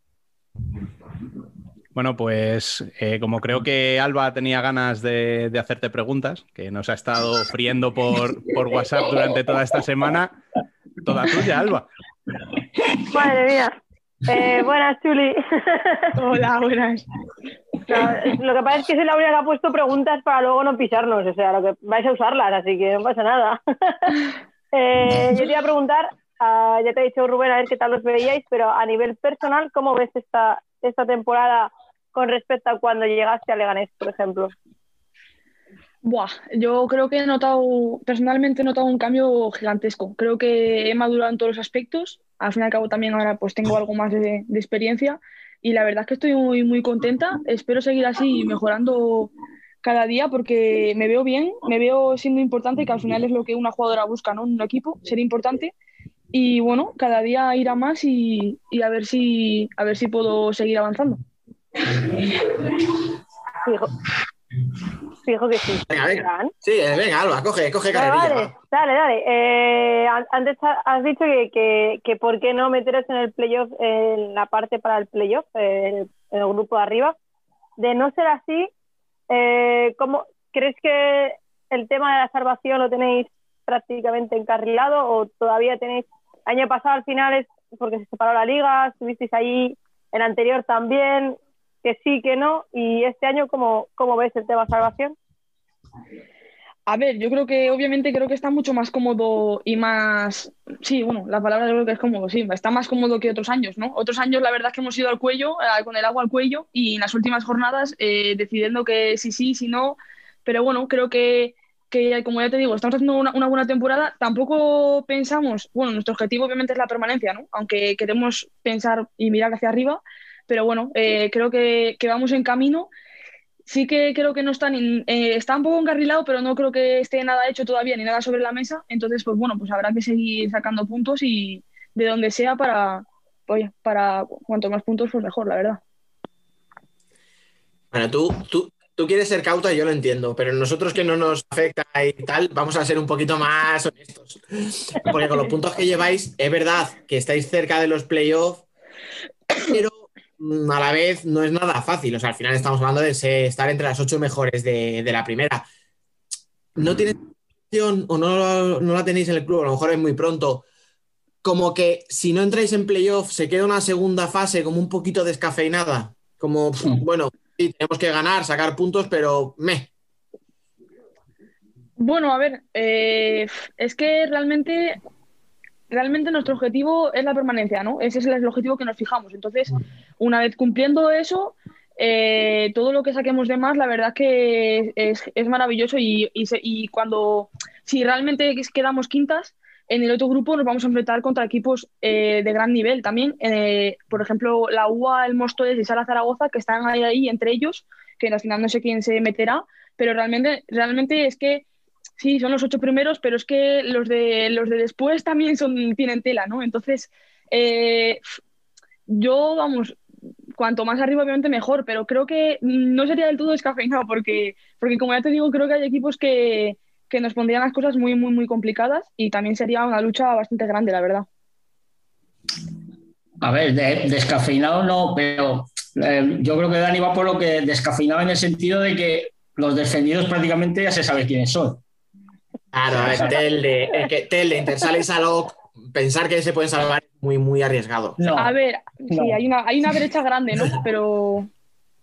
Bueno, pues eh, como creo que Alba tenía ganas de, de hacerte preguntas, que nos ha estado friendo por, por WhatsApp durante toda esta semana, toda tuya, Alba. Madre mía. Eh, buenas, Chuli. [laughs] Hola, buenas. No, lo que pasa es que soy la única que ha puesto preguntas para luego no pisarnos. O sea, lo que vais a usarlas, así que no pasa nada. [laughs] Eh, yo te iba a preguntar, ah, ya te he dicho Rubén, a ver qué tal los veíais, pero a nivel personal, ¿cómo ves esta, esta temporada con respecto a cuando llegaste a Leganés, por ejemplo? Buah, yo creo que he notado, personalmente he notado un cambio gigantesco. Creo que he madurado en todos los aspectos. Al fin y al cabo también ahora pues tengo algo más de, de experiencia y la verdad es que estoy muy, muy contenta. Espero seguir así mejorando cada día porque me veo bien, me veo siendo importante, que al final es lo que una jugadora busca, ¿no? Un equipo, ser importante. Y bueno, cada día ir a más y, y a ver si a ver si puedo seguir avanzando. Fijo, fijo que sí. Venga, venga. Sí, eh, venga, Alba, coge, coge va. dale, dale. Eh, an- antes ha- has dicho que, que, que por qué no meteros en el playoff, en la parte para el playoff, en el grupo de arriba. De no ser así, eh, ¿cómo, ¿crees que el tema de la salvación lo tenéis prácticamente encarrilado o todavía tenéis... Año pasado al final es porque se separó la liga, estuvisteis ahí, el anterior también, que sí, que no, y este año, ¿cómo, cómo ves el tema salvación? A ver, yo creo que obviamente creo que está mucho más cómodo y más, sí, bueno, la palabra yo creo que es cómodo, sí, está más cómodo que otros años, ¿no? Otros años la verdad es que hemos ido al cuello, eh, con el agua al cuello y en las últimas jornadas eh, decidiendo que sí, sí, sí, no, pero bueno, creo que, que como ya te digo, estamos haciendo una, una, buena temporada, tampoco pensamos, bueno, nuestro objetivo obviamente es la permanencia, ¿no? Aunque queremos pensar y mirar hacia arriba, pero bueno, eh, creo que, vamos en camino sí que creo que no está, ni, eh, está un poco encarrilado, pero no creo que esté nada hecho todavía ni nada sobre la mesa. Entonces, pues bueno, pues habrá que seguir sacando puntos y de donde sea para, oye, para cuanto más puntos, pues mejor, la verdad. Bueno, tú, tú, tú quieres ser cauta y yo lo entiendo, pero nosotros que no nos afecta y tal, vamos a ser un poquito más honestos. Porque con los puntos que lleváis, es verdad que estáis cerca de los playoffs, pero a la vez no es nada fácil. O sea, al final estamos hablando de estar entre las ocho mejores de, la primera. ¿No tienes opción o no, no, la tenéis en el club? A lo mejor es muy pronto. Como que si no entráis en playoff, se queda una segunda fase como un poquito descafeinada. Como, mm. bueno, sí, tenemos que ganar, sacar puntos, pero me. Bueno, a ver, eh, es que realmente realmente nuestro objetivo es la permanencia, ¿no? Ese es el objetivo que nos fijamos. Entonces, una vez cumpliendo eso, eh, todo lo que saquemos de más, la verdad que es, maravilloso y, y, cuando, si realmente quedamos quintas, en el otro grupo nos vamos a enfrentar contra equipos eh, de gran nivel también. Eh, por ejemplo, la UA, el Móstoles y Sala Zaragoza, que están ahí, ahí entre ellos, que al final no sé quién se meterá, pero realmente, realmente es que Sí, son los ocho primeros, pero es que los de, los de después también son, tienen tela, ¿no? Entonces, eh, yo, vamos, cuanto más arriba, obviamente mejor, pero creo que no sería del todo descafeinado, porque, porque como ya te digo, creo que hay equipos que, que nos pondrían las cosas muy, muy, muy complicadas y también sería una lucha bastante grande, la verdad. A ver, descafeinado no, pero eh, yo creo que Dani va por lo que descafeinado en el sentido de que los defendidos prácticamente ya se sabe quiénes son. Claro, a ver, Telde, que Telde, Intersal y Salok, pensar que se pueden salvar es muy, muy arriesgado. A ver, sí, hay una, hay una brecha grande, ¿no? [laughs] Pero.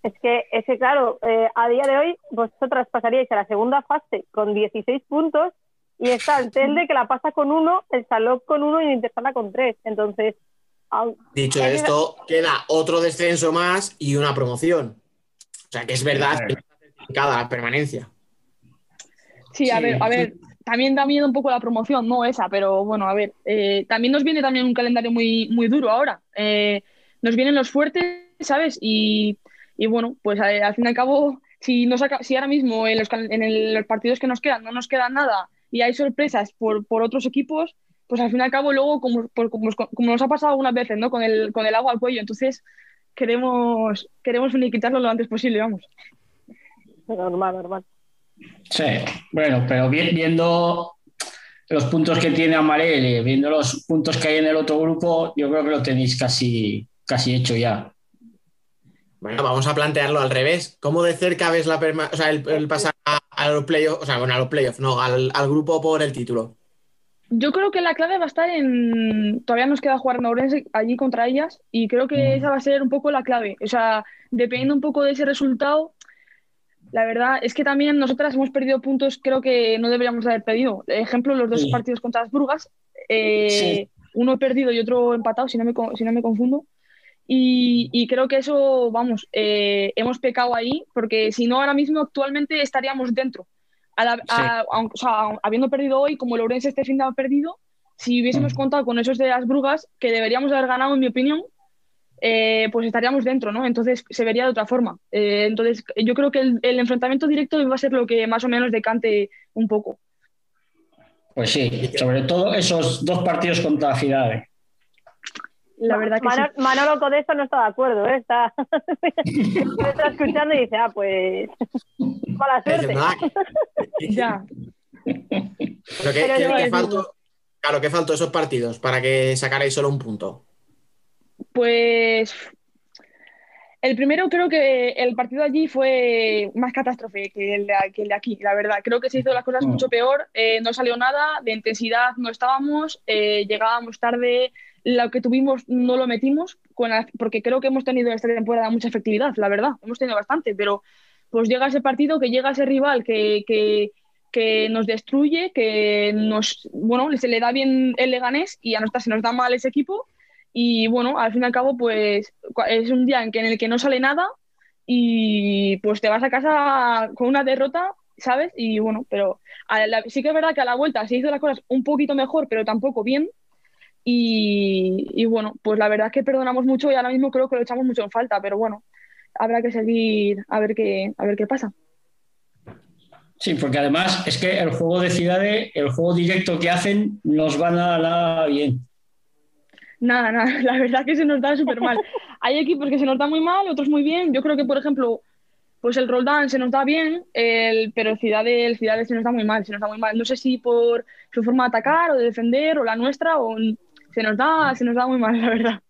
Es que, es que claro, eh, a día de hoy vosotras pasaríais a la segunda fase con 16 puntos y está el Telde que la pasa con uno, el Salok con uno y el Intersala con tres. Entonces. Dicho esto, queda otro descenso más y una promoción. O sea que es verdad que está certificada la permanencia. Sí, a ver, a ver, también da miedo un poco la promoción, no esa, pero bueno, a ver, eh, también nos viene también un calendario muy, muy duro ahora. Eh, nos vienen los fuertes, ¿sabes? Y, y bueno, pues eh, al fin y al cabo, si, nos si ahora mismo en los, en los partidos que nos quedan no nos queda nada y hay sorpresas por, por otros equipos, pues al fin y al cabo luego, como, como, como, nos ha pasado algunas veces, ¿no? Con el, con el agua al cuello, entonces queremos, queremos quitarlo lo antes posible, vamos. Normal, normal. Sí, bueno, pero viendo los puntos que tiene Amarel, viendo los puntos que hay en el otro grupo, yo creo que lo tenéis casi, casi hecho ya. Bueno, vamos a plantearlo al revés. ¿Cómo de cerca ves la o sea, el, pasar a, los playoffs, o sea, bueno, a los playoffs, no, al, grupo por el título? Yo creo que la clave va a estar en. Todavía nos queda jugar Naurense allí contra ellas y creo que mm. esa va a ser un poco la clave. O sea, dependiendo un poco de ese resultado, la verdad es que también nosotras hemos perdido puntos, creo que no deberíamos haber pedido. Ejemplo, los dos partidos contra las Brugas, eh, uno perdido y otro empatado, si no me, si no me confundo. Y, creo que eso, vamos, eh, hemos pecado ahí, porque si no, ahora mismo actualmente estaríamos dentro. o sea, habiendo perdido hoy, como Lorenzo este fin de ha perdido, si hubiésemos contado con esos de las Brugas, que deberíamos haber ganado, en mi opinión, eh, pues estaríamos dentro, ¿no? Entonces se vería de otra forma. Eh, entonces yo creo que el, enfrentamiento directo va a ser lo que más o menos decante un poco. Pues sí, sobre todo esos dos partidos contra la ciudad. La verdad que Manolo, sí. Manolo con esto no está de acuerdo, ¿eh? está, [laughs] está escuchando y dice, ah, pues mala suerte. [laughs] ya. Pero que, faltó, claro, que faltó esos partidos para que sacarais solo un punto. Pues el primero creo que el partido allí fue más catástrofe que el, de, aquí, la verdad. Creo que se hizo las cosas mucho peor, eh, no salió nada, de intensidad no estábamos, eh, llegábamos tarde, lo que tuvimos no lo metimos, porque creo que hemos tenido esta temporada mucha efectividad, la verdad, hemos tenido bastante, pero pues llega ese partido, que llega ese rival que, que nos destruye, que nos, bueno, se le da bien el Leganés y a nosotras se nos da mal ese equipo. Y bueno, al fin y al cabo, pues es un día en, que, en el que no sale nada y pues te vas a casa con una derrota, ¿sabes? Y bueno, pero sí que es verdad que a la vuelta se hizo las cosas un poquito mejor, pero tampoco bien. Y, y, bueno, pues la verdad es que perdonamos mucho y ahora mismo creo que lo echamos mucho en falta, pero bueno, habrá que seguir a ver qué, a ver qué pasa. Sí, porque además es que el juego de ciudades, el juego directo que hacen, nos va nada, nada bien. Nada, nada, [laughs] la verdad que se nos da súper mal. [laughs] Hay equipos que se nos da muy mal, otros muy bien. Yo creo que, por ejemplo, pues el Roldán se nos da bien, el, pero Ciudades, Ciudades se nos da muy mal, se nos da muy mal. No sé si por su forma de atacar o de defender o la nuestra, o se nos da, se nos da muy mal, la verdad.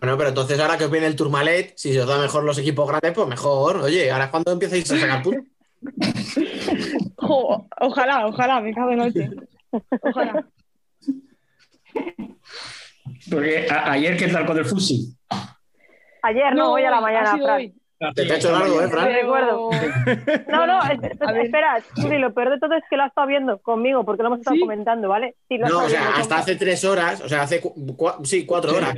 Bueno, pero entonces ahora que os viene el Tourmalet, si se os da mejor los equipos grandes, pues mejor. Oye, ahora es cuando empiezais a sacar puntos. [laughs] ojalá, ojalá, me cago en noche. Ojalá. Porque ayer, ¿qué tal con el Fusi? Ayer no, voy a la mañana, Fran. Te, he hecho largo, ¿eh, Fran? No, no, [laughs] espera, Churi, lo peor de todo es que lo has estado viendo conmigo, porque lo hemos estado comentando, ¿vale? no, o sea, hasta hace tres horas, o sea, hace sí, cuatro horas.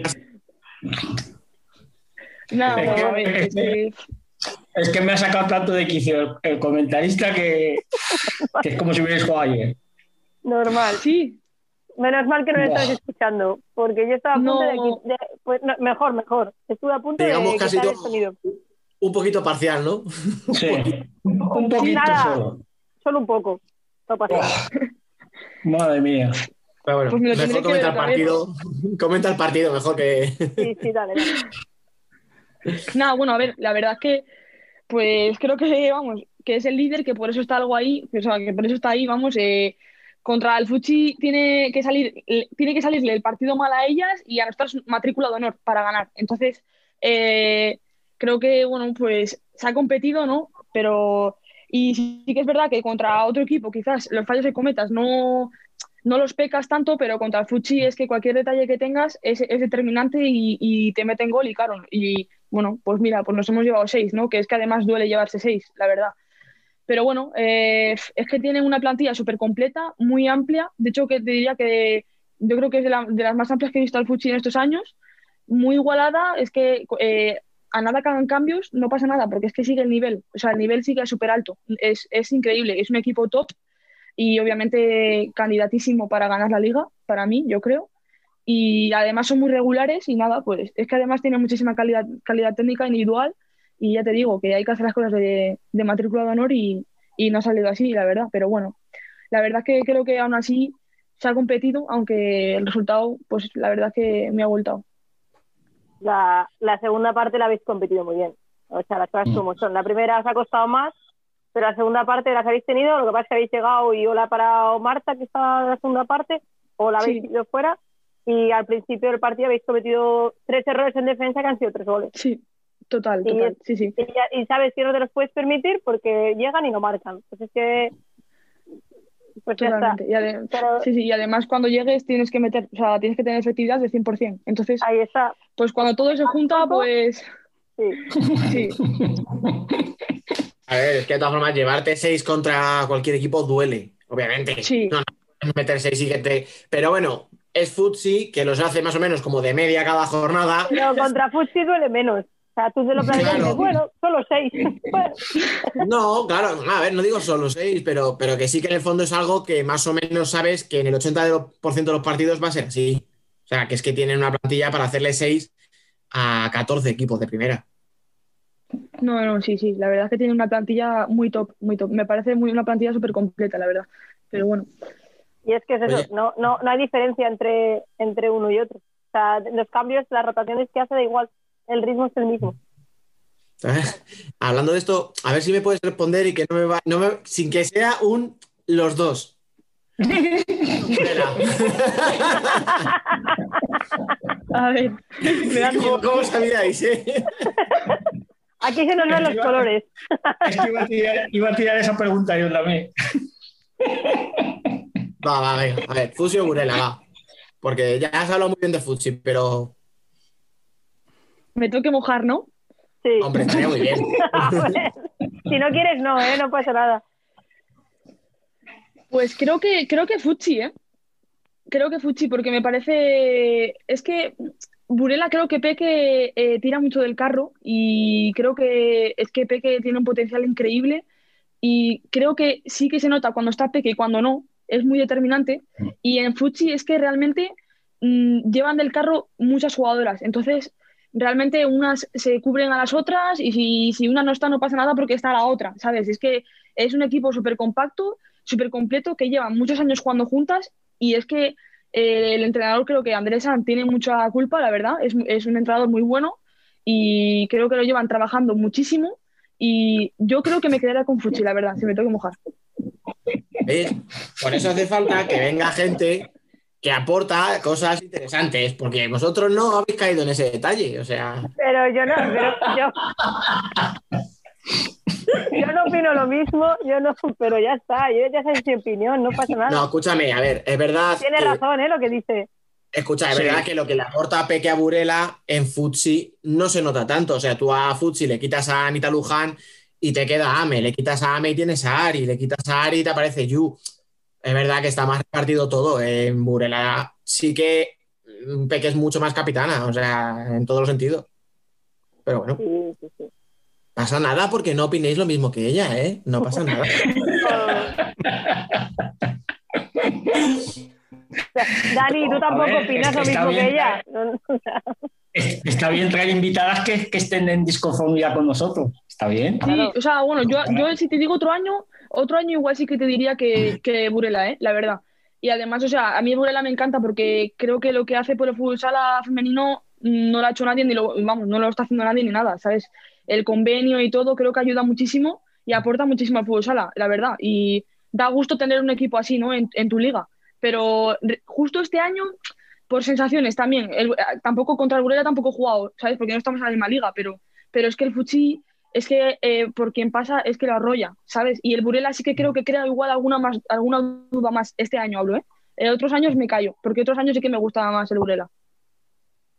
No, es, que, es, que, me ha sacado tanto de quicio el, comentarista que, que, es como si hubieras jugado ayer. Normal. Sí. Menos mal que no me estás escuchando, porque yo estaba a punto de, pues, mejor, mejor. Estuve a punto Digamos de casi el sonido. Un poquito parcial, ¿no? [laughs] Sí. un poquito solo. Solo un poco. No pasa Madre mía. Pero bueno, pues mejor comenta el partido. Comenta el partido mejor que. Sí, sí, dale, dale. Nada, bueno, a ver, la verdad es que, pues creo que, vamos, que es el líder, que por eso está algo ahí, o sea, que por eso está ahí, vamos, eh, contra el Fuchi tiene que salir, tiene que salirle el partido mal a ellas y a nosotros matrícula de honor para ganar. Entonces, eh, creo que, bueno, pues se ha competido, ¿no? Pero, y sí que es verdad que contra otro equipo quizás los fallos de cometas no, no los pecas tanto, pero contra el Fuchi es que cualquier detalle que tengas es, determinante y, te mete en gol y claro, y bueno, pues mira, pues nos hemos llevado seis, ¿no? Que es que además duele llevarse seis, la verdad. Pero bueno, eh, es que tienen una plantilla súper completa, muy amplia, de hecho que te diría que yo creo que es de, las más amplias que he visto al Fuchi en estos años, muy igualada, es que eh, a nada que hagan cambios no pasa nada, porque es que sigue el nivel, o sea, el nivel sigue súper alto, es, es increíble, es un equipo top y obviamente candidatísimo para ganar la liga, para mí, yo creo. Y además son muy regulares y nada, pues es que además tienen muchísima calidad, calidad técnica individual y ya te digo que hay que hacer las cosas de, de matrícula de honor y, y, no ha salido así, la verdad. Pero bueno, la verdad que creo que aún así se ha competido, aunque el resultado, pues la verdad que me ha vuelto. La, la segunda parte la habéis competido muy bien. O sea, las cosas mm. como son. La primera os ha costado más, pero la segunda parte las habéis tenido, lo que pasa es que habéis llegado y hola para Marta, que está en la segunda parte, o la habéis ido fuera, y al principio del partido habéis cometido tres errores en defensa que han sido tres goles. Sí, total, total, sí, sí. Y, sabes que no te los puedes permitir porque llegan y no marcan. Pues es que... Pues Totalmente. Y sí, sí, y además cuando llegues tienes que meter, o sea, tienes que tener efectividad del 100%. Entonces, ahí está. Pues cuando todo se junta, pues... Sí. sí. A ver, es que de todas formas, llevarte seis contra cualquier equipo duele, obviamente. Sí. No, no meter seis y que te. Pero bueno, es Futsi, que los hace más o menos como de media cada jornada. Pero contra Futsi duele menos. O sea, tú te lo planteas bueno, solo seis. [laughs] No, claro, a ver, no digo solo seis, pero, pero que sí que en el fondo es algo que más o menos sabes que en el 80% de los partidos va a ser así. O sea, que es que tienen una plantilla para hacerle seis a 14 equipos de primera. No, no, sí, sí. La verdad es que tiene una plantilla muy top, muy top. Me parece muy una plantilla súper completa, la verdad. Pero bueno. Y es que es eso, no, no, no hay diferencia entre, entre uno y otro. O sea, los cambios, las rotaciones que hace da igual, el ritmo es el mismo. Hablando de esto, a ver si me puedes responder y que no me va, no me, sin que sea un los dos. [laughs] a ver, [laughs] ¿Cómo, ¿Cómo sabíais? Eh? Aquí se nos ven los colores. [laughs] Es que iba a, tirar, esa pregunta yo también. Va, va, venga. A ver, Fusi o Burela, va. Porque ya has hablado muy bien de Fusi, pero. Me tengo que mojar, ¿no? Sí. Hombre, estaría muy bien. [laughs] si no quieres, no, ¿eh? No pasa nada. Pues creo que, creo que Fuchi, ¿eh? Creo que Fuchi, porque me parece. Es que Burela creo que Peque eh, tira mucho del carro y creo que es que Peque tiene un potencial increíble y creo que sí que se nota cuando está Peque y cuando no, es muy determinante. Y en Fuchi es que realmente mm, llevan del carro muchas jugadoras, entonces realmente unas se cubren a las otras y si, si una no está no pasa nada porque está la otra, ¿sabes? Es que es un equipo súper compacto, súper completo, que lleva muchos años jugando juntas y es que eh, el entrenador creo que Andrés Sanz tiene mucha culpa, la verdad, es, es un entrenador muy bueno y creo que lo llevan trabajando muchísimo y yo creo que me quedaría con Fuchi, la verdad, si me tengo que mojar. Por eso hace falta que venga gente que aporta cosas interesantes, porque vosotros no habéis caído en ese detalle, o sea... Pero yo no, pero yo, yo no opino lo mismo, yo no, pero ya está, yo ya sé mi opinión, no pasa nada. No, escúchame, a ver, es verdad... Tiene que- razón, ¿eh? Lo que dice. Escucha, es Sí. verdad que lo que le aporta a Peque a Burela en Futsi no se nota tanto. O sea, tú a Futsi le quitas a Anita Luján y te queda Ame, le quitas a Ame y tienes a Ari, le quitas a Ari y te aparece Yu. Es verdad que está más repartido todo. En Burela sí que mm, Peque es mucho más capitana, o sea, en todos los sentidos. Pero bueno, Sí, sí, sí. pasa nada porque no opinéis lo mismo que ella, ¿eh? No pasa nada. [laughs] Dani, tú tampoco ver, opinas es lo mismo bien. que ella. Está bien traer invitadas que, que estén en disconformidad con nosotros. Está bien. Sí, o sea, bueno, yo, yo si te digo otro año, otro año igual sí que te diría que, que Burela, ¿eh? La verdad. Y además, o sea, a mí Burela me encanta porque creo que lo que hace por el fútbol sala femenino mm, no lo ha hecho nadie, ni lo, vamos, no lo está haciendo nadie ni nada, ¿sabes? El convenio y todo creo que ayuda muchísimo y aporta muchísimo al fútbol sala, la verdad. Y da gusto tener un equipo así, ¿no? En, en tu liga. Pero justo este año, por sensaciones también, el- tampoco contra el Burela tampoco he jugado, ¿sabes? Porque no estamos en la misma liga, pero, pero es que el Fuchi es que eh, por quien pasa es que lo arrolla, ¿sabes? Y el Burela sí que creo que crea igual alguna más, alguna duda más este año hablo, ¿eh? En otros años me callo, porque otros años sí que me gustaba más el Burela.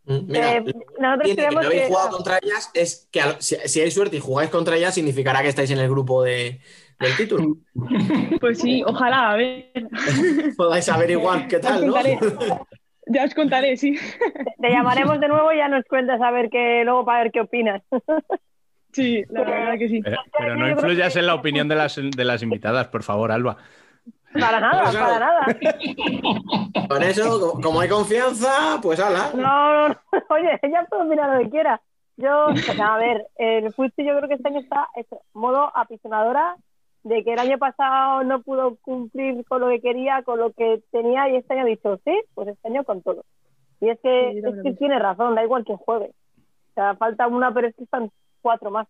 Mm, Mira, Eh, lo que no habéis que- jugado contra ellas es que si, si hay suerte y jugáis contra ellas significará que estáis en el grupo de, del título. [laughs] Pues sí, ojalá, a ver. [laughs] Podáis averiguar qué tal, ¿no? ya os contaré, sí. Te llamaremos de nuevo y ya nos cuentas a ver qué, luego para ver qué opinas. [laughs] Sí, la verdad que sí. Pero, pero no influyas en la opinión de las, de las invitadas, por favor, Alba. Para nada, Pues para nada. Con eso, co- como hay confianza, pues ala. No, no, no. Oye, ella puede opinar lo que quiera. Yo, sea, a ver, el Fusti yo creo que este año está en modo apisonadora de que el año pasado no pudo cumplir con lo que quería, con lo que tenía, y este año ha dicho, sí, pues este año con todo. Y es que, Sí, es que tiene razón, da igual que juegue. O sea, falta una, pero es que están cuatro más.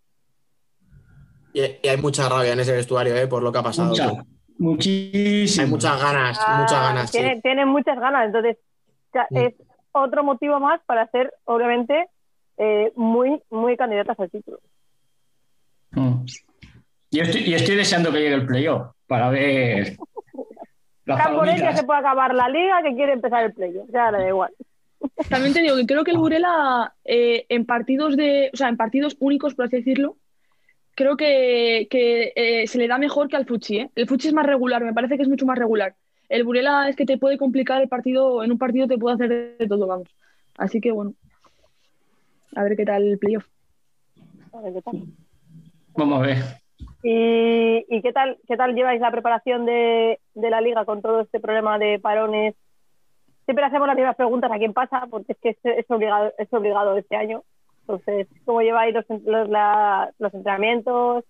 Y, y hay mucha rabia en ese vestuario, ¿eh? Por lo que ha pasado. Mucha, muchísimo. Hay muchas ganas, Ah, muchas ganas. sí. tiene- Tienen muchas ganas, entonces Mm. es otro motivo más para ser, obviamente, eh, muy, muy candidatas al título. Mm. Yo estoy, y estoy deseando que llegue el playoff para ver [laughs] las Está por él que se puede acabar la liga, que quiere empezar el playoff, ya le da igual. También te digo que creo que el Burela eh, en partidos de, o sea, en partidos únicos, por así decirlo, creo que, que, eh, se le da mejor que al Fuchi, ¿eh? El Fuchi es más regular, me parece que es mucho más regular. El Burela es que te puede complicar el partido, en un partido te puede hacer de todo, vamos. Así que bueno, a ver qué tal el playoff. A ver qué tal. Vamos a ver. ¿Y, y qué tal qué tal lleváis la preparación de, de la liga con todo este problema de parones? Siempre hacemos las mismas preguntas a quién pasa, porque es que es, es obligado, es obligado este año. Entonces, ¿cómo lleváis los, los, la- los entrenamientos?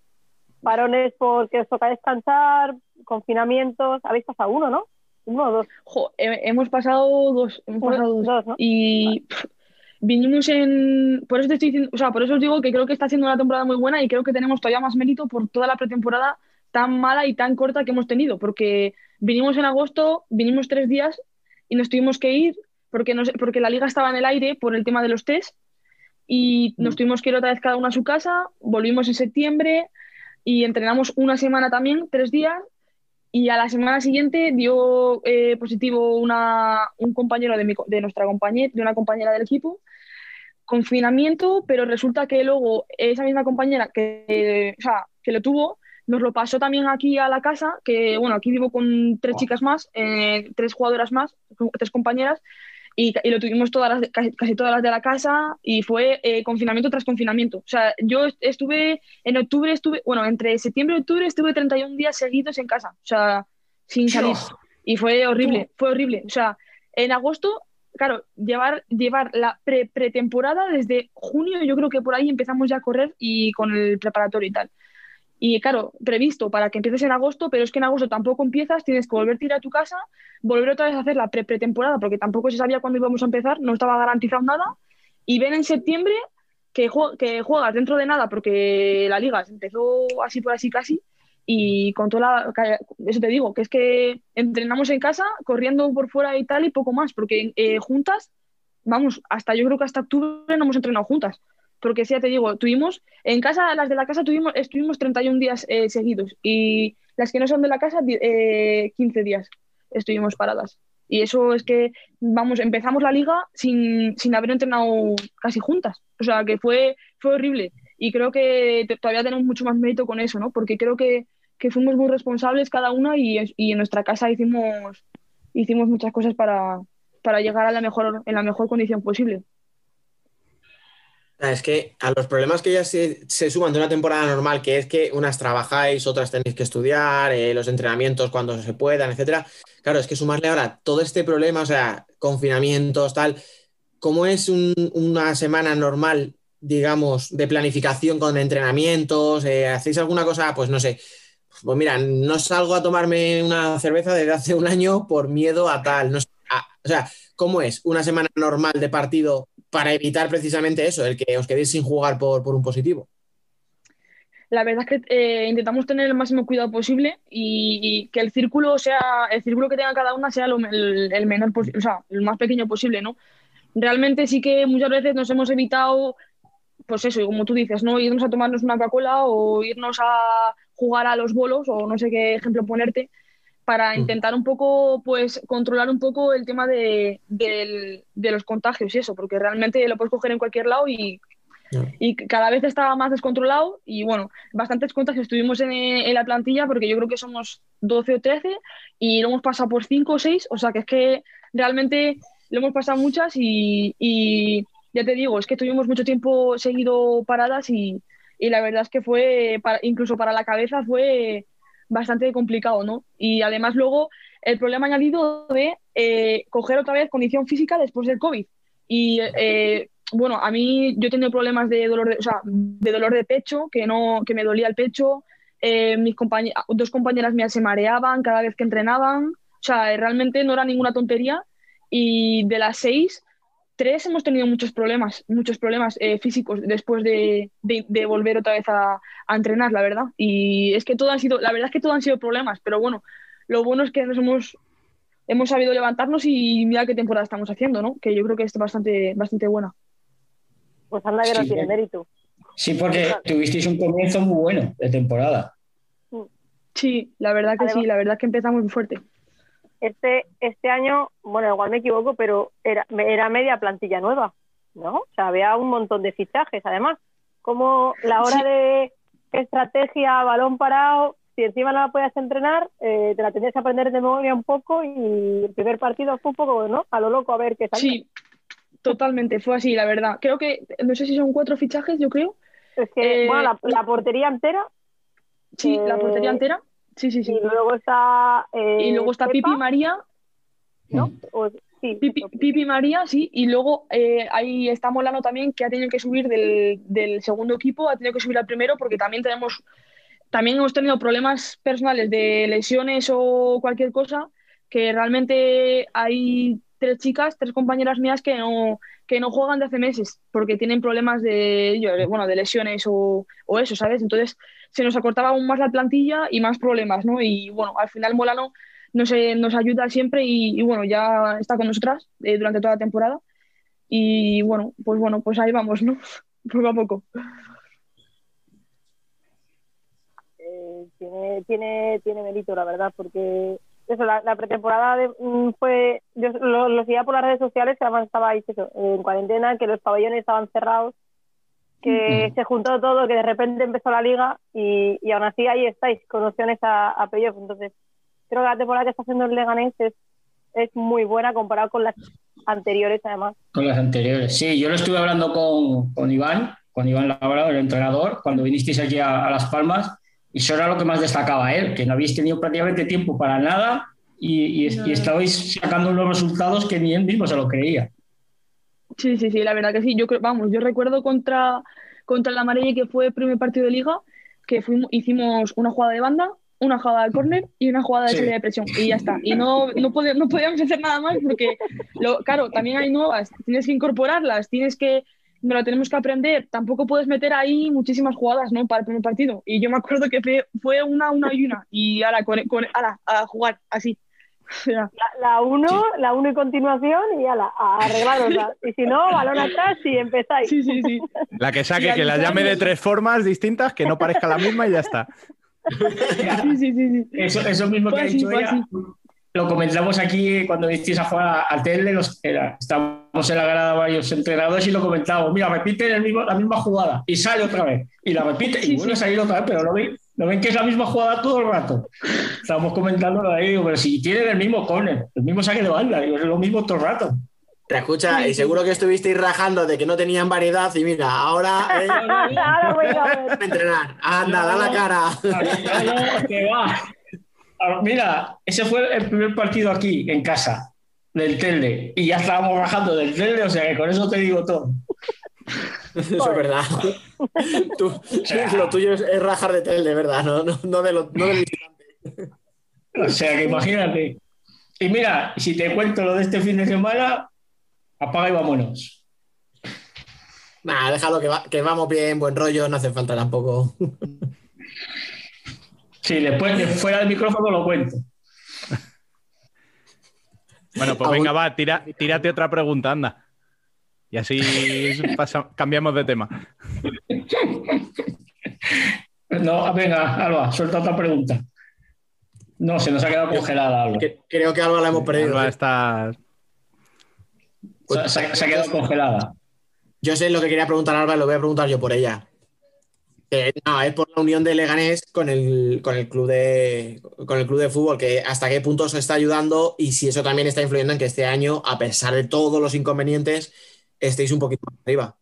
Parones porque os toca descansar, confinamientos. Habéis pasado uno, ¿no? Uno o dos. Jo, he- hemos pasado dos, hemos Uno, pasado dos. dos, ¿no? Y pff, vinimos en. Por eso te estoy diciendo, o sea, por eso os digo que creo que está siendo una temporada muy buena y creo que tenemos todavía más mérito por toda la pretemporada tan mala y tan corta que hemos tenido. Porque vinimos en agosto, vinimos tres días y nos tuvimos que ir porque, no sé- porque la liga estaba en el aire por el tema de los test y nos tuvimos que ir otra vez cada uno a su casa. Volvimos en septiembre y entrenamos una semana también, tres días. Y a la semana siguiente dio eh, positivo una, un compañero de, mi de nuestra compañera, de una compañera del equipo, confinamiento, pero resulta que luego esa misma compañera que, o sea, que lo tuvo nos lo pasó también aquí a la casa, que bueno, aquí vivo con tres chicas más, eh, tres jugadoras más, tres compañeras, y, y lo tuvimos todas las, casi, casi todas las de la casa y fue eh, confinamiento tras confinamiento. O sea, yo est- estuve, en octubre estuve, bueno, entre septiembre y octubre estuve 31 días seguidos en casa, o sea, sin salir. Y fue horrible, fue horrible. O sea, en agosto, claro, llevar, llevar la pre pretemporada desde junio, yo creo que por ahí empezamos ya a correr y con el preparatorio y tal. Y claro, previsto para que empieces en agosto, pero es que en agosto tampoco empiezas, tienes que volverte a ir a tu casa, volver otra vez a hacer la pre pretemporada, porque tampoco se sabía cuándo íbamos a empezar, no estaba garantizado nada. Y ven en septiembre que, jue- que juegas dentro de nada, porque la liga empezó así por así casi, y con toda la. Eso te digo, que es que entrenamos en casa, corriendo por fuera y tal, y poco más, porque eh, juntas, vamos, hasta yo creo que hasta octubre no hemos entrenado juntas. Porque ya te digo, tuvimos, en casa, las de la casa tuvimos, estuvimos 31 días eh, seguidos, y las que no son de la casa, eh, 15 días estuvimos paradas. Y eso es que, vamos, empezamos la liga sin, sin haber entrenado casi juntas. O sea, que fue, fue horrible. Y creo que todavía tenemos mucho más mérito con eso, ¿no? Porque creo que, que fuimos muy responsables cada una y, y en nuestra casa hicimos, hicimos muchas cosas para, para llegar a la mejor, en la mejor condición posible. Es que a los problemas que ya se, se suman de una temporada normal, que es que unas trabajáis, otras tenéis que estudiar, eh, los entrenamientos cuando se puedan, etcétera. Claro, es que sumarle ahora todo este problema, o sea, confinamientos, tal, ¿cómo es un- una semana normal, digamos, de planificación con entrenamientos? Eh, ¿Hacéis alguna cosa? Pues no sé. Pues mira, no salgo a tomarme una cerveza desde hace un año por miedo a tal. No o sea, ¿cómo es una semana normal de partido para evitar precisamente eso, el que os quedéis sin jugar por, por un positivo? La verdad es que eh, intentamos tener el máximo cuidado posible y, que el círculo sea, el círculo que tenga cada una sea lo- el, el menor o sea, el más pequeño posible, ¿no? Realmente sí que muchas veces nos hemos evitado, pues eso, como tú dices, ¿no? Irnos a tomarnos una Coca-Cola o irnos a jugar a los bolos o no sé qué ejemplo ponerte para intentar un poco, pues, controlar un poco el tema de, de los contagios y eso, porque realmente lo puedes coger en cualquier lado y y cada vez estaba más descontrolado y bueno, bastantes contagios tuvimos en, en la plantilla porque yo creo que somos 12 o 13 y lo hemos pasado por 5 o 6, o sea que es que realmente lo hemos pasado muchas y, y ya te digo, es que tuvimos mucho tiempo seguido paradas y, y la verdad es que fue, para- incluso para la cabeza fue bastante complicado, ¿no? Y además luego el problema añadido de eh, coger otra vez condición física después del COVID. Y eh, bueno, a mí yo he tenido problemas de dolor de, o sea, de dolor de pecho, que no, que me dolía el pecho. Eh, mis compañe- dos compañeras mías se mareaban cada vez que entrenaban. O sea, realmente no era ninguna tontería. Y de las seis, tres hemos tenido muchos problemas, muchos problemas eh, físicos después de, de- de volver otra vez a, a entrenar, la verdad. Y es que todo han sido, la verdad es que todo han sido problemas, pero bueno, lo bueno es que nos hemos, hemos sabido levantarnos y mira qué temporada estamos haciendo, ¿no? Que yo creo que es bastante, bastante buena. Pues anda que no Sí, tiene mérito. Sí, porque tuvisteis un comienzo muy bueno de temporada. Sí, la verdad que Además- sí, la verdad que empezamos muy fuerte. Este, este año, bueno, igual me equivoco, pero era, era media plantilla nueva, ¿no? O sea, había un montón de fichajes, además. Como la hora Sí. de estrategia, balón parado, si encima no la podías entrenar, eh, te la tenías que aprender de memoria un poco y el primer partido fue un poco, ¿no? A lo loco a ver qué salía. Sí, totalmente, fue así, la verdad. Creo que, no sé si son cuatro fichajes, yo creo. Es que, Eh, bueno, la, la portería entera. Sí, la eh, portería entera. Sí, sí, sí. Y luego está. eh, Y luego está Pepa, Pipi María. ¿no? O- sí, Pipi, Pipi María, sí. Y luego eh, ahí está Molano también, que ha tenido que subir del, del segundo equipo, ha tenido que subir al primero, porque también tenemos, también hemos tenido problemas personales de lesiones o cualquier cosa, que realmente hay tres chicas, tres compañeras mías que no, que no juegan de hace meses, porque tienen problemas de, bueno, de lesiones o, o eso, ¿sabes? Entonces se nos acortaba aún más la plantilla y más problemas, ¿no? Y bueno, al final Molano nos, eh, ayuda siempre y, bueno, ya está con nosotras eh, durante toda la temporada. Y bueno, pues bueno, pues ahí vamos, ¿no? [laughs] Poco a poco. eh, tiene, tiene, tiene mérito, la verdad, porque eso, la, pretemporada de- mm, fue, yo lo, lo seguía por las redes sociales, que además estabais eso, en cuarentena, que los pabellones estaban cerrados, que se juntó todo, que de repente empezó la liga y, y aún así ahí estáis con opciones a, a playoff. Entonces, creo que la temporada que está haciendo el Leganés es, es muy buena comparado con las anteriores, además. Con las anteriores, sí. Yo lo estuve hablando con, con Iván, con Iván Labrado, el entrenador, cuando vinisteis aquí a, a Las Palmas, y eso era lo que más destacaba él, que no habéis tenido prácticamente tiempo para nada y, y, y estabais sacando unos resultados que ni él mismo se lo creía. Sí, sí, sí, la verdad que sí. Yo creo, vamos, yo recuerdo contra, contra la Amarilla que fue el primer partido de liga, que fuimos, hicimos una jugada de banda, una jugada de córner y una jugada de Sí. salida de presión. Y ya está. Y no, no, no podíamos hacer nada más porque, lo, claro, también hay nuevas, tienes que incorporarlas, tienes que, no lo tenemos que aprender. Tampoco puedes meter ahí muchísimas jugadas, ¿no? Para el primer partido. Y yo me acuerdo que fue, fue una, una y una. Y ahora, con, con, ala, a jugar así. [laughs] La, la uno, la uno y continuación y ala, a arreglarosla. Y si no, balón atrás y empezáis. Sí, sí, sí. La que saque, que la llame de tres formas distintas, que no parezca la misma y ya está. Sí, sí, sí, sí. Eso, eso mismo que ha dicho ella, lo comentamos aquí cuando visteis a jugar a- al tele, los, era- estábamos en la grada varios entrenadores y lo comentábamos, mira, repiten el mismo, la misma jugada y sale otra vez, y la repite y Sí, vuelve a salir otra vez, pero lo ven, lo ven que es la misma jugada todo el rato. Estábamos comentándolo ahí, digo, pero si tienen el mismo corner, el mismo saque de banda, digo, es lo mismo todo el rato. Te escucha, y seguro que estuvisteis rajando de que no tenían variedad y mira, ahora [laughs] eh, Ahora voy a entrenar. Anda, da la cara. Ah, [laughs] no, que va. Mira, ese fue el primer partido aquí, en casa, del Telde. Y ya estábamos bajando del Telde, o sea que con eso te digo todo. [laughs] Eso es verdad. [laughs] Tú- lo tuyo es, es rajar de tel, de verdad, no, no, no de lo, no del visitante. O sea que imagínate. Y mira, si te cuento lo de este fin de semana, apaga y vámonos. Nah, déjalo que, va- que vamos bien, buen rollo, no hace falta tampoco. Sí, después de fuera del micrófono lo cuento. Bueno, pues venga, va, tira, tírate otra pregunta, anda. Y así pasa- cambiamos de tema. No, venga, Alba, suelta otra pregunta. No, se nos ha quedado congelada, Alba. Que- creo que algo la hemos perdido. Alba está- Se, se- se ha quedado congelada. Yo sé lo que quería preguntar a Alba y lo voy a preguntar yo por ella. Eh, no, es por la unión de Leganés con el, con el club de con el club de fútbol, que hasta qué punto os está ayudando y si eso también está influyendo en que este año, a pesar de todos los inconvenientes, estéis un poquito más arriba.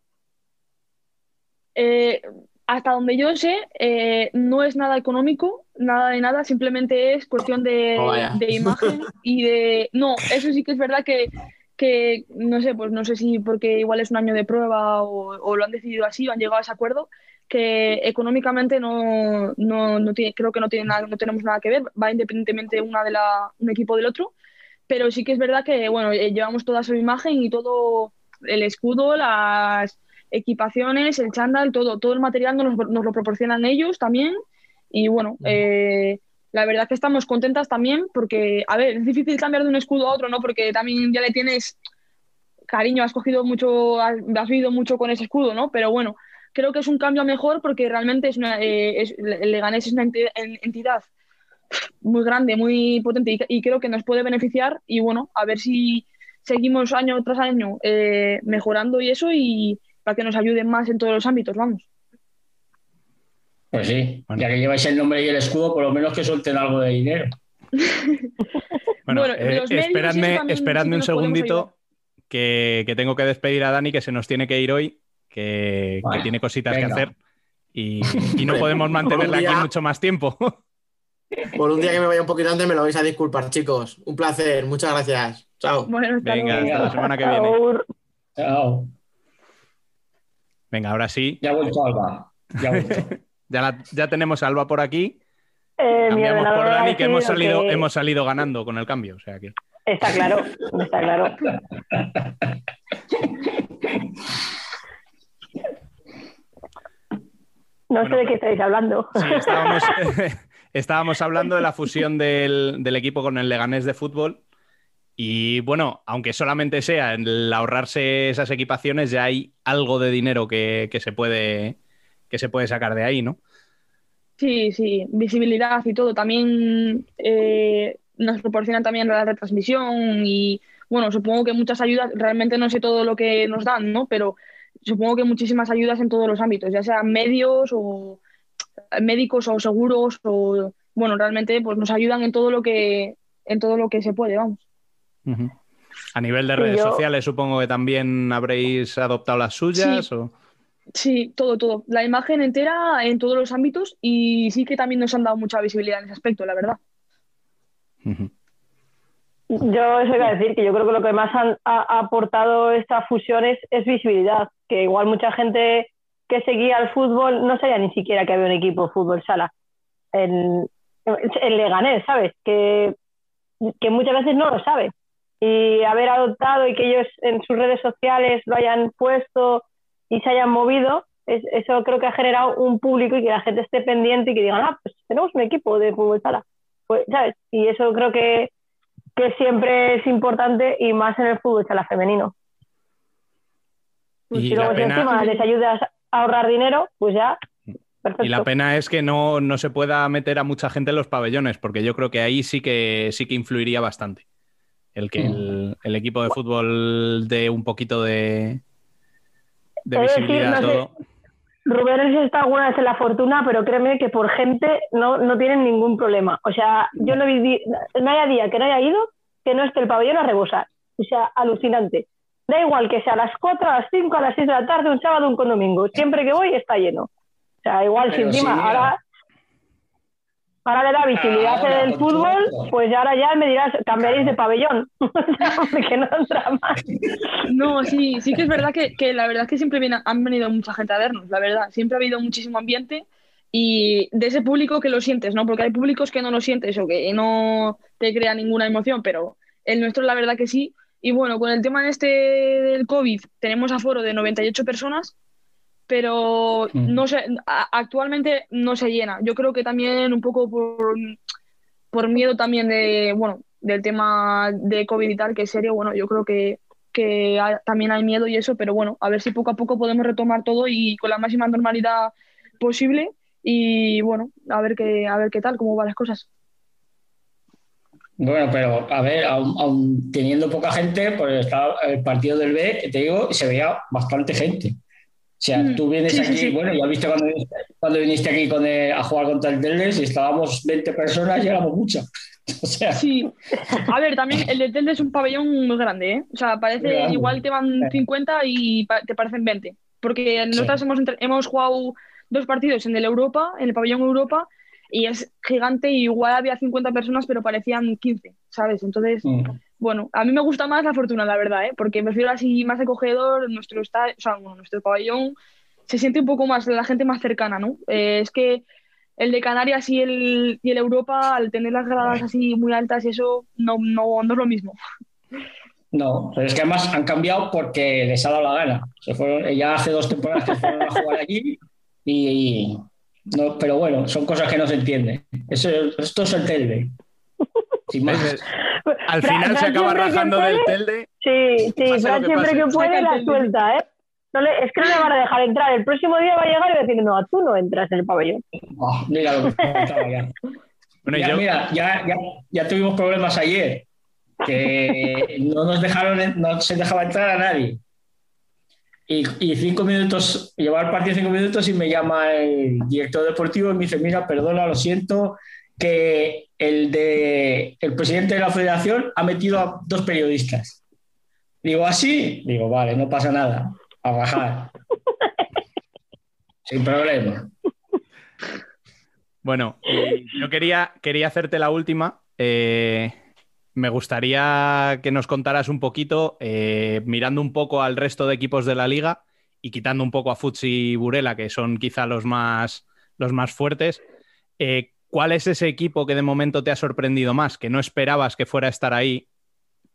Eh, hasta donde yo sé, eh, no es nada económico, nada de nada, simplemente es cuestión de, Oh, de imagen y de... No, eso sí que es verdad que, que, no sé, pues no sé si porque igual es un año de prueba o, o lo han decidido así o han llegado a ese acuerdo, que económicamente no, no, no tiene, creo que no, tiene nada, no tenemos nada que ver, va independientemente una de la, un equipo del otro, pero sí que es verdad que, bueno, eh, llevamos toda su imagen y todo el escudo, las equipaciones, el chándal, todo, todo el material nos, lo- nos lo proporcionan ellos también. Y bueno, eh, la verdad que estamos contentas también porque, a ver, es difícil cambiar de un escudo a otro, ¿no? Porque también ya le tienes cariño, has cogido mucho, has, has vivido mucho con ese escudo, ¿no? Pero bueno, creo que es un cambio a mejor porque realmente es una, eh, es- Leganés es una enti- en- entidad muy grande, muy potente y, y creo que nos puede beneficiar y bueno, a ver si seguimos año tras año eh, mejorando y eso y para que nos ayuden más en todos los ámbitos, vamos. Pues sí, ya que lleváis el nombre y el escudo, por lo menos que suelten algo de dinero. [laughs] Bueno, Bueno, eh, esperadme, esperadme un segundito que, que tengo que despedir a Dani, que se nos tiene que ir hoy, que, tiene cositas venga. que hacer y, [laughs] y no podemos mantenerla aquí mucho más tiempo. [laughs] Por un día que me vaya un poquito antes me lo vais a disculpar, chicos. Un placer, muchas gracias. Chao. Bueno, hasta Venga, luego. hasta la semana que viene. Chao. Venga, ahora sí. Ya ha vuelto Alba. Ya ha vuelto. [laughs] Ya, la- ya tenemos a Alba por aquí. Eh, Cambiamos por Dani, que hemos salido, que- hemos salido ganando con el cambio. O sea que. Está claro, está claro. [laughs] No sé de qué estáis hablando. Sí, estábamos, [laughs] estábamos hablando de la fusión del, del equipo con el Leganés de fútbol. Y bueno, aunque solamente sea el ahorrarse esas equipaciones, ya hay algo de dinero que, se, puede, que se puede sacar de ahí, ¿no? Sí, sí, visibilidad y todo. También eh, nos proporcionan también la retransmisión y, bueno, supongo que muchas ayudas, realmente no sé todo lo que nos dan, ¿no? Pero supongo que muchísimas ayudas en todos los ámbitos, ya sean medios o médicos o seguros o bueno, realmente pues nos ayudan en todo lo que en todo lo que se puede, vamos. A nivel de redes sociales, supongo que también habréis adoptado las suyas. Sí. Sí, todo, todo. La imagen entera en todos los ámbitos y sí que también nos han dado mucha visibilidad en ese aspecto, la verdad. Yo eso iba a decir, que yo creo que lo que más ha aportado esta fusión es, visibilidad, que igual mucha gente que seguía el fútbol no sabía ni siquiera que había un equipo de fútbol sala en, Leganés, ¿sabes? Que, que muchas veces no lo sabe. Y haber adoptado y que ellos en sus redes sociales lo hayan puesto y se hayan movido, eso creo que ha generado un público y que la gente esté pendiente y que digan, ah, pues tenemos un equipo de fútbol sala. Pues, ¿sabes? Y eso creo que, que siempre es importante y más en el fútbol sala femenino. Y, luego encima les ayudas ahorrar dinero, pues ya Y la pena es que no, no, se pueda meter a mucha gente en los pabellones, porque yo creo que ahí sí que sí que influiría bastante. El que el, el equipo de fútbol dé un poquito de, de visibilidad todo. Rubén está alguna vez en la fortuna, pero créeme que por gente no, no tienen ningún problema. O sea, yo no, vi, no haya día que no haya ido que no esté el pabellón a rebosar. O sea, alucinante. Da igual que sea a las 4, a las 5, a las 6 de la tarde, un sábado, un domingo. Siempre que voy está lleno. O sea, igual si encima ahora ahora le da visibilidad en el fútbol, pues ahora ya me dirás, cambiaréis de pabellón, [laughs] que no entra más. No, sí, sí que es verdad que, que la verdad es que siempre viene, han venido mucha gente a vernos, la verdad, siempre ha habido muchísimo ambiente y de ese público que lo sientes, ¿no? Porque hay públicos que no lo sientes o que no te crea ninguna emoción, pero el nuestro la verdad que sí. Y bueno, con el tema este del COVID tenemos aforo de 98 personas pero no sé, actualmente no se llena. Yo creo que también un poco por, por miedo también de, bueno, del tema de COVID y tal, que es serio, bueno, yo creo que, que también hay miedo y eso, pero bueno, a ver si poco a poco podemos retomar todo y con la máxima normalidad posible y bueno, a ver qué, a ver qué tal, cómo van las cosas. Bueno, pero a ver, aún, teniendo poca gente, pues estaba el partido del B, te digo, se veía bastante gente. O sea, mm, tú vienes aquí, bueno, ya viste cuando, cuando viniste aquí con a jugar contra el Teldes y estábamos 20 personas y éramos muchas. [laughs] O sea. Sí, a ver, también el de Teldes es un pabellón muy grande, ¿eh? O sea, parece igual te van 50 y te parecen 20. Porque nosotros hemos, hemos jugado dos partidos en el Europa, en el pabellón Europa, y es gigante y igual había 50 personas, pero parecían 15, ¿sabes? Entonces, mm bueno, a mí me gusta más la Fortuna, la verdad, ¿eh? porque prefiero así más acogedor, nuestro, o sea, nuestro pabellón se siente un poco más la gente más cercana, ¿no? Eh, es que el de Canarias y el, y el Europa, al tener las gradas así muy altas y eso, no, no, no es lo mismo. No, pero es que además han cambiado porque les ha dado la gana. Se fueron, ya hace dos temporadas que fueron a jugar allí y, no, pero bueno, son cosas que no se entienden. Eso, esto es el. Sin más. [laughs] Al final se acaba rajando del telde. Sí, sí, Fran siempre que puede la suelta, ¿eh? No le, es que no le van a dejar entrar. El próximo día va a llegar y va a decir, no, tú no entras en el pabellón. Oh, mira lo que ya. [laughs] Bueno, ya, Mira, ya, ya, ya, tuvimos problemas ayer, que no nos dejaron, no se dejaba entrar a nadie. Y, y, cinco minutos, llevar el partido cinco minutos y me llama el director deportivo y me dice, mira, perdona, lo siento, que el, de, el presidente de la federación ha metido a dos periodistas. Digo, ¿así? Digo, vale, no pasa nada. A bajar. [laughs] Sin problema. Bueno, yo quería, quería hacerte la última. Eh, me gustaría que nos contaras un poquito, eh, mirando un poco al resto de equipos de la liga y quitando un poco a Futsi y Burela, que son quizá los más, los más fuertes, eh, ¿Cuál es ese equipo que de momento te ha sorprendido más, que no esperabas que fuera a estar ahí,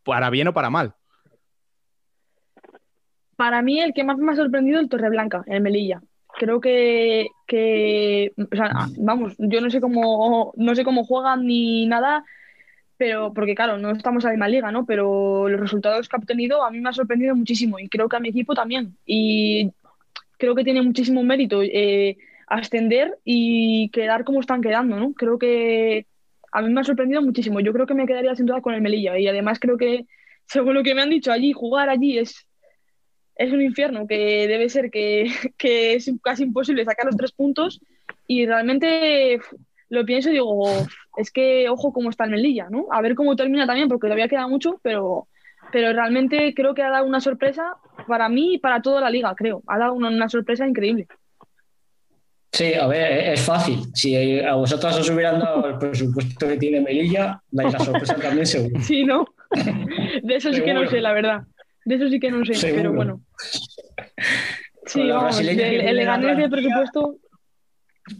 para bien o para mal? Para mí el que más me ha sorprendido es el Torreblanca, el Melilla. Creo que, vamos, yo no sé cómo no sé cómo juegan ni nada, pero porque claro, no estamos en la misma liga, ¿no? Pero los resultados que ha obtenido a mí me ha sorprendido muchísimo y creo que a mi equipo también. Y creo que tiene muchísimo mérito. Eh, ascender y quedar como están quedando, ¿no? Creo que a mí me ha sorprendido muchísimo. Yo creo que me quedaría sin duda con el Melilla y además creo que, [laughs] según lo que me han dicho allí, jugar allí es, es un infierno, que debe ser que, [laughs] que es casi imposible sacar los tres puntos y realmente lo pienso y digo, es que ojo cómo está el Melilla, ¿no? A ver cómo termina también, porque todavía queda mucho, pero, pero realmente creo que ha dado una sorpresa para mí y para toda la liga, creo. Ha dado una, una sorpresa increíble. Sí, a ver, es fácil. Si a vosotros os hubieran dado el presupuesto que tiene Melilla, dais la sorpresa también seguro. [laughs] Sí, ¿no? De eso sí que no sé, la verdad. De eso sí que no sé, pero bueno. Sí, vamos, el, el Leganés de presupuesto,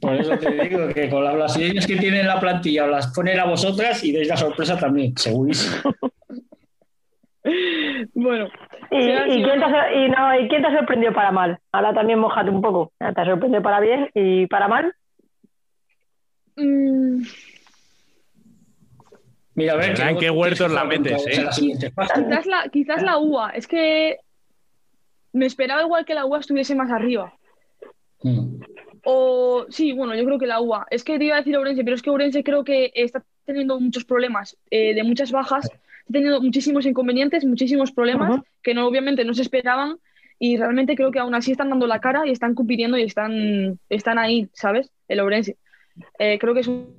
Por eso te digo que con las brasileñas que tienen la plantilla las ponen a vosotras y dais la sorpresa también, segurísimo. [laughs] bueno. ¿Y, quién te y no, ¿Y quién te ha sorprendido para mal? Ahora también mojate un poco. Te ha sorprendido para bien y para mal. Mm, Mira, a ver. En qué huertos la metes, ¿eh? quizás, la, quizás la UA, es que me esperaba igual que la UA estuviese más arriba. Mm. O sí, bueno, yo creo que la UA. Es que te iba a decir Ourense, pero es que Ourense creo que está teniendo muchos problemas, eh, de muchas bajas, está teniendo muchísimos inconvenientes, muchísimos problemas que no, obviamente no se esperaban y realmente creo que aún así están dando la cara y están compitiendo y están, están ahí, ¿sabes? El Ourense. Eh, creo que es un,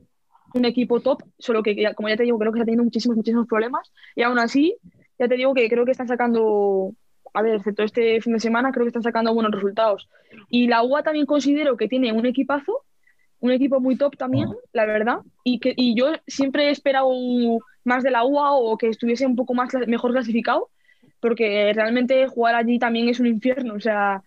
un equipo top, solo que, ya- como ya te digo, creo que está teniendo muchísimos, muchísimos problemas y aún así, ya te digo que creo que están sacando, a ver, excepto este fin de semana, creo que están sacando buenos resultados. Y la UA también considero que tiene un equipazo, un equipo muy top también, la verdad, y, que, y yo siempre he esperado más de la UA o que estuviese un poco más mejor clasificado, porque realmente jugar allí también es un infierno, o sea,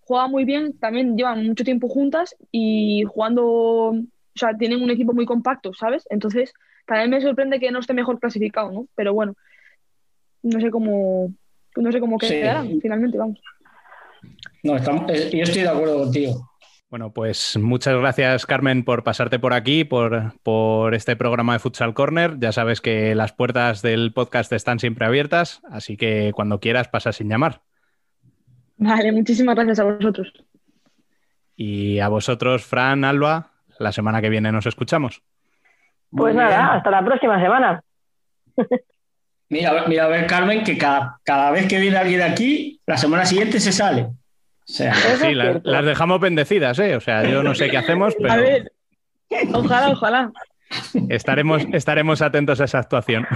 juega muy bien, también llevan mucho tiempo juntas y jugando, o sea, tienen un equipo muy compacto, ¿sabes? Entonces, también me sorprende que no esté mejor clasificado, ¿no? Pero bueno, no sé cómo, no sé cómo Sí. quedarán finalmente, vamos. No, estamos- eh, yo estoy de acuerdo contigo. Bueno, pues muchas gracias, Carmen, por pasarte por aquí, por, por este programa de Futsal Corner. Ya sabes que las puertas del podcast están siempre abiertas, así que cuando quieras pasa sin llamar. Vale, muchísimas gracias a vosotros. Y a vosotros, Fran, Alba, la semana que viene nos escuchamos. Pues nada, hasta la próxima semana. [laughs] Mira, a ver- mira, a ver, Carmen, que cada, cada vez que viene alguien aquí, la semana siguiente se sale. O sea, Sí, las, las dejamos bendecidas, ¿eh? O sea, yo no sé qué hacemos, [laughs] A pero ver, ojalá, ojalá. estaremos, estaremos atentos a esa actuación.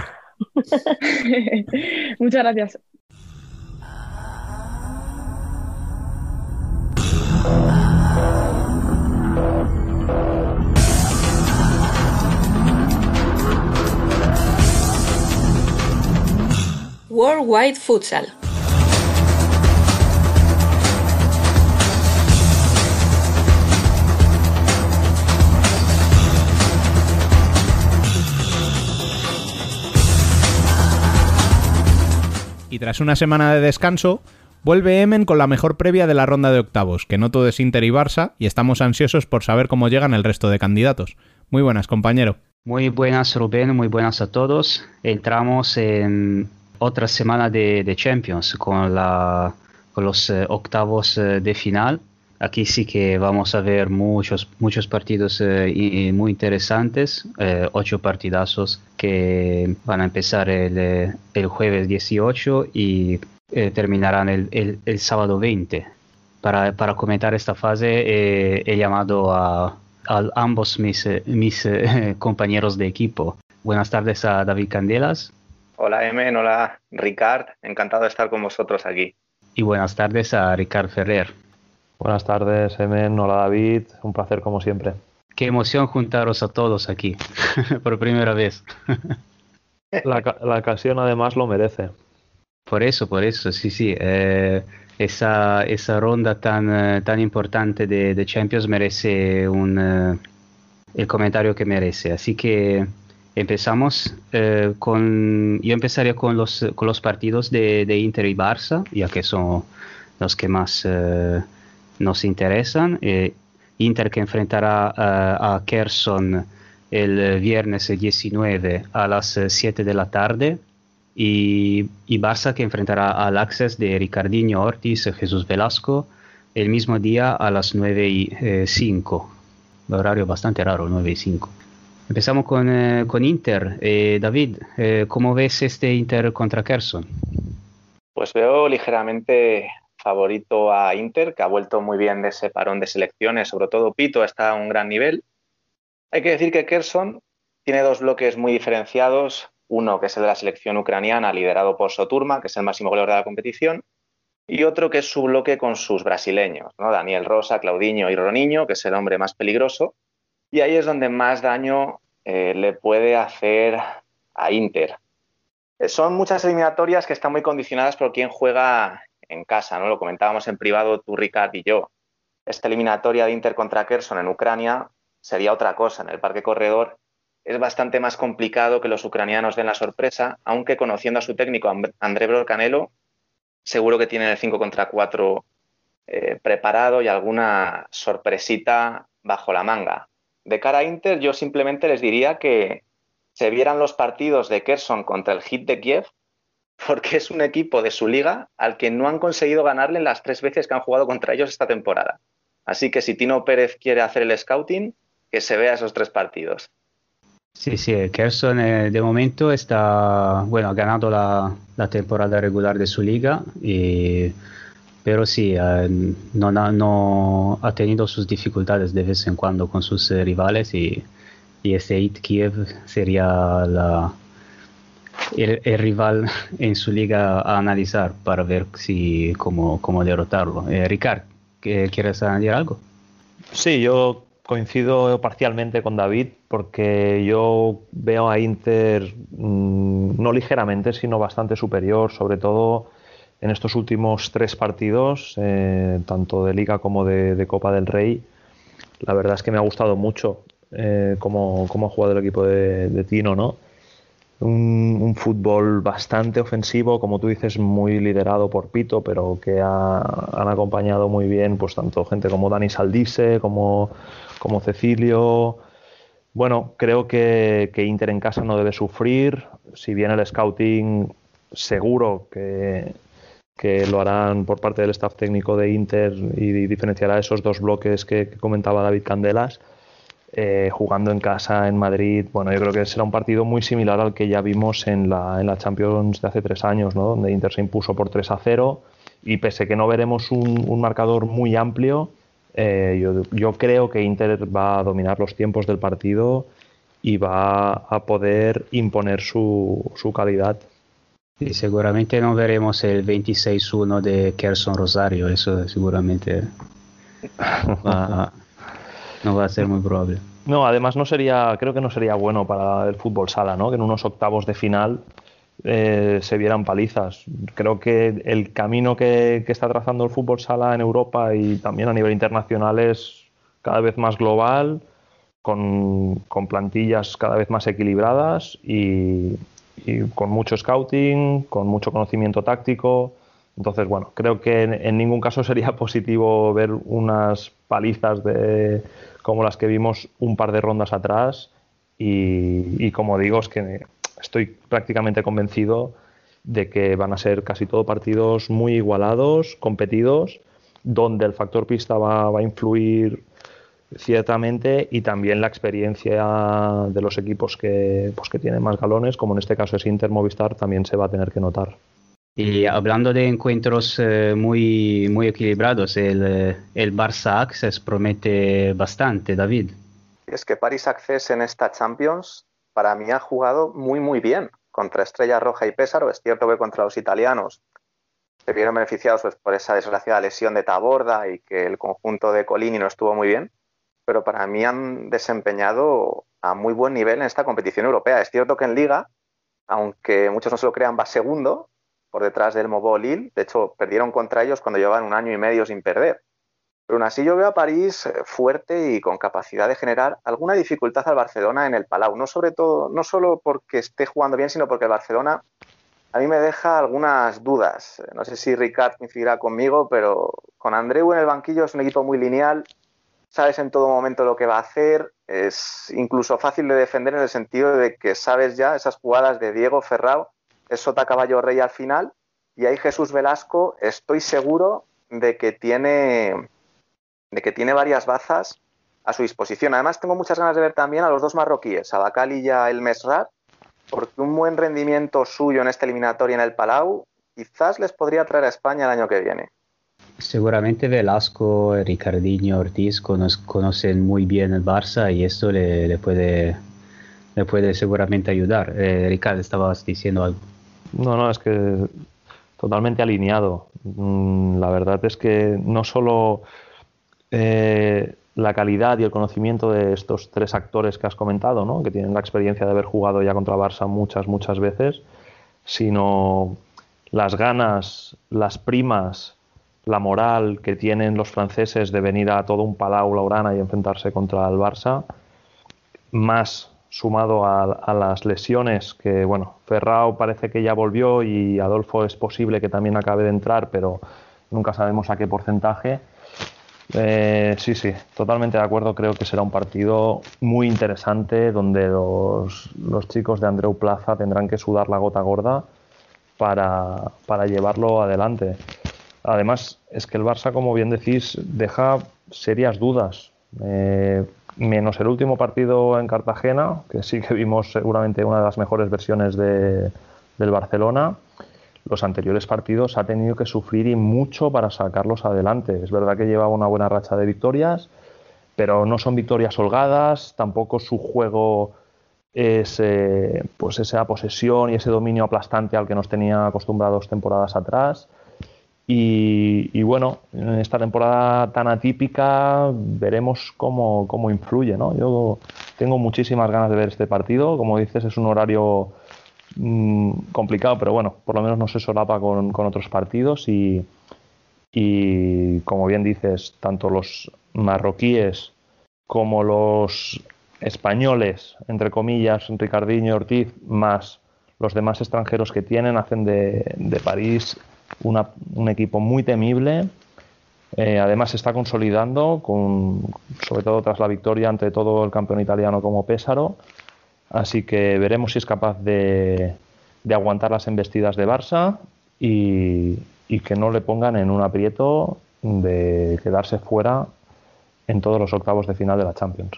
[laughs] Muchas gracias. Worldwide Futsal. Y tras una semana de descanso, vuelve Emen con la mejor previa de la ronda de octavos, que no todo es Inter y Barça, y estamos ansiosos por saber cómo llegan el resto de candidatos. Muy buenas, compañero. Muy buenas Rubén, muy buenas a todos. Entramos en otra semana de, de Champions con, la, con los eh, octavos eh, de final. Aquí sí que vamos a ver muchos, muchos partidos eh, y- muy interesantes, eh, ocho partidazos que van a empezar el, eh, el jueves 18 y eh, terminarán el, el- el sábado 20. Para, para comentar esta fase he llamado a, a ambos mis, mis [laughs] compañeros de equipo. Buenas tardes a David Candelas Hola Emen, hola Ricard, encantado de estar con vosotros aquí. y buenas tardes a Ricard Ferrer. Buenas tardes, Emen. Hola, David. Un placer como siempre. Qué emoción juntaros a todos aquí [laughs] por primera vez. La, ca- la ocasión además lo merece. Por eso, por eso, sí, sí. eh, esa, esa ronda tan, eh, tan importante de, de Champions merece un, eh, el comentario que merece. Así que empezamos eh, con... Yo empezaría con los, con los partidos de, de Inter y Barça, ya que son los que más eh, nos interesan. Eh, Inter que enfrentará eh, a Kherson el eh, viernes 19 a las eh, 7 de la tarde y, y Barça que enfrentará al Access de Ricardinho Ortiz Jesús Velasco el mismo día a las 9 y eh, 5. Un horario bastante raro, 9 y 5. Empezamos con, eh, con Inter. Eh, David, eh, ¿cómo ves este Inter contra Kherson? Pues veo ligeramente favorito a Inter, que ha vuelto muy bien de ese parón de selecciones, sobre todo Pito está a un gran nivel. Hay que decir que Kerson tiene dos bloques muy diferenciados, uno que es el de la selección ucraniana liderado por Soturma, que es el máximo goleador de la competición, y otro que es su bloque con sus brasileños, ¿no? Daniel Rosa, Claudinho y Roniño, que es el hombre más peligroso, y ahí es donde más daño eh, le puede hacer a Inter. Eh, son muchas eliminatorias que están muy condicionadas por quién juega en casa, ¿no? Lo comentábamos en privado tú, Ricard y yo. Esta eliminatoria de Inter contra Kherson en Ucrania sería otra cosa. En el Parque Corredor es bastante más complicado que los ucranianos den la sorpresa, aunque conociendo a su técnico André Brocanelo, seguro que tienen el 5 contra 4 eh, preparado y alguna sorpresita bajo la manga. De cara a Inter, yo simplemente les diría que se vieran los partidos de Kherson contra el Hit de Kiev [laughs] porque es un equipo de su liga al que no han conseguido ganarle en las tres veces que han jugado contra ellos esta temporada. Así que si Tino Pérez quiere hacer el scouting, que se vea esos tres partidos. Sí, sí, Kerson eh, de momento está, bueno, ha ganado la, temporada regular de su liga, pero sí, eh, no, no, ha tenido sus dificultades de vez en cuando con sus eh, rivales y, y ese It Kiev sería la, el, rival [laughs] en su liga a analizar para ver si cómo, cómo derrotarlo. Eh, Ricard, ¿quieres añadir algo? Sí, yo coincido parcialmente con David porque yo veo a Inter mm, no ligeramente, sino bastante superior, sobre todo en estos últimos tres partidos, eh, tanto de Liga como de, Copa del Rey. La verdad es que me ha gustado mucho eh, cómo, ha jugado el equipo de, Tino, ¿no? un, fútbol bastante ofensivo, como tú dices, muy liderado por Pito, pero que han acompañado muy bien, pues tanto gente como Dani Saldise, como, como Cecilio. Bueno, creo que, Inter en casa no debe sufrir. Si bien el scouting seguro que, que lo harán por parte del staff técnico de Inter y diferenciará esos dos bloques que comentaba David Candelas eh, jugando en casa en Madrid. Bueno, yo creo que será un partido muy similar al que ya vimos en la, en la Champions de hace tres años, ¿no? donde Inter se impuso por 3 a 0 y pese que no veremos un, marcador muy amplio, eh, yo, yo, creo que Inter va a dominar los tiempos del partido y va a poder imponer su, su calidad. Y seguramente no veremos el 26-1 de Kerson Rosario, eso seguramente [laughs] va, no va a ser muy probable. No, además no sería, creo que no sería bueno para el fútbol sala, ¿no? Que en unos octavos de final eh, se vieran palizas. Creo que el camino que, está trazando el fútbol sala en Europa y también a nivel internacional es cada vez más global, con, plantillas cada vez más equilibradas y, con mucho scouting, con mucho conocimiento táctico. Entonces, bueno, creo que en ningún caso [laughs] sería positivo ver unas palizas de, como las que vimos un par de rondas atrás y, como digo, es que estoy prácticamente convencido de que van a ser casi todo partidos muy igualados, competidos, donde el factor pista va, a influir ciertamente y también la experiencia de los equipos que, pues, que tienen más galones, como en este caso es Inter Movistar, también se va a tener que notar. Y hablando de encuentros eh, muy, muy equilibrados, el, eh, el Barça Access promete bastante, David. Es que Paris Access en esta Champions para mí ha jugado muy, muy bien contra Estrella Roja y Pésaro. Es cierto que contra los italianos se vieron beneficiados pues, por esa desgraciada lesión de Taborda y que el conjunto de Colini no estuvo muy bien, pero para mí han desempeñado a muy buen nivel en esta competición europea. Es cierto que en Liga, aunque muchos no se lo crean, va segundo, por detrás del Mobile Lille. De hecho, perdieron contra ellos cuando llevaban un año y medio sin perder. Pero aún así yo veo a París eh, fuerte y con capacidad de generar alguna dificultad al Barcelona en el Palau. No sobre todo, no solo porque esté jugando bien, sino porque el Barcelona a mí me deja algunas dudas. No sé si Ricard coincidirá conmigo, pero con Andreu en el banquillo es un equipo muy lineal. Sabes en todo momento lo que va a hacer. Es incluso fácil de defender en el sentido de que sabes ya esas jugadas de Diego Ferrao es Sota Caballo Rey al final. Y ahí Jesús Velasco, estoy seguro de que tiene, de que tiene varias bazas a su disposición. Además, tengo muchas ganas de ver también a los dos marroquíes, a Bakali y a El Mesrat, porque un buen rendimiento suyo en esta eliminatoria en el Palau quizás les podría traer a España el año que viene. Seguramente Velasco, Ricardinho, Ortiz conocen muy bien el Barça y esto le, puede, le puede seguramente ayudar. Eh, Ricardo, estabas diciendo algo. No, no, es que totalmente alineado. Mm, la verdad es que no solo eh, la calidad y el conocimiento de estos tres actores que has comentado, ¿no? que tienen la experiencia de haber jugado ya contra Barça muchas, muchas veces, sino las ganas, las primas, la moral que tienen los franceses de venir a todo un palau laurana y enfrentarse contra el Barça, más sumado a, las lesiones que, bueno, Ferrao parece que ya volvió y Adolfo es posible que también acabe de entrar, pero nunca sabemos a qué porcentaje. Eh, sí, sí, totalmente de acuerdo. Creo que será un partido muy interesante donde los, los chicos de Andreu Plaza tendrán que sudar la gota gorda para, para llevarlo adelante. Además, es que el Barça, como bien decís, deja serias dudas. Eh, menos el último partido en Cartagena, que sí que vimos seguramente una de las mejores versiones de, del Barcelona, los anteriores partidos ha tenido que sufrir y mucho para sacarlos adelante. Es verdad que llevaba una buena racha de victorias, pero no son victorias holgadas, tampoco su juego es eh, pues esa posesión y ese dominio aplastante al que nos tenía acostumbrados temporadas atrás. Y, bueno, en esta temporada tan atípica veremos cómo, cómo influye. ¿no? Yo tengo muchísimas ganas de ver este partido. Como dices, es un horario mm, complicado, pero bueno, por lo menos no se solapa con, con otros partidos. Y, y como bien dices, tanto los marroquíes como los españoles, entre comillas, Ricardinho y Ortiz, más los demás extranjeros que tienen, hacen de, de París un equipo muy temible. Eh, además se está consolidando, con, sobre todo tras la victoria ante todo el campeón italiano como Pésaro. Así que veremos si es capaz de, aguantar las embestidas de Barça y, que no le pongan en un aprieto de quedarse fuera en todos los octavos de final de la Champions.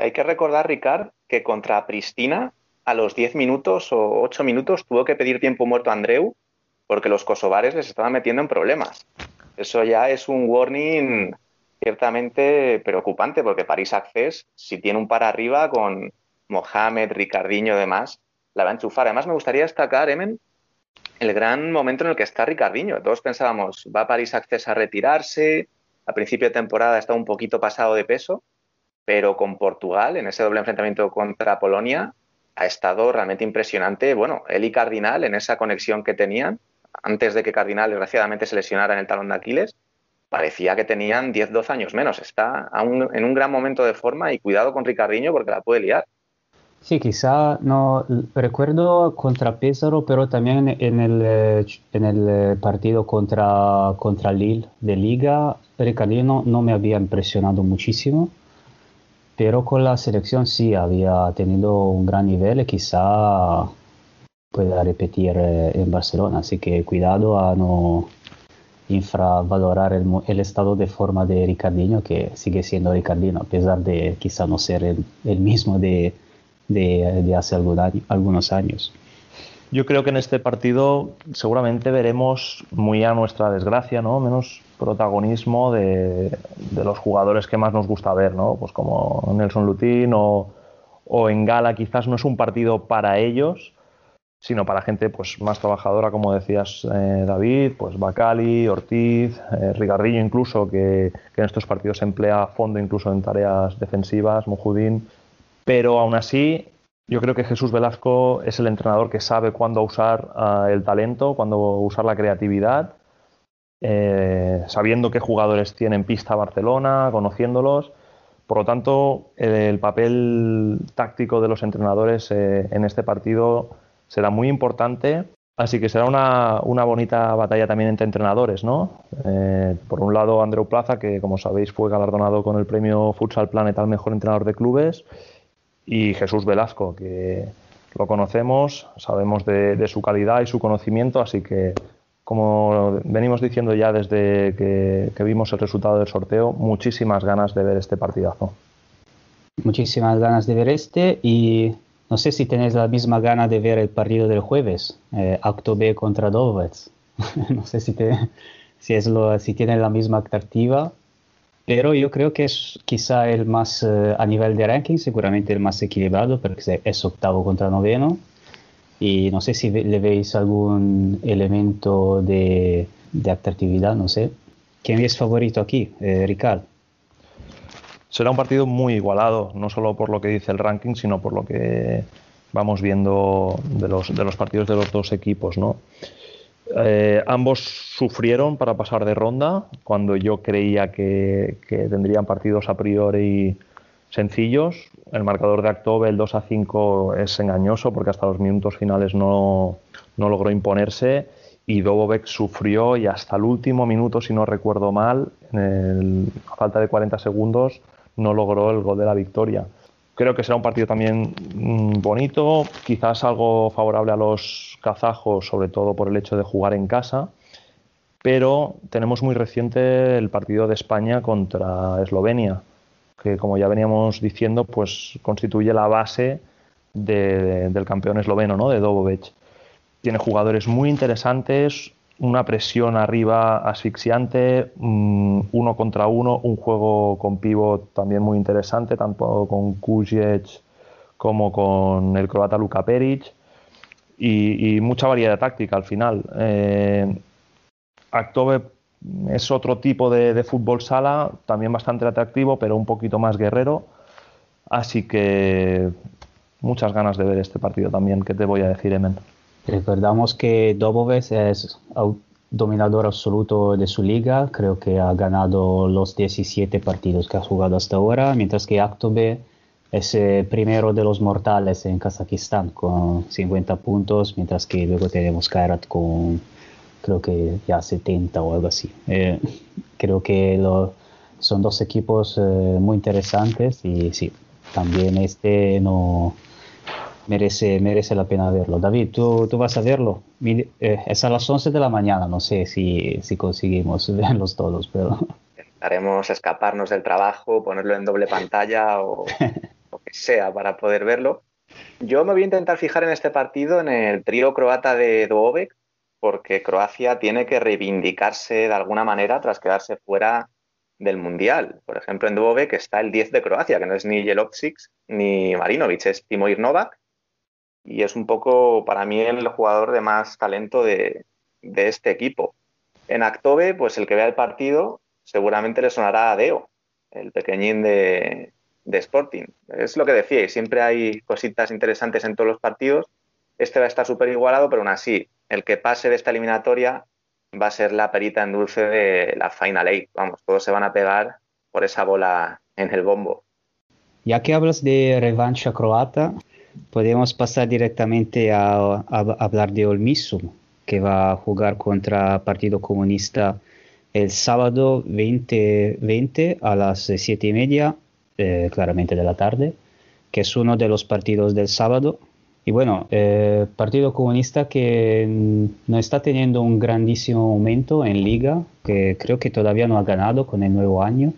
Hay que recordar, Ricard, que contra Pristina, a los 10 minutos o 8 minutos, tuvo que pedir tiempo muerto a Andreu porque los kosovares les estaban metiendo en problemas. Eso ya es un warning ciertamente preocupante, porque París Access, si tiene un par arriba con Mohamed, Ricardinho y demás, la va a enchufar. Además, me gustaría destacar, Emen, el gran momento en el que está Ricardinho. Todos pensábamos, va París Access a retirarse, a principio de temporada está un poquito pasado de peso, pero con Portugal, en ese doble enfrentamiento contra Polonia, ha estado realmente impresionante. Bueno, él y Cardinal, en esa conexión que tenían, antes de que Cardinal desgraciadamente se lesionara en el talón de Aquiles, parecía que tenían 10-12 años menos. Está en un gran momento de forma y cuidado con Ricardinho porque la puede liar. Sí, quizá no recuerdo contra Pésaro, pero también en el, eh, en el eh, partido contra, contra Lille de Liga, Ricardinho no me había impresionado muchísimo, pero con la selección sí había tenido un gran nivel y quizá pueda repetir eh, en Barcelona. Así que cuidado a no infravalorar el, estado de forma de Ricardinho, que sigue siendo Ricardinho, a pesar de quizá no ser el, mismo de, de, hace algunos años. Yo creo que en este partido seguramente veremos muy a nuestra desgracia, ¿no? Menos protagonismo de, de los jugadores que más nos gusta ver, ¿no? Pues como Nelson Lutín o, o en Gala, quizás no es un partido para ellos, sino para gente pues más trabajadora, como decías eh, David, pues Bacali, Ortiz, eh, Ricardillo incluso, que, en estos partidos emplea a fondo incluso en tareas defensivas, Mujudín. Pero aún así, yo creo que Jesús Velasco es el entrenador que sabe cuándo usar ah, el talento, cuándo usar la creatividad, eh, sabiendo qué jugadores tienen pista Barcelona, conociéndolos. Por lo tanto, el papel táctico de los entrenadores en este partido será muy importante. Así que será una, una bonita batalla también entre entrenadores, ¿no? Eh, por un lado, Andreu Plaza, que como sabéis fue galardonado con el premio Futsal Planet al mejor entrenador de clubes, y Jesús Velasco, que lo conocemos, sabemos de, de su calidad y su conocimiento, así que como venimos diciendo ya desde que, que, vimos el resultado del sorteo, muchísimas ganas de ver este partidazo. Muchísimas ganas de ver este y no sé si tenéis la misma gana de ver el partido del jueves, eh, Acto B contra Dovets. [laughs] no sé si, si, es lo, si tiene la misma atractiva, pero yo creo que es quizá el más, eh, a nivel de ranking, seguramente el más equilibrado, porque es octavo contra noveno. Y no sé si le veis algún elemento de, de atractividad, no sé. ¿Quién es favorito aquí, eh, Ricardo? Será un partido muy igualado, no solo por lo que dice el ranking, sino por lo que vamos viendo de los, de los partidos de los dos equipos, ¿no? Eh, ambos sufrieron para pasar de ronda cuando yo creía que, tendrían partidos a priori sencillos. El marcador de Actobe, el 2 a 5, es engañoso porque hasta los minutos finales no, logró imponerse y Dobovec sufrió y hasta el último minuto, si no recuerdo mal, a falta de 40 segundos, no logró el gol de la victoria. Creo que será un partido también mm, bonito, quizás algo favorable a los kazajos, sobre todo por el hecho de jugar en casa, pero tenemos muy reciente el partido de España contra Eslovenia, que como ya veníamos diciendo, pues constituye la base del campeón esloveno, ¿no? de Dobovec. Tiene jugadores muy interesantes, una presión arriba asfixiante, mm, uno contra uno, un juego con pivot también muy interesante, tanto con Kuzic como con el croata Luka Peric, y, mucha variedad táctica al final. Eh, es otro tipo de, fútbol sala, también bastante atractivo, pero un poquito más guerrero, así que muchas ganas de ver este partido también, ¿qué te voy a decir, Emen? Recordamos que Dobovec es dominador absoluto de su liga, creo que ha ganado los 17 partidos que ha jugado hasta ahora, mientras que Aktobe es el primero de los mortales en Kazajistán con 50 puntos, mientras que luego tenemos Kairat con creo que ya 70 o algo así. Eh, creo que son dos equipos eh, muy interesantes y sí, también este no merece, merece la pena verlo. David, ¿tú, tú vas a verlo? Eh, es a las 11 de la mañana, no sé si, si conseguimos [laughs] verlos todos, pero... Intentaremos escaparnos del trabajo, ponerlo en doble pantalla o [laughs] lo que sea para poder verlo. Yo me voy a intentar fijar en este partido en el trío croata de Dovek, porque Croacia tiene que reivindicarse de alguna manera tras quedarse fuera del Mundial. Por ejemplo, en Dubovek está el 10 de Croacia, que no es ni Jelovcic ni Marinovic, es Timoir Novak, y es un poco para mí el jugador de más talento de, este equipo. En Actove, pues el que vea el partido seguramente le sonará a Deo, el pequeñín de, de Sporting. Es lo que decía, siempre hay cositas interesantes en todos los partidos. Este va a estar súper igualado, pero aún así, el que pase de esta eliminatoria va a ser la perita en dulce de la Final Eight. Vamos, todos se van a pegar por esa bola en el bombo. Ya que hablas de revancha croata, podemos pasar directamente a, hablar de Olmisum, que va a jugar contra Partido Comunista el sábado 20, a las 7 y media, eh, claramente de la tarde, que es uno de los partidos del sábado. Y bueno, eh, Partido Comunista que no está teniendo un grandísimo aumento en liga, que creo que todavía no ha ganado con el nuevo año.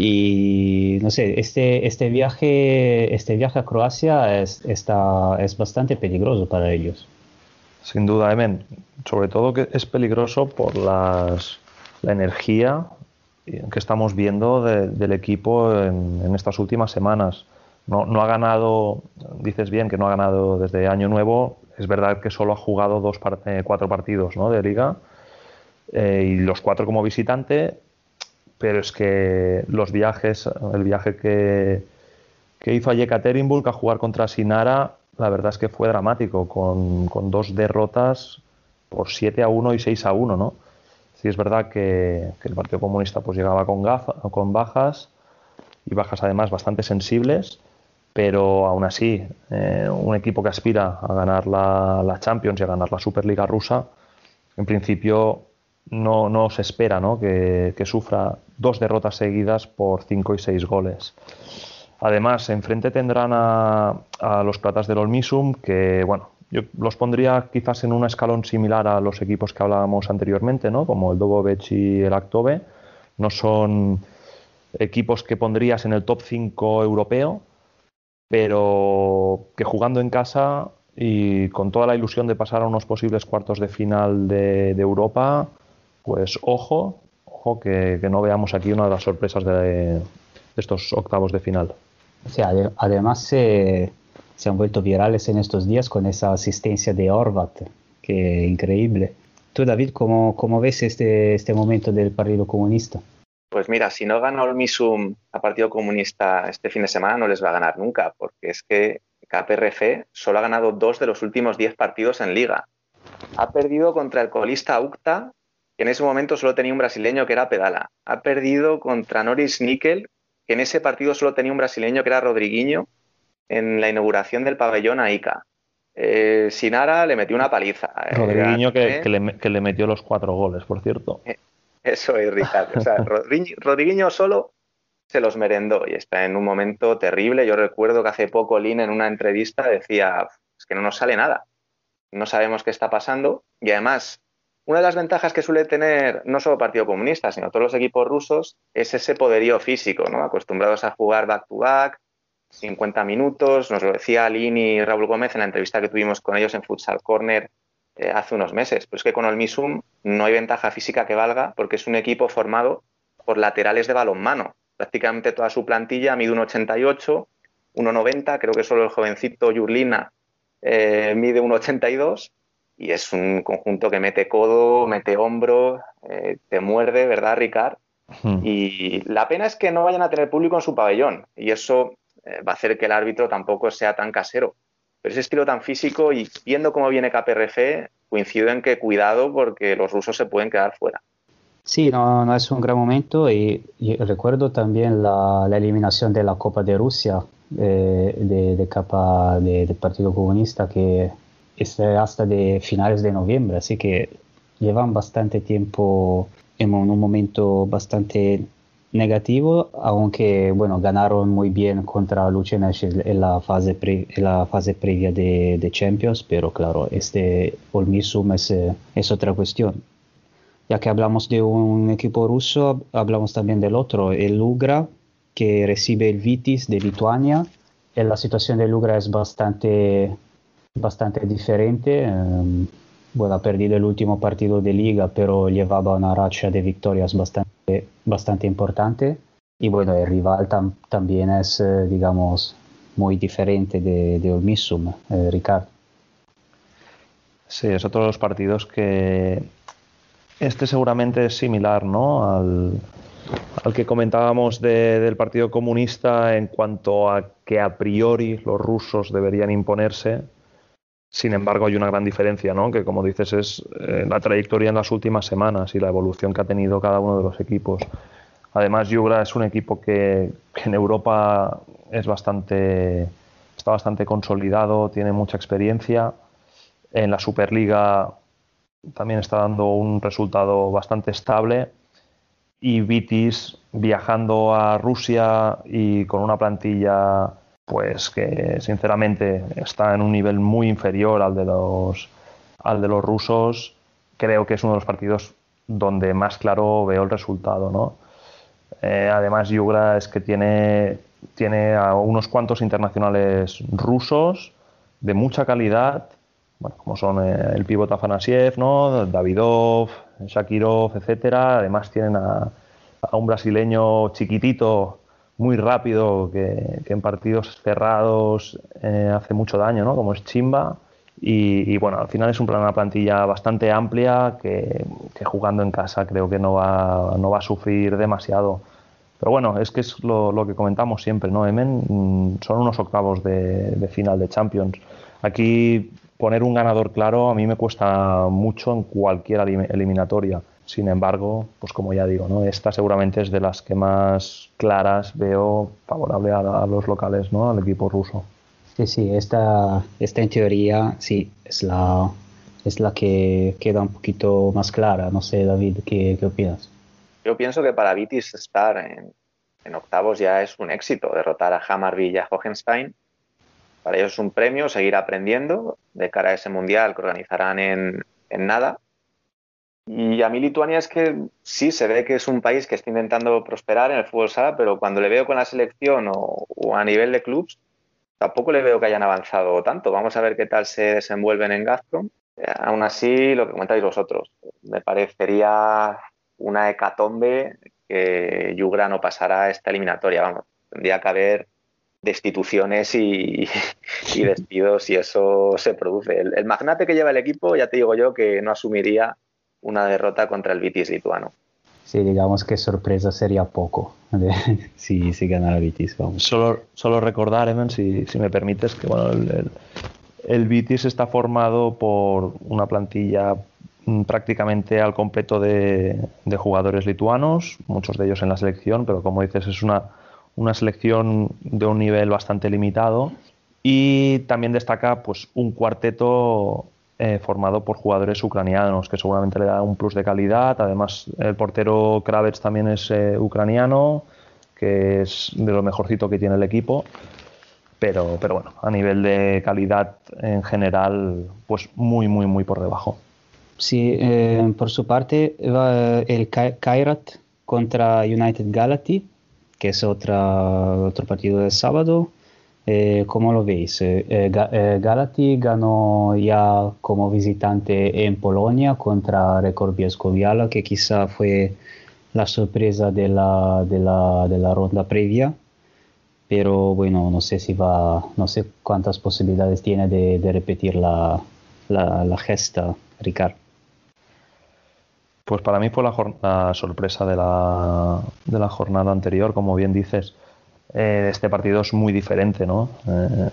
Y no sé, este, este, viaje, este viaje a Croacia es, está, es bastante peligroso para ellos. Sin duda, Emen. Sobre todo que es peligroso por las, la energía que estamos viendo del equipo en, estas últimas semanas. No, no, ha ganado, dices bien que no ha ganado desde Año Nuevo. Es verdad que solo ha jugado dos eh, cuatro partidos ¿no? de liga eh, y los cuatro como visitante pero es que los viajes, el viaje que, hizo a Yekaterinburg a jugar contra Sinara, la verdad es que fue dramático, con, dos derrotas por 7 a 1 y 6 a 1, ¿no? Sí es verdad que, el Partido Comunista pues llegaba con, con bajas y bajas además bastante sensibles, pero aún así, eh, un equipo que aspira a ganar la, la, Champions y a ganar la Superliga rusa, en principio no, no se espera ¿no? Que, sufra dos derrotas seguidas por cinco y seis goles. Además, enfrente tendrán a, los platas del Olmisum, que bueno, yo los pondría quizás en un escalón similar a los equipos que hablábamos anteriormente, ¿no? como el Dobovec y el Actove. No son equipos que pondrías en el top 5 europeo, pero que jugando en casa y con toda la ilusión de pasar a unos posibles cuartos de final de Europa, pues ojo, ojo que, no veamos aquí una de las sorpresas de, estos octavos de final. Sí, además se han vuelto virales en estos días con esa asistencia de Horvat, que increíble. Tú, David, ¿cómo, cómo ves este, este momento del Partido Comunista? Pues mira, si no gana Olmisum a Partido Comunista este fin de semana, no les va a ganar nunca, porque es que KPRF solo ha ganado dos de los últimos diez partidos en liga. Ha perdido contra el colista UCTA, que en ese momento solo tenía un brasileño que era Pedala. Ha perdido contra Norris Nickel, que en ese partido solo tenía un brasileño que era Rodriguinho, en la inauguración del pabellón a Ica. Eh, Sinara le metió una paliza. Eh, Rodriguinho que, le, metió los cuatro goles, por cierto. Eh, eso es, Ricardo. O sea, [laughs] Rodriguinho solo se los merendó y está en un momento terrible. Yo recuerdo que hace poco Lin en una entrevista decía, es que no nos sale nada. No sabemos qué está pasando y además una de las ventajas que suele tener no solo el Partido Comunista, sino todos los equipos rusos es ese poderío físico, ¿no? Acostumbrados a jugar back to back, 50 minutos, nos lo decía Lin y Raúl Gómez en la entrevista que tuvimos con ellos en Futsal Corner eh, hace unos meses. Pero es que con el Misum no hay ventaja física que valga porque es un equipo formado por laterales de balonmano. Prácticamente toda su plantilla mide 1,88, 1,90, creo que solo el jovencito Yurlina eh, mide 1,82 y es un conjunto que mete codo, mete hombro, eh, te muerde, ¿verdad, Ricard? Y la pena es que no vayan a tener público en su pabellón y eso eh, va a hacer que el árbitro tampoco sea tan casero. Pero ese estilo tan físico y viendo cómo viene KPRF, coincido en que cuidado porque los rusos se pueden quedar fuera. Sí, no, no es un gran momento y, recuerdo también la, eliminación de la Copa de Rusia eh, de, de capa del Partido Comunista que es hasta de finales de noviembre, así que llevan bastante tiempo en un momento bastante negativo, aunque bueno, ganaron muy bien contra Luchenech en la fase, en la fase previa de, de, Champions, pero claro, este Olmisum es, es otra cuestión. Ya que hablamos de un equipo ruso, hablamos también del otro, el Lugra, que recibe el Vitis de Lituania. La situación del Lugra es bastante, bastante diferente. Em, bueno, perdido el último partido de liga, pero llevaba una racha de victorias bastante, bastante importante. Y bueno, el rival también es, eh, digamos, muy diferente de, de Olmisum, eh, Ricardo. Sí, es otro de los partidos que este seguramente es similar ¿no? al que comentábamos del Partido Comunista en cuanto a que a priori los rusos deberían imponerse sin embargo, hay una gran diferencia, ¿no? que como dices es eh, la trayectoria en las últimas semanas y la evolución que ha tenido cada uno de los equipos. Además, Yugra es un equipo que, en Europa es bastante, está bastante consolidado, tiene mucha experiencia. En la Superliga también está dando un resultado bastante estable. Y Vitis viajando a Rusia y con una plantilla pues que sinceramente está en un nivel muy inferior al de los, al de los rusos, creo que es uno de los partidos donde más claro veo el resultado. ¿no? Eh, además, Yugra es que tiene, tiene a unos cuantos internacionales rusos de mucha calidad, bueno, como son eh, el pívot Afanasiev, ¿no? Davidov, Shakirov, etcétera. Además tienen a, a un brasileño chiquitito muy rápido que, en partidos cerrados eh, hace mucho daño, ¿no? Como es Chimba. Y, bueno, al final es un plan, una plantilla bastante amplia que, jugando en casa creo que no va, no va a sufrir demasiado. Pero bueno, es que es lo, que comentamos siempre, ¿no? Emen mm, son unos octavos de, de, final de Champions. Aquí poner un ganador claro a mí me cuesta mucho en cualquier eliminatoria. Sin embargo, pues como ya digo, ¿no? esta seguramente es de las que más claras veo favorable a, los locales, ¿no? al equipo ruso. Sí, sí, esta, esta en teoría sí es la, es la que queda un poquito más clara. No sé, David, ¿qué, qué opinas? Yo pienso que para Vitis estar en, en octavos ya es un éxito. Derrotar a Hammarby y a Hohenstein, para ellos es un premio seguir aprendiendo de cara a ese mundial que organizarán en, en nada y a mí Lituania es que sí, se ve que es un país que está intentando prosperar en el fútbol sala, pero cuando le veo con la selección o, a nivel de clubs, tampoco le veo que hayan avanzado tanto. Vamos a ver qué tal se desenvuelven en Gazprom. Aún así, lo que comentáis vosotros, me parecería una hecatombe que Yugra no pasará esta eliminatoria. Vamos, tendría que haber destituciones y, [laughs] [laughs] despidos si eso se produce. El, magnate que lleva el equipo, ya te digo yo, que no asumiría una derrota contra el Vitis lituano. Sí, digamos que sorpresa sería poco si, si ganara Vitis. Vamos. Solo, solo recordar, Evan, si, si me permites, que bueno, el, el Vitis está formado por una plantilla mm, prácticamente al completo de, jugadores lituanos, muchos de ellos en la selección, pero como dices es una, una selección de un nivel bastante limitado y también destaca pues un cuarteto eh, formado por jugadores ucranianos que seguramente le da un plus de calidad. Además el portero Kravets también es eh, ucraniano, que es de lo mejorcito que tiene el equipo pero, pero bueno, a nivel de calidad en general, pues muy, muy, muy por debajo. Sí, eh, por su parte va el Kairat contra United Galati, que es otra, otro partido del sábado. Eh, ¿Cómo lo veis? Eh, eh Galati ganó ya como visitante en Polonia contra Record Bielsko-Biala, que quizá fue la sorpresa de la, de la, de la ronda previa pero bueno, no sé si va, no sé cuántas posibilidades tiene de, repetir la, gesta, Ricard. Pues para mí fue la, sorpresa de la, de la, jornada anterior, como bien dices. Eh, este partido es muy diferente, ¿no? Eh,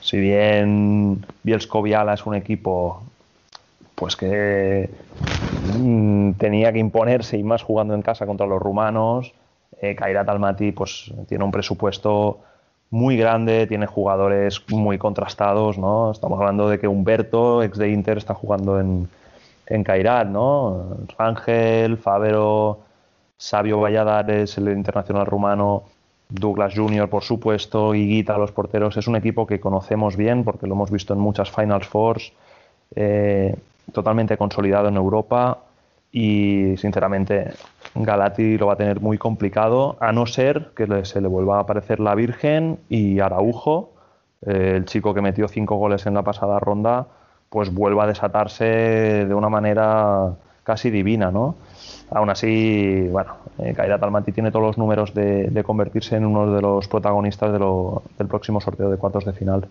si bien bielsko es un equipo pues que mm, tenía que imponerse y más jugando en casa contra los rumanos, eh, Kairat Almaty pues, tiene un presupuesto muy grande, tiene jugadores muy contrastados, ¿no? Estamos hablando de que Humberto, ex de Inter, está jugando en, en Kairat, ¿no? Ángel, Favero, Sabio Valladares, el internacional rumano, Douglas Junior, por supuesto, Higuita, los porteros. Es un equipo que conocemos bien porque lo hemos visto en muchas Finals Fours, eh, totalmente consolidado en Europa y sinceramente Galati lo va a tener muy complicado, a no ser que se le vuelva a aparecer la Virgen y Araujo, eh, el chico que metió cinco goles en la pasada ronda, pues vuelva a desatarse de una manera casi divina, ¿no? Aún así, bueno, eh, Kairat tiene todos los números de, convertirse en uno de los protagonistas del próximo sorteo de cuartos de final.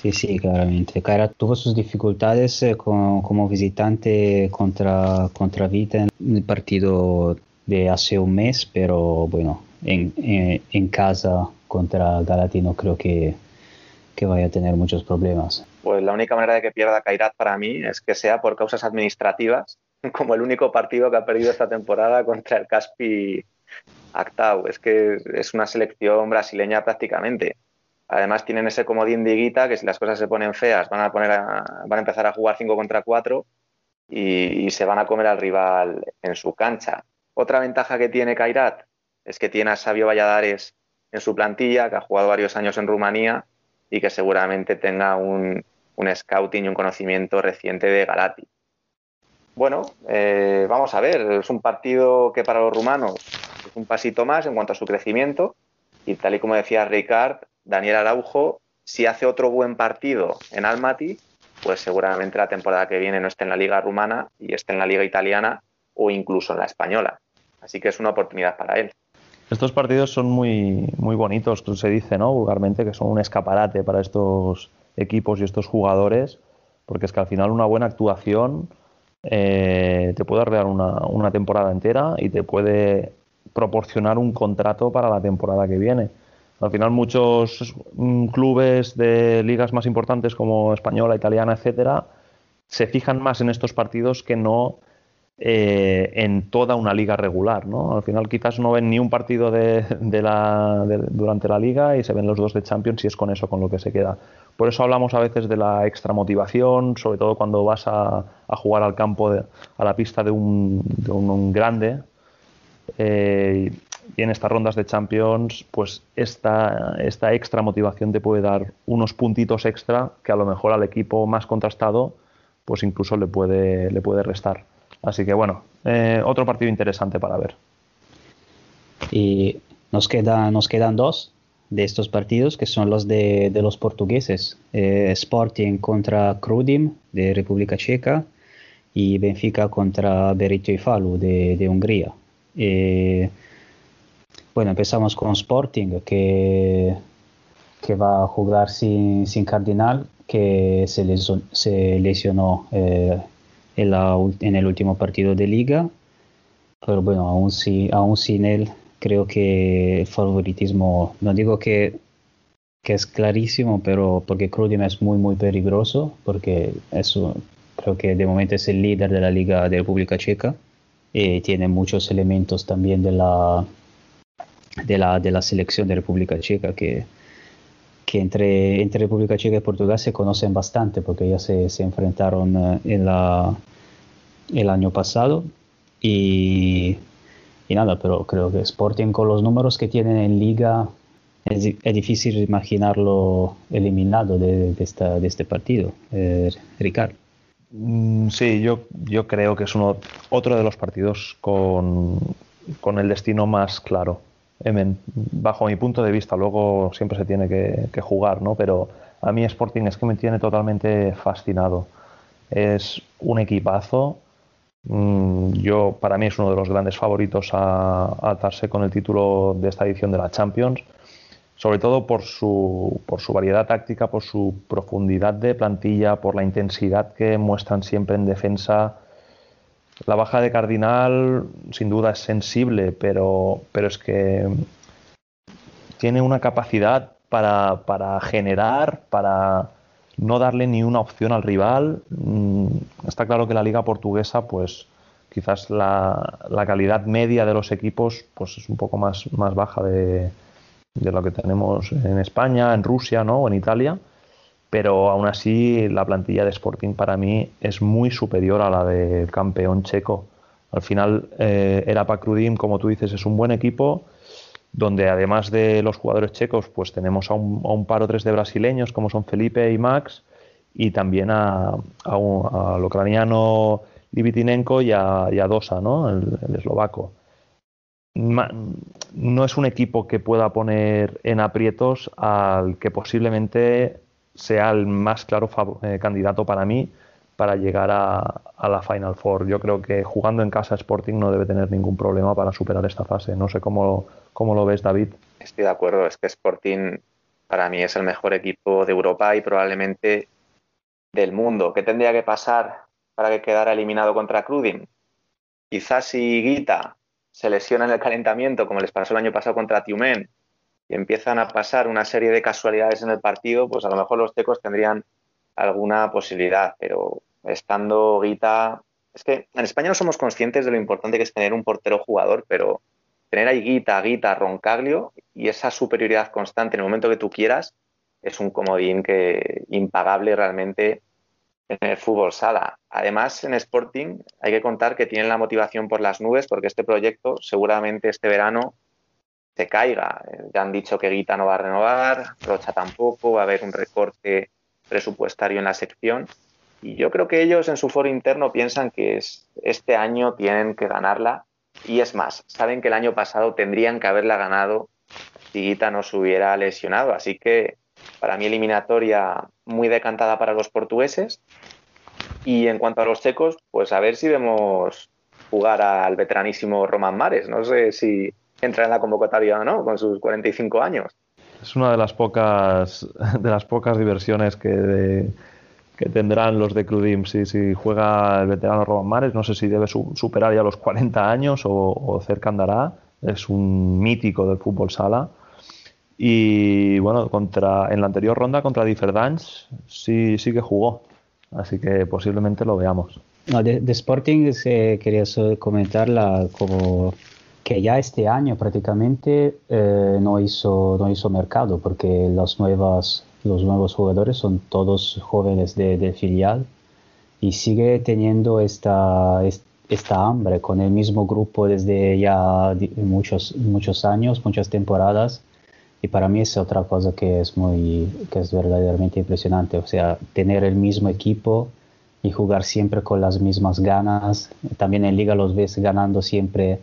Sí, sí, claramente. Kaira tuvo sus dificultades eh, como visitante contra, contra Vita en el partido de hace un mes, pero bueno, en, en, casa contra Galatino creo que, que vaya a tener muchos problemas. Pues la única manera de que pierda Kairat para mí es que sea por causas administrativas, [laughs] como el único partido que ha perdido esta temporada contra el Caspi Actau. Es que es una selección brasileña prácticamente. Además tienen ese comodín de Higuita que si las cosas se ponen feas van a, poner van a empezar a jugar 5 contra 4 y, se van a comer al rival en su cancha. Otra ventaja que tiene Kairat es que tiene a Sabio Valladares en su plantilla, que ha jugado varios años en Rumanía y que seguramente tenga un, scouting y un conocimiento reciente de Galati. Bueno, eh, vamos a ver, es un partido que para los rumanos es un pasito más en cuanto a su crecimiento y tal y como decía Ricard, Daniel Araujo, si hace otro buen partido en Almaty, pues seguramente la temporada que viene no esté en la liga rumana y esté en la liga italiana o incluso en la española. Así que es una oportunidad para él. Estos partidos son muy, muy bonitos, se dice, ¿no? Vulgarmente, que son un escaparate para estos equipos y estos jugadores, porque es que al final una buena actuación eh, te puede arreglar una, una temporada entera y te puede proporcionar un contrato para la temporada que viene. Al final muchos mm, clubes de ligas más importantes como española, italiana, etcétera, se fijan más en estos partidos que no eh, en toda una liga regular, ¿no? Al final quizás no ven ni un partido de, durante la liga y se ven los dos de Champions y es con eso con lo que se queda. Por eso hablamos a veces de la extra motivación, sobre todo cuando vas a, jugar al campo, a la pista de un, de un grande. Eh, y en estas rondas de Champions, pues esta, esta extra motivación te puede dar unos puntitos extra que a lo mejor al equipo más contrastado, pues incluso le puede, le puede restar. Así que bueno, eh, otro partido interesante para ver. Y nos, queda, nos quedan dos, de estos partidos, que son los de, los portugueses. Eh, Sporting contra Krudim de República Checa y Benfica contra Berito y Falu de, Hungría. Eh, bueno, empezamos con Sporting, que, que va a jugar sin, sin Cardinal, que se, se lesionó en, en, el último partido de liga. Pero bueno, aún, si, aún sin él creo que el favoritismo, no digo que, que es clarísimo, pero porque Crudim es muy, muy peligroso, porque creo que de momento es el líder de la Liga de República Checa y tiene muchos elementos también de la, de la, de la selección de República Checa que, que entre, entre República Checa y Portugal se conocen bastante porque ya se, se enfrentaron eh, en la, el año pasado y y nada, pero creo que Sporting con los números que tienen en liga es, difícil imaginarlo eliminado de, de, este partido. Eh, Ricardo. Mm, sí, yo, yo creo que es uno, otro de los partidos con, con el destino más claro. Bajo mi punto de vista, luego siempre se tiene que, jugar, ¿no? Pero a mí Sporting es que me tiene totalmente fascinado. Es un equipazo Mm, yo, para mí es uno de los grandes favoritos a, alzarse con el título de esta edición de la Champions, sobre todo por su, por su variedad táctica, por su profundidad de plantilla, por la intensidad que muestran siempre en defensa. La baja de Cardinal sin duda es sensible, pero, pero es que tiene una capacidad para, para generar, para no darle ni una opción al rival. Mm, está claro que la liga portuguesa, pues quizás la, calidad media de los equipos pues es un poco más, más baja de, lo que tenemos en España, en Rusia ¿no? o en Italia, pero aún así la plantilla de Sporting para mí es muy superior a la del campeón checo. Al final, eh, era Pacrudim, como tú dices, es un buen equipo donde además de los jugadores checos, pues tenemos a un, par o tres de brasileños, como son Felipe y Max, y también a, al ucraniano Libitinenko y a, Dosa, ¿no? el, eslovaco. no es un equipo que pueda poner en aprietos al que posiblemente sea el más claro eh, candidato para mí para llegar a, la Final Four. Yo creo que jugando en casa Sporting no debe tener ningún problema para superar esta fase. No sé cómo, ¿Cómo lo ves, David? Estoy de acuerdo, es que Sporting para mí es el mejor equipo de Europa y probablemente del mundo. ¿Qué tendría que pasar para que quedara eliminado contra Crudin? Quizás si Guita se lesiona en el calentamiento, como les pasó el año pasado contra Tiumen, y empiezan a pasar una serie de casualidades en el partido, pues a lo mejor los tecos tendrían alguna posibilidad, pero estando Guita... Es que en España no somos conscientes de lo importante que es tener un portero jugador, pero tener ahí Guita, Guita, Roncaglio y esa superioridad constante en el momento que tú quieras es un comodín que impagable realmente en el fútbol sala. Además, en Sporting hay que contar que tienen la motivación por las nubes porque este proyecto seguramente este verano se caiga. Ya han dicho que Guita no va a renovar, Rocha tampoco, va a haber un recorte presupuestario en la sección. Y yo creo que ellos en su foro interno piensan que este año tienen que ganarla y es más, saben que el año pasado tendrían que haberla ganado si Guita no se hubiera lesionado. Así que para mí eliminatoria muy decantada para los portugueses. Y en cuanto a los checos, pues a ver si vemos jugar al veteranísimo Roman Mares. No sé si entra en la convocatoria o no, con sus 45 años. Es una de las pocas, [laughs] de las pocas diversiones que, que tendrán los de Cludim si, si juega el veterano Roman Mares. No sé si debe superar ya los 40 años o, cerca andará. Es un mítico del fútbol sala. Y bueno, contra, en la anterior ronda contra Differdance sí, sí que jugó. Así que posiblemente lo veamos. de, Sporting se quería comentarla como que ya este año prácticamente eh, no, hizo, no hizo mercado porque las nuevas los nuevos jugadores son todos jóvenes de, filial y sigue teniendo esta, esta hambre con el mismo grupo desde ya muchos, muchos años, muchas temporadas. Y para mí es otra cosa que es muy, que es verdaderamente impresionante. O sea, tener el mismo equipo y jugar siempre con las mismas ganas. También en liga los ves ganando siempre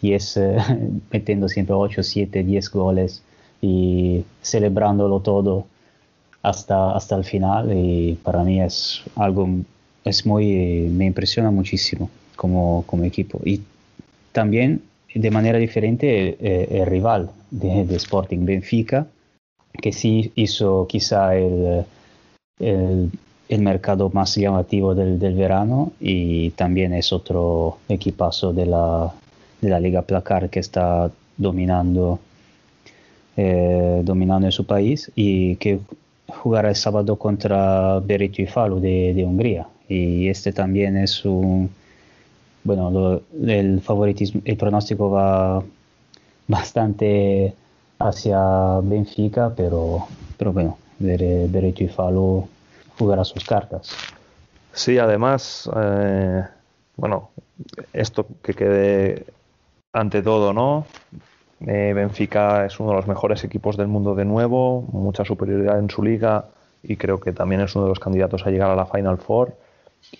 10, [laughs] metiendo siempre 8, 7, 10 goles y celebrándolo todo hasta, hasta el final y para mí es algo, es muy, me impresiona muchísimo como, como equipo. Y también de manera diferente eh, el rival de, Sporting Benfica, que sí hizo quizá el, el, mercado más llamativo del, del, verano y también es otro equipazo de la, de la Liga Placar que está dominando, eh, dominando en su país y que jugará el sábado contra Beretto y Falu de, de Hungría. Y este también es un bueno, el favoritismo, el pronóstico va bastante hacia Benfica, pero, pero bueno, Beretto y Falo jugará sus cartas. Sí, además, eh, bueno, esto que quede ante todo, ¿no? Eh, Benfica es uno de los mejores equipos del mundo de nuevo, mucha superioridad en su liga y creo que también es uno de los candidatos a llegar a la Final Four.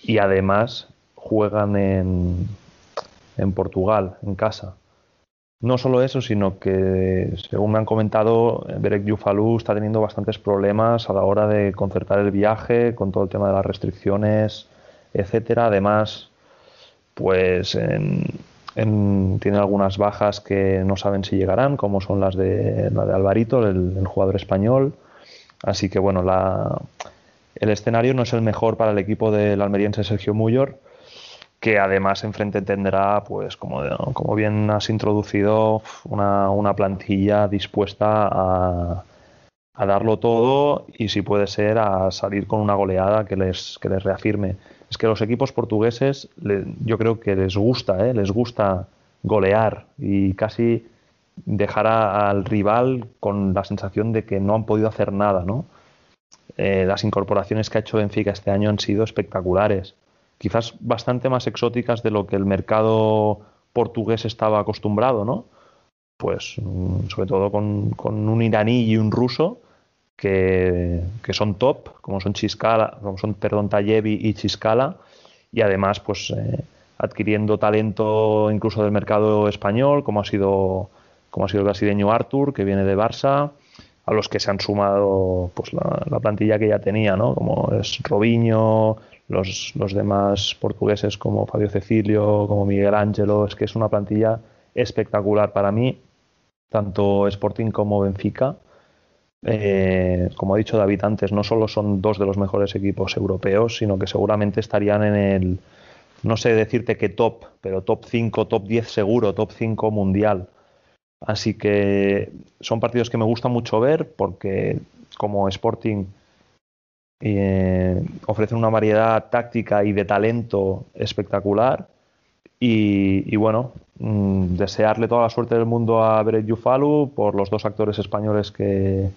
Y además juegan en, en Portugal, en casa. No solo eso, sino que, según me han comentado, Berek Yufalu está teniendo bastantes problemas a la hora de concertar el viaje, con todo el tema de las restricciones, etcétera. Además, pues tiene algunas bajas que no saben si llegarán, como son las de, la de Alvarito, el, jugador español. Así que bueno, la, el escenario no es el mejor para el equipo del almeriense Sergio Muyor que además enfrente tendrá, pues como, como bien has introducido, una, una plantilla dispuesta a, a, darlo todo y si puede ser a salir con una goleada que les, que les reafirme. Es que los equipos portugueses yo creo que les gusta, ¿eh? les gusta golear y casi dejar al rival con la sensación de que no han podido hacer nada. Eh, las incorporaciones que ha hecho Benfica este año han sido espectaculares quizás bastante más exóticas de lo que el mercado portugués estaba acostumbrado, ¿no? Pues mm, sobre todo con, un iraní y un ruso que, son top, como son Chiscala, como son, perdón, Tayevi y Chiscala, y además, pues eh, adquiriendo talento incluso del mercado español, como ha sido, como ha sido el brasileño Artur, que viene de Barça, a los que se han sumado pues la, la plantilla que ya tenía, ¿no? Como es Robinho, los, los demás portugueses como Fabio Cecilio, como Miguel Ángelo, es que es una plantilla espectacular para mí, tanto Sporting como Benfica. Eh, como ha dicho David antes, no solo son dos de los mejores equipos europeos, sino que seguramente estarían en el, no sé decirte qué top, pero top 5, top 10 seguro, top 5 mundial. Así que son partidos que me gusta mucho ver porque como Sporting eh, ofrecen una variedad táctica y de talento espectacular. Y, bueno, mm, desearle toda la suerte del mundo a Beret Yufalu por los dos actores españoles que,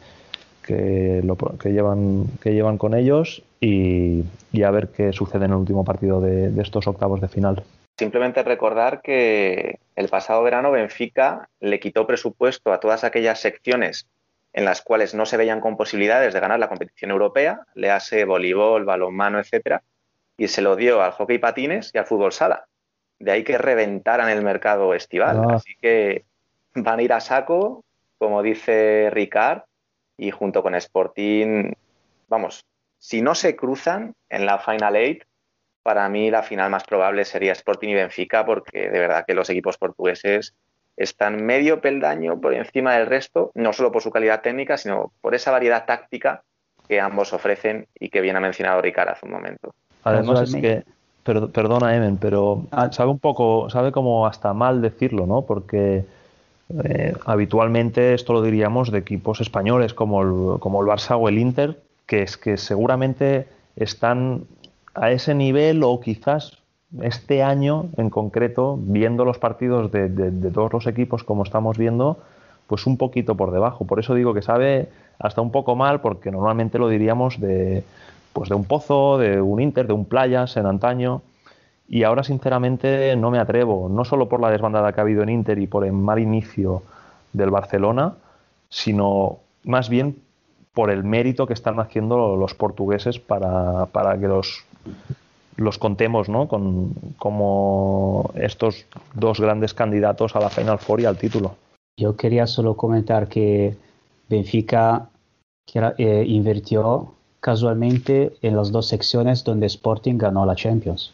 que, llevan, que llevan con ellos y, a ver qué sucede en el último partido de, de estos octavos de final. Simplemente recordar que el pasado verano Benfica le quitó presupuesto a todas aquellas secciones en las cuales no se veían con posibilidades de ganar la competición europea, le hace voleibol, balonmano, etcétera, y se lo dio al hockey patines y al fútbol sala. De ahí que reventaran el mercado estival. Ah. Así que van a ir a saco, como dice Ricard, y junto con Sporting, vamos, si no se cruzan en la Final Eight, para mí la final más probable sería Sporting y Benfica, porque de verdad que los equipos portugueses están medio peldaño por encima del resto, no solo por su calidad técnica, sino por esa variedad táctica que ambos ofrecen y que bien ha mencionado Ricard hace un momento. Además es que, perdona Emen, pero ah. sabe un poco, sabe como hasta mal decirlo, ¿no? Porque eh, habitualmente esto lo diríamos de equipos españoles como el, como el Barça o el Inter, que es que seguramente están a ese nivel o quizás este año en concreto, viendo los partidos de, todos los equipos como estamos viendo, pues un poquito por debajo. Por eso digo que sabe hasta un poco mal, porque normalmente lo diríamos de, pues de un Pozo, de un Inter, de un Playas en antaño. Y ahora sinceramente no me atrevo, no solo por la desbandada que ha habido en Inter y por el mal inicio del Barcelona, sino más bien por el mérito que están haciendo los portugueses para, para que los los contemos ¿no? con como estos dos grandes candidatos a la Final Four y al título. Yo quería solo comentar que Benfica eh, invirtió casualmente en las dos secciones donde Sporting ganó la Champions.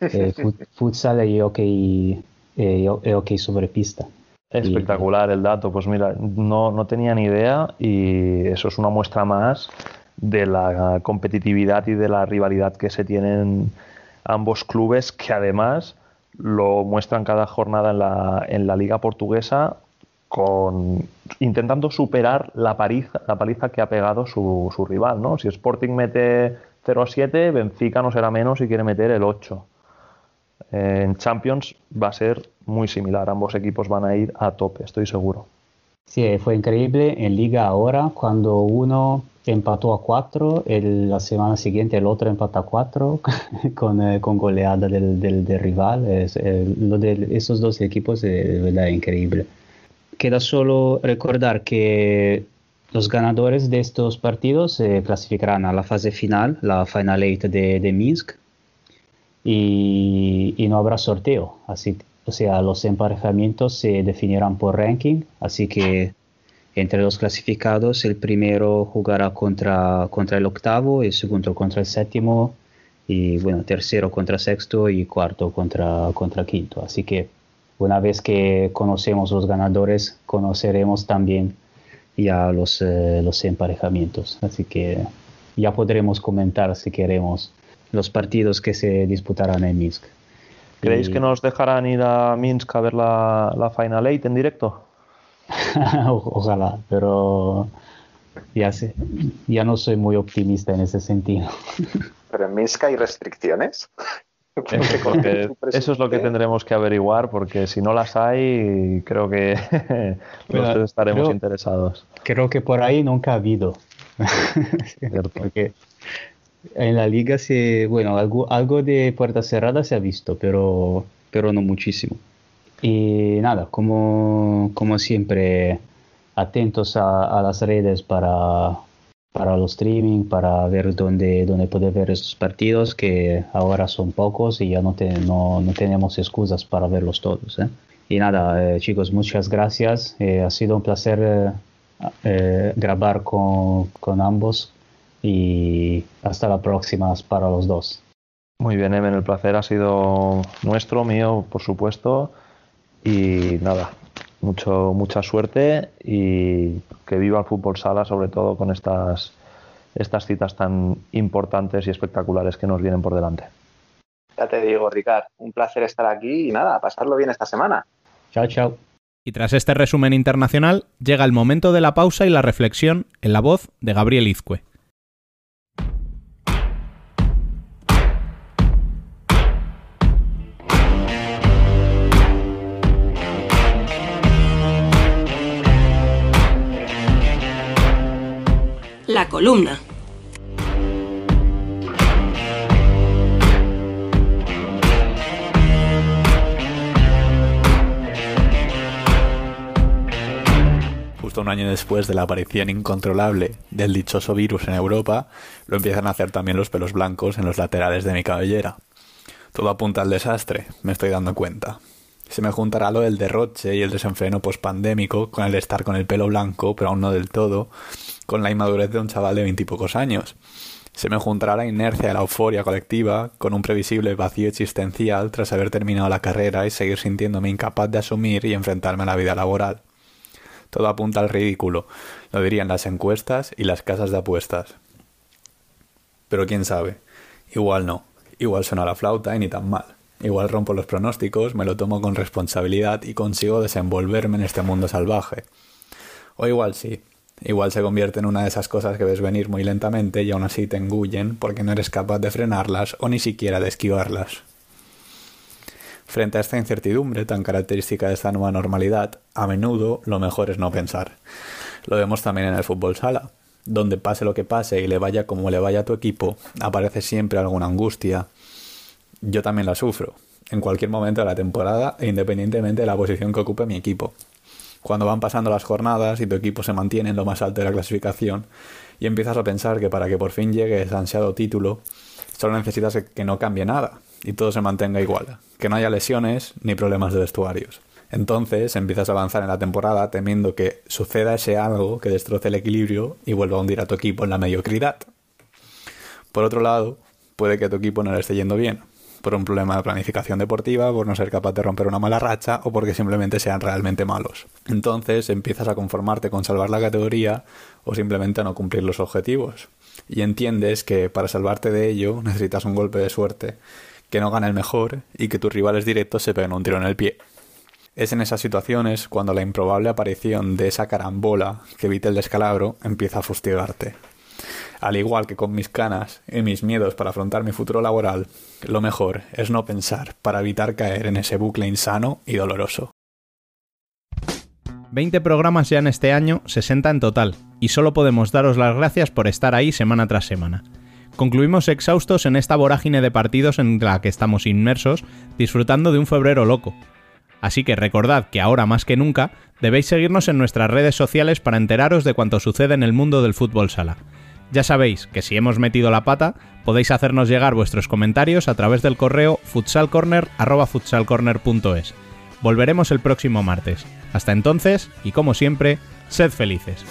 Eh, [laughs] futsal y hockey, eh, hockey sobre pista. Espectacular el dato, pues mira, no, no tenía ni idea y eso es una muestra más de la competitividad y de la rivalidad que se tienen ambos clubes que además lo muestran cada jornada en la, en la liga portuguesa con intentando superar la paliza, la paliza que ha pegado su, su rival, ¿no? Si Sporting mete 0 a 7, Benfica no será menos y quiere meter el 8. En Champions va a ser muy similar, ambos equipos van a ir a tope, estoy seguro. Sí, fue increíble en Liga ahora cuando uno empató a 4, la semana siguiente el otro empató a 4 [laughs] con, eh, con, goleada del, del, rival. Eh, lo de esos dos equipos es increíble. Queda solo recordar que los ganadores de estos partidos se clasificarán a la fase final, la Final Eight de, de Minsk, y, y, no habrá sorteo. Así, o sea, los emparejamientos se definirán por ranking, así que entre los clasificados el primero jugará contra, contra el octavo, el segundo contra el séptimo, y bueno, tercero contra sexto y cuarto contra, contra quinto. Así que una vez que conocemos los ganadores, conoceremos también ya los, eh, los emparejamientos. Así que ya podremos comentar si queremos los partidos que se disputarán en Minsk. ¿Creéis que nos dejarán ir a Minsk a ver la, la Final Eight en directo? [laughs] Ojalá, pero ya sé, ya no soy muy optimista en ese sentido. ¿Pero en Minsk hay restricciones? [laughs] eso es lo que tendremos que averiguar, porque si no las hay, creo que [laughs] estaremos interesados. Creo que por ahí nunca ha habido. [laughs] porque en la liga se, bueno, algo, algo de puerta cerrada se ha visto, pero, pero no muchísimo. Y nada, como, como siempre, atentos a, a las redes para, para los streaming, para ver dónde, dónde poder ver estos partidos, que ahora son pocos y ya no, no, no, tenemos excusas para verlos todos. ¿eh? Y nada, eh, chicos, muchas gracias. Eh, ha sido un placer grabar con, con ambos y hasta la próxima para los dos. Muy bien, Emen, el placer ha sido nuestro, mío, por supuesto. Y nada, mucho, mucha suerte y que viva el fútbol sala, sobre todo con estas, estas citas tan importantes y espectaculares que nos vienen por delante. Ya te digo, Ricard, un placer estar aquí y nada, pasarlo bien esta semana. Chao, chao. Y tras este resumen internacional, llega el momento de la pausa y la reflexión en la voz de Gabriel Izcue. Columna. Justo un año después de la aparición incontrolable del dichoso virus en Europa, lo empiezan a hacer también los pelos blancos en los laterales de mi cabellera. Todo apunta al desastre, me estoy dando cuenta. Se me juntará lo del derroche y el desenfreno pospandémico con el estar con el pelo blanco, pero aún no del todo, con la inmadurez de un chaval de veintipocos años. Se me juntará la inercia de la euforia colectiva con un previsible vacío existencial tras haber terminado la carrera y seguir sintiéndome incapaz de asumir y enfrentarme a la vida laboral. Todo apunta al ridículo, lo dirían las encuestas y las casas de apuestas. Pero quién sabe, igual no, igual suena la flauta y ni tan mal. Igual rompo los pronósticos, me lo tomo con responsabilidad y consigo desenvolverme en este mundo salvaje. O igual sí, Igual se convierte en una de esas cosas que ves venir muy lentamente y aún así te engullen porque no eres capaz de frenarlas o ni siquiera de esquivarlas. Frente a esta incertidumbre tan característica de esta nueva normalidad, a menudo lo mejor es no pensar. Lo vemos también en el fútbol sala, donde pase lo que pase y le vaya como le vaya a tu equipo, aparece siempre alguna angustia. Yo también la sufro, en cualquier momento de la temporada e independientemente de la posición que ocupe mi equipo cuando van pasando las jornadas y tu equipo se mantiene en lo más alto de la clasificación y empiezas a pensar que para que por fin llegue ese ansiado título, solo necesitas que no cambie nada y todo se mantenga igual, que no haya lesiones ni problemas de vestuarios. Entonces empiezas a avanzar en la temporada temiendo que suceda ese algo que destroce el equilibrio y vuelva a hundir a tu equipo en la mediocridad. Por otro lado, puede que tu equipo no le esté yendo bien, por un problema de planificación deportiva, por no ser capaz de romper una mala racha o porque simplemente sean realmente malos. Entonces empiezas a conformarte con salvar la categoría o simplemente a no cumplir los objetivos. Y entiendes que para salvarte de ello necesitas un golpe de suerte, que no gane el mejor y que tus rivales directos se peguen un tiro en el pie. Es en esas situaciones cuando la improbable aparición de esa carambola que evite el descalabro empieza a fustigarte. Al igual que con mis canas y mis miedos para afrontar mi futuro laboral, lo mejor es no pensar para evitar caer en ese bucle insano y doloroso. 20 programas ya en este año, 60 en total, y solo podemos daros las gracias por estar ahí semana tras semana. Concluimos exhaustos en esta vorágine de partidos en la que estamos inmersos, disfrutando de un febrero loco. Así que recordad que ahora más que nunca debéis seguirnos en nuestras redes sociales para enteraros de cuanto sucede en el mundo del fútbol sala. Ya sabéis que si hemos metido la pata, podéis hacernos llegar vuestros comentarios a través del correo futsalcorner.futsalcorner.es. Volveremos el próximo martes. Hasta entonces, y como siempre, sed felices.